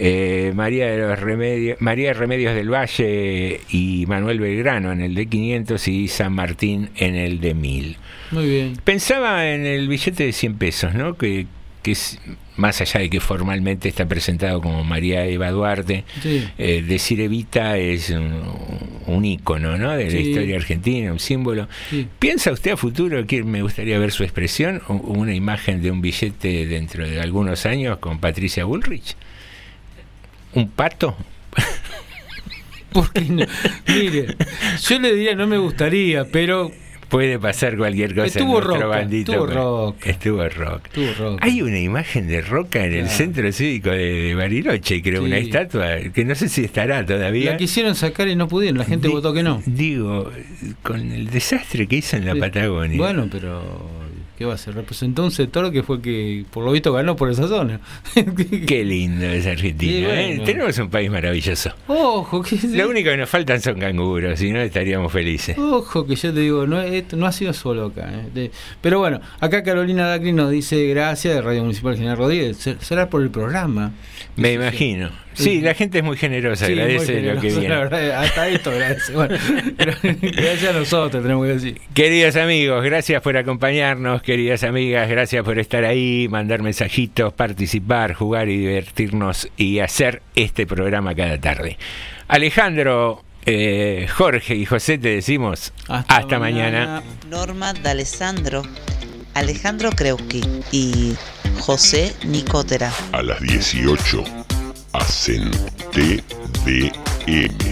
S5: Eh, María de los Remedios, María Remedios del Valle y Manuel Belgrano en el de 500 y San Martín en el de 1000.
S6: Muy bien.
S5: Pensaba en el billete de 100 pesos, ¿no? Que, que es, más allá de que formalmente está presentado como María Eva Duarte,
S6: Sí.
S5: eh, decir Evita es un, un ícono, ¿no? De la
S6: Sí.
S5: historia argentina, un símbolo.
S6: Sí.
S5: ¿Piensa usted a futuro que me gustaría ver su expresión, una imagen de un billete dentro de algunos años con Patricia Bullrich? ¿Un pato? [laughs]
S6: ¿Por qué no? Mire, yo le diría no me gustaría, pero
S5: Puede pasar cualquier cosa
S6: Estuvo
S5: en nuestro
S6: Roca,
S5: bandito.
S6: estuvo
S5: pues.
S6: Roca.
S5: Estuvo Roca.
S6: Estuvo Roca.
S5: Hay una imagen de Roca en el
S6: Claro.
S5: centro cívico de, de Bariloche, creo,
S6: Sí.
S5: una estatua que no sé si estará todavía.
S6: la quisieron sacar y no pudieron, la gente votó que no.
S5: Digo, con el desastre que hizo en la. Patagonia.
S6: Bueno, pero ¿qué va a ser? Representó un sector que fue que por lo visto ganó por esa zona. [laughs]
S5: Qué lindo es Argentina.
S6: Sí,
S5: ¿eh? Tenemos un país maravilloso.
S6: Ojo, que
S5: Lo único que nos faltan son canguros, si no estaríamos felices.
S6: Ojo, que yo te digo, no, esto no ha sido solo acá. eh. De- pero bueno, acá Carolina Dacri nos dice gracias de Radio Municipal General Rodríguez. Ser- Será por el programa.
S5: Me imagino. Sí, la gente es muy generosa,
S6: Sí, muy
S5: agradece lo que viene.
S6: la verdad, hasta esto agradece. Bueno, [laughs] gracias a nosotros, tenemos que decir.
S5: Queridos amigos, gracias por acompañarnos, queridas amigas, gracias por estar ahí, mandar mensajitos, participar, jugar y divertirnos y hacer este programa cada tarde. Alejandro, eh, Jorge y José te decimos hasta, mañana.
S3: Norma D'Alessandro, Alejandro Kreuski y José Nicotera.
S2: A las 18 hacen TDM.